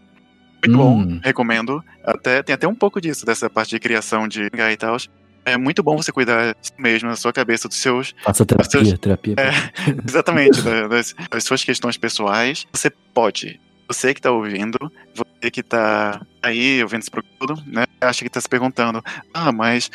Muito Hum. bom, recomendo. Até, tem até um pouco disso, dessa parte de criação de mangá e tal. É muito bom você cuidar de si mesmo, da sua cabeça, dos seus Faça terapia, Vocês- terapia. É. Exatamente, da- das, das suas questões pessoais. Você pode. Você que tá ouvindo, você que tá aí ouvindo isso tudo, né? Acha que tá se perguntando, ah, mas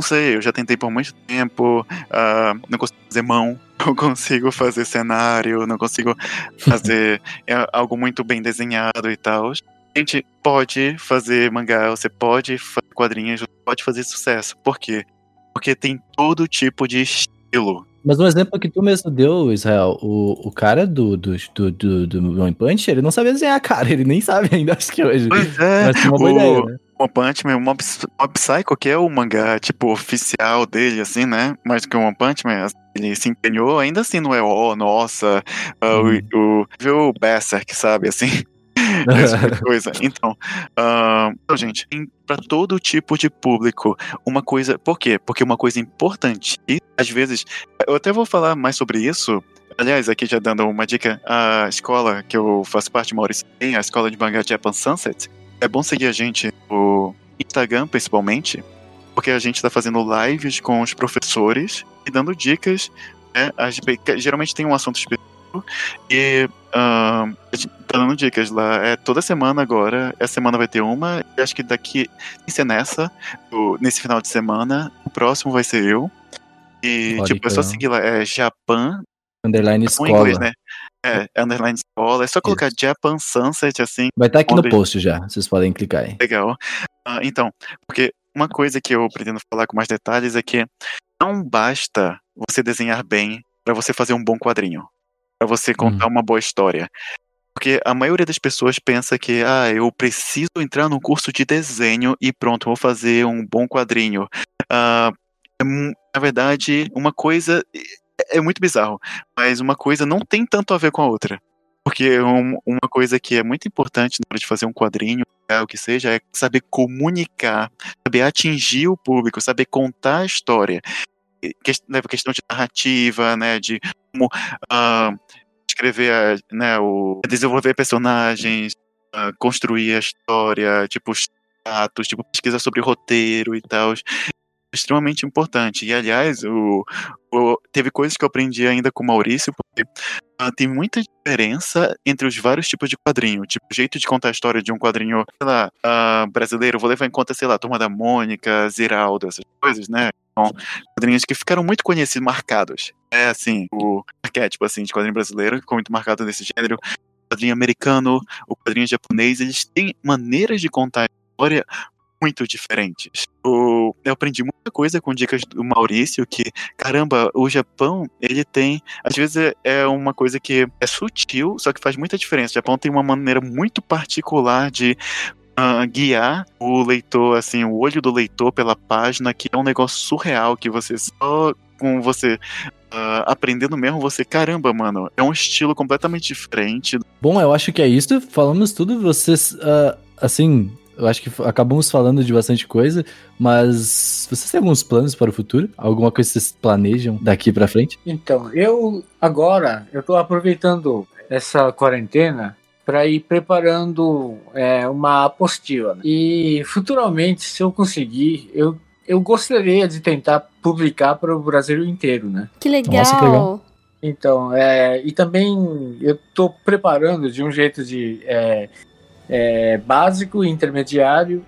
não sei, eu já tentei por muito tempo, ah, não consigo fazer mão, não consigo fazer cenário, não consigo fazer é, algo muito bem desenhado e tal. A gente pode fazer mangá, você pode fazer quadrinhos, você pode fazer sucesso. Por quê? Porque tem todo tipo de estilo. Mas um exemplo que tu mesmo deu, Israel, o, o cara do, do, do, do, do One Punch, ele não sabia desenhar, cara, ele nem sabe ainda, acho que hoje. Pois é, Mas uma boa o- ideia, né? One Punch Man, o Mob, Mob Psycho, que é o mangá, tipo, oficial dele, assim, né? Mais do que o One Punch Man, ele se empenhou, ainda assim não é, ó, nossa, ah, Uhum. o, o, viu o Berserk, sabe, assim, esse tipo de coisa. Então, ah, então, gente, tem pra todo tipo de público, uma coisa, por quê? Porque uma coisa importante, e às vezes, eu até vou falar mais sobre isso, Aliás, aqui já dando uma dica, a escola que eu faço parte, Maurício, tem a escola de mangá Japan Sunset, é bom seguir a gente no Instagram, principalmente, porque a gente está fazendo lives com os professores e dando dicas. Né, geralmente tem um assunto específico e ahn, a gente tá dando dicas lá. É toda semana agora. Essa semana vai ter uma. E acho que daqui, sem ser nessa, nesse final de semana, o próximo vai ser eu. E, Pode tipo, é só seguir lá. É Japan Underline escola. inglês, né? É, é underline escola. É só colocar Japan Sunset, assim, Vai estar aqui no Onde- post já, vocês podem clicar aí. Legal. Ah, então, porque uma coisa que eu pretendo falar com mais detalhes é que não basta você desenhar bem para você fazer um bom quadrinho, para você contar uma boa história. Porque a maioria das pessoas pensa que, ah, eu preciso entrar num curso de desenho e pronto, vou fazer um bom quadrinho. Mu- na verdade, uma coisa é, é muito bizarro, mas uma coisa não tem tanto a ver com a outra. Porque um- uma coisa que é muito importante na hora de fazer um quadrinho, é, o que seja, é saber comunicar, saber atingir o público, saber contar a história. E ques- né, questão de narrativa, né, de como ah, escrever, a- né, o, desenvolver personagens, ah, construir a história, tipo, status, tipo, pesquisa sobre roteiro e tal. Extremamente importante. E, aliás, o, o- teve coisas que eu aprendi ainda com o Maurício, porque ah, tem muita diferença entre os vários tipos de quadrinho. Tipo, o jeito de contar a história de um quadrinho, sei lá, ah, brasileiro, vou levar em conta, sei lá, Turma da Mônica, Ziraldo, essas coisas, né? São quadrinhos que ficaram muito conhecidos, marcados. É, assim, o arquétipo, assim, de quadrinho brasileiro, ficou muito marcado nesse gênero. O quadrinho americano, o quadrinho japonês, eles têm maneiras de contar a história muito diferentes. O- eu aprendi muita coisa com dicas do Maurício, que, caramba, o Japão, ele tem, às vezes é, é uma coisa que é sutil, só que faz muita diferença. O Japão tem uma maneira muito particular de ah, guiar o leitor, assim, o olho do leitor pela página, que é um negócio surreal, que você só com você ah, aprendendo mesmo, você, caramba, mano, é um estilo completamente diferente. Bom, eu acho que é isso. Falamos tudo. Vocês, ah, assim, eu acho que acabamos falando de bastante coisa, mas vocês têm alguns planos para o futuro? Alguma coisa que vocês planejam daqui pra frente? Então, eu agora eu tô aproveitando essa quarentena para ir preparando é, uma apostila. E futuramente, se eu conseguir, eu, eu gostaria de tentar publicar para o Brasil inteiro, né? Que legal. Nossa, que legal. Então, é, e também eu estou preparando de um jeito de é, é, básico, intermediário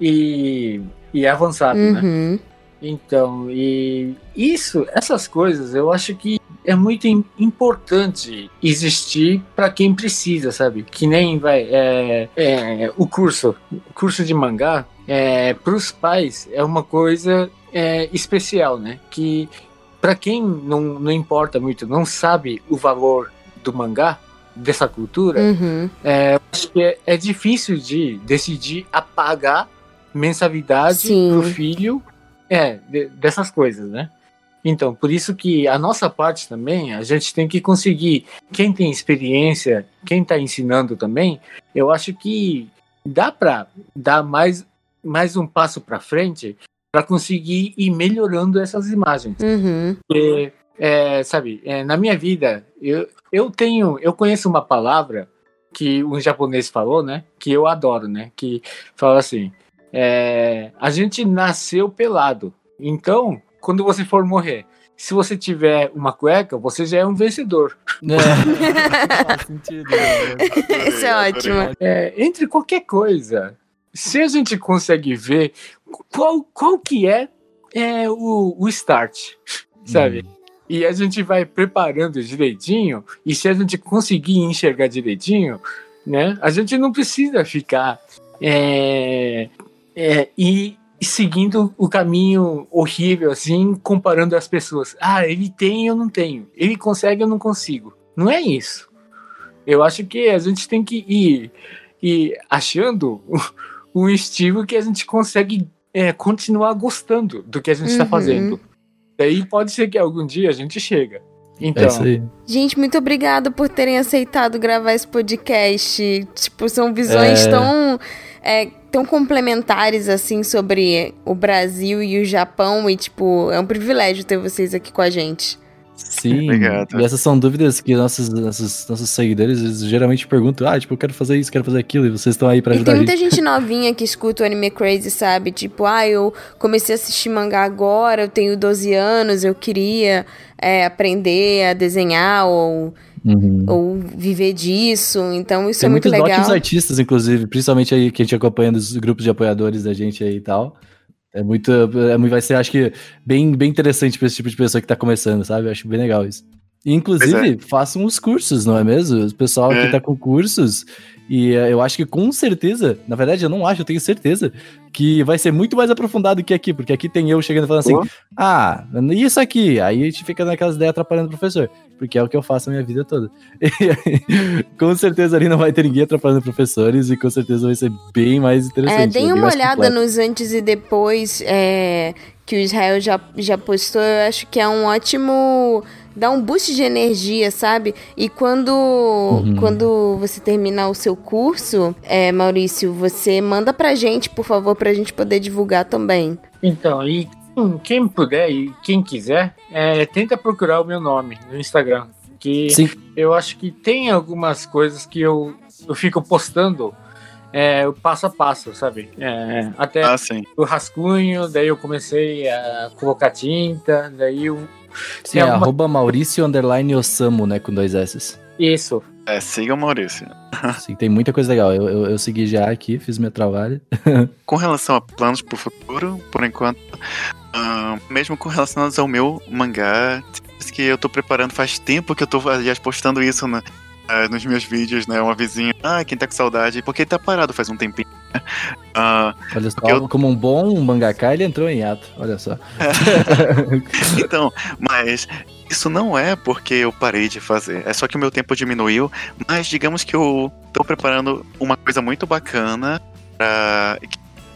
e, e avançado, né? Uhum. Então, e isso, essas coisas, eu acho que é muito im- importante existir para quem precisa, sabe? Que nem vai é, é, o curso, o curso de mangá, é, para os pais é uma coisa é, especial, né? Que para quem não, não importa muito, não sabe o valor do mangá dessa cultura, Uhum. acho que é, é difícil de decidir apagar mensalidade Sim. pro filho é de- dessas coisas, né? Então, por isso que a nossa parte também, a gente tem que conseguir, quem tem experiência, quem está ensinando também, eu acho que dá para dar mais, mais um passo para frente para conseguir ir melhorando essas imagens. Uhum. Porque, é, sabe, é, na minha vida, eu, eu tenho, eu conheço uma palavra que um japonês falou, né? Que eu adoro, né? Que fala assim: é, a gente nasceu pelado. Então, quando você for morrer, se você tiver uma cueca, você já é um vencedor. Sentido. né? Isso é ótimo. É, entre qualquer coisa, se a gente consegue ver qual, qual que é, é o, o start, sabe? E a gente vai preparando direitinho, e se a gente conseguir enxergar direitinho, né? A gente não precisa ficar é, é, e seguindo o caminho horrível, assim, comparando as pessoas. Ah, ele tem, eu não tenho. Ele consegue, eu não consigo. Não é isso. Eu acho que a gente tem que ir, ir achando um estilo que a gente consegue é, continuar gostando do que a gente está Uhum. fazendo. Daí pode ser que algum dia a gente chega. Então, É isso aí. Gente, muito obrigada por terem aceitado gravar esse podcast. Tipo, são visões É. tão, é, tão complementares, assim, sobre o Brasil e o Japão. E, tipo, é um privilégio ter vocês aqui com a gente. Sim. Obrigado. E essas são dúvidas que nossos, nossos, nossos seguidores geralmente perguntam: ah, tipo, eu quero fazer isso, quero fazer aquilo, e vocês estão aí pra E ajudar tem a muita gente. gente novinha que escuta o Anime Crazy, sabe? Tipo, ah, eu comecei a assistir mangá agora, eu tenho 12 anos, eu queria é, aprender a desenhar ou, Uhum. ou viver disso. Então, isso Tem é muito muitos legal. ótimos artistas, inclusive, principalmente aí que a gente acompanha dos grupos de apoiadores da gente aí e tal. É muito. É, muito- vai ser, acho que, bem, bem interessante pra esse tipo de pessoa que tá começando, sabe? Acho bem legal isso. E, inclusive, façam os cursos, não é mesmo? O pessoal É. que tá com cursos. E eh, eu acho que com certeza, na verdade eu não acho, eu tenho certeza, que vai ser muito mais aprofundado que aqui, porque aqui tem eu chegando e falando assim, ah, e isso aqui? Aí a gente fica naquelas ideias atrapalhando o professor, porque é o que eu faço a minha vida toda. E, com certeza ali não vai ter ninguém atrapalhando professores e com certeza vai ser bem mais interessante. É, deem bem uma olhada completo. nos antes e depois é, que o Israel já, já postou. Eu acho que é um ótimo dá um boost de energia, sabe? E quando, quando você terminar o seu curso, é, Maurício, você manda pra gente, por favor, pra gente poder divulgar também. Então, e quem puder e quem quiser, é, tenta procurar o meu nome no Instagram. Que Sim. eu acho que tem algumas coisas que eu, eu fico postando é, o passo a passo, sabe? É, até Ah, sim. o rascunho, daí eu comecei a colocar tinta, daí eu... Sim, é alguma- arroba Maurício underline Osamu, né? Com dois S. Isso. É, siga o Maurício. Sim, tem muita coisa legal. Eu, eu, eu segui já aqui, fiz meu trabalho. Com relação a planos pro futuro, por enquanto, ah, mesmo com relacionados ao meu mangá, que eu tô preparando faz tempo que eu tô, aliás, postando isso na- ah, nos meus vídeos, né? Uma vizinha, ah, quem tá com saudade, porque ele tá parado faz um tempinho. Ah, Olha só, Eu- como um bom mangaka, ele entrou em ato. Olha só. então, mas isso não é porque eu parei de fazer, é só que o meu tempo diminuiu, mas digamos que eu tô preparando uma coisa muito bacana pra.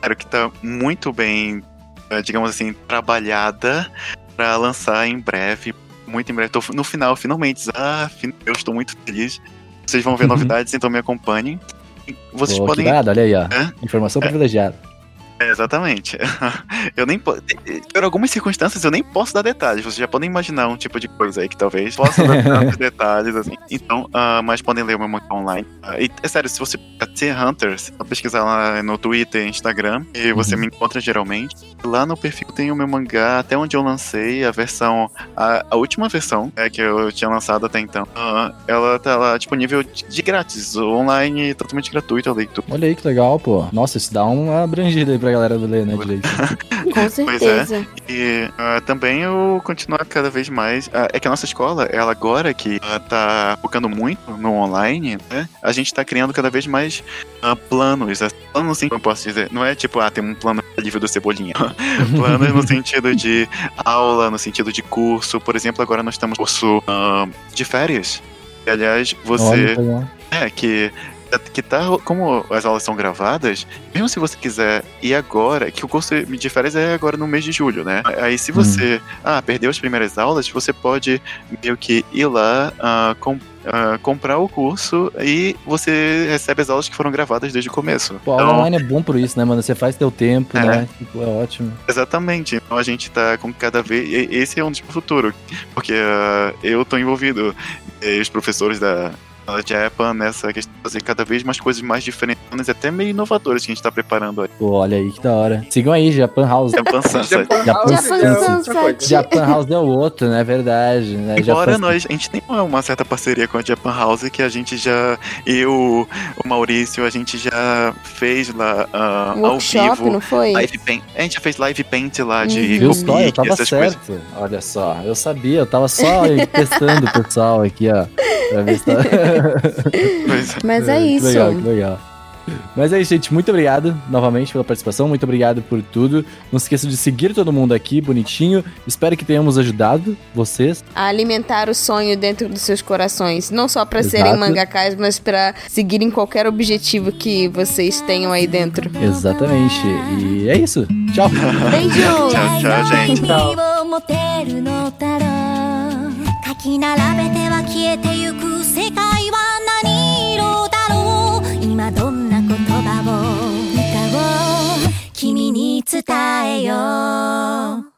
Quero que tá muito bem, eh, digamos assim, trabalhada pra lançar em breve. Muito em breve. Tô no final, finalmente. Ah, eu estou muito feliz. Vocês vão ver novidades, então me acompanhem. Vocês Pô, que podem dado, olha aí, ó. Informação privilegiada. É, exatamente. Eu nem po- Por algumas circunstâncias eu nem posso dar detalhes. Vocês já podem imaginar um tipo de coisa aí que talvez possa dar tantos detalhes assim. Então, ah, mas podem ler o meu mangá online. Ah, e é sério, se você T Hunters, só pesquisar lá no Twitter, Instagram, e você Uhum. me encontra geralmente. Lá no perfil tem o meu mangá, até onde eu lancei a versão, a, a última versão é, que eu tinha lançado até então. Ah, ela tá lá disponível de, de grátis, online, totalmente gratuito a leitura. Olha aí que legal, pô. Nossa, isso dá uma abrangida aí pra galera ler, né, direito. Com certeza. E ah, também eu continuar cada vez mais. ah, é que a nossa escola, ela agora que ah, tá focando muito no online, né? A gente tá criando cada vez mais ah, planos. Planos assim, como eu posso dizer. Não é tipo, ah, tem um plano livre do Cebolinha. planos no sentido de aula, no sentido de curso. Por exemplo, agora nós temos curso de férias. E, aliás, Olha, você. que legal. É, que, que tá. Como as aulas são gravadas, mesmo se você quiser ir agora, que o curso de férias é agora no mês de julho, né? Aí se você ah, perdeu as primeiras aulas, você pode meio que ir lá, ah, com- ah, comprar o curso e você recebe as aulas que foram gravadas desde o começo. Pô, a aula online é bom por isso, né, mano? Você faz teu tempo, É. né? Tipo, é ótimo. Exatamente. Então a gente tá com cada vez. Esse é um dos pro futuro. Porque ah, eu tô envolvido, e os professores da. Da Japan nessa questão de fazer cada vez mais coisas mais diferentes e até meio inovadoras que a gente tá preparando aí. Pô, olha aí que da hora. Sigam aí, Japan House. Japan Sunset. Japan Japan Sunset. Sunset. Japan House é o outro, né? Verdade. Né? Embora Japan- nós, a gente tem uma certa parceria com a Japan House que a gente já, eu, o Maurício, a gente já fez lá ah, ao Workshop, vivo. não foi? Live paint. A gente já fez live paint lá de Uhum. Viu só? Eu tava essas coisas. certo. Olha só, eu sabia, eu tava só testando o pessoal aqui, ó. Pra ver se tá... É. Mas é Que isso. Legal, que legal. Mas é isso, gente. Muito obrigado novamente pela participação. Muito obrigado por tudo. Não se esqueça de seguir todo mundo aqui, bonitinho. Espero que tenhamos ajudado vocês. A alimentar o sonho dentro dos seus corações. Não só pra Exato. serem mangakais, mas pra seguirem qualquer objetivo que vocês tenham aí dentro. Exatamente. E é isso. Tchau. Beijo! Tchau, tchau, gente. を伝えよう。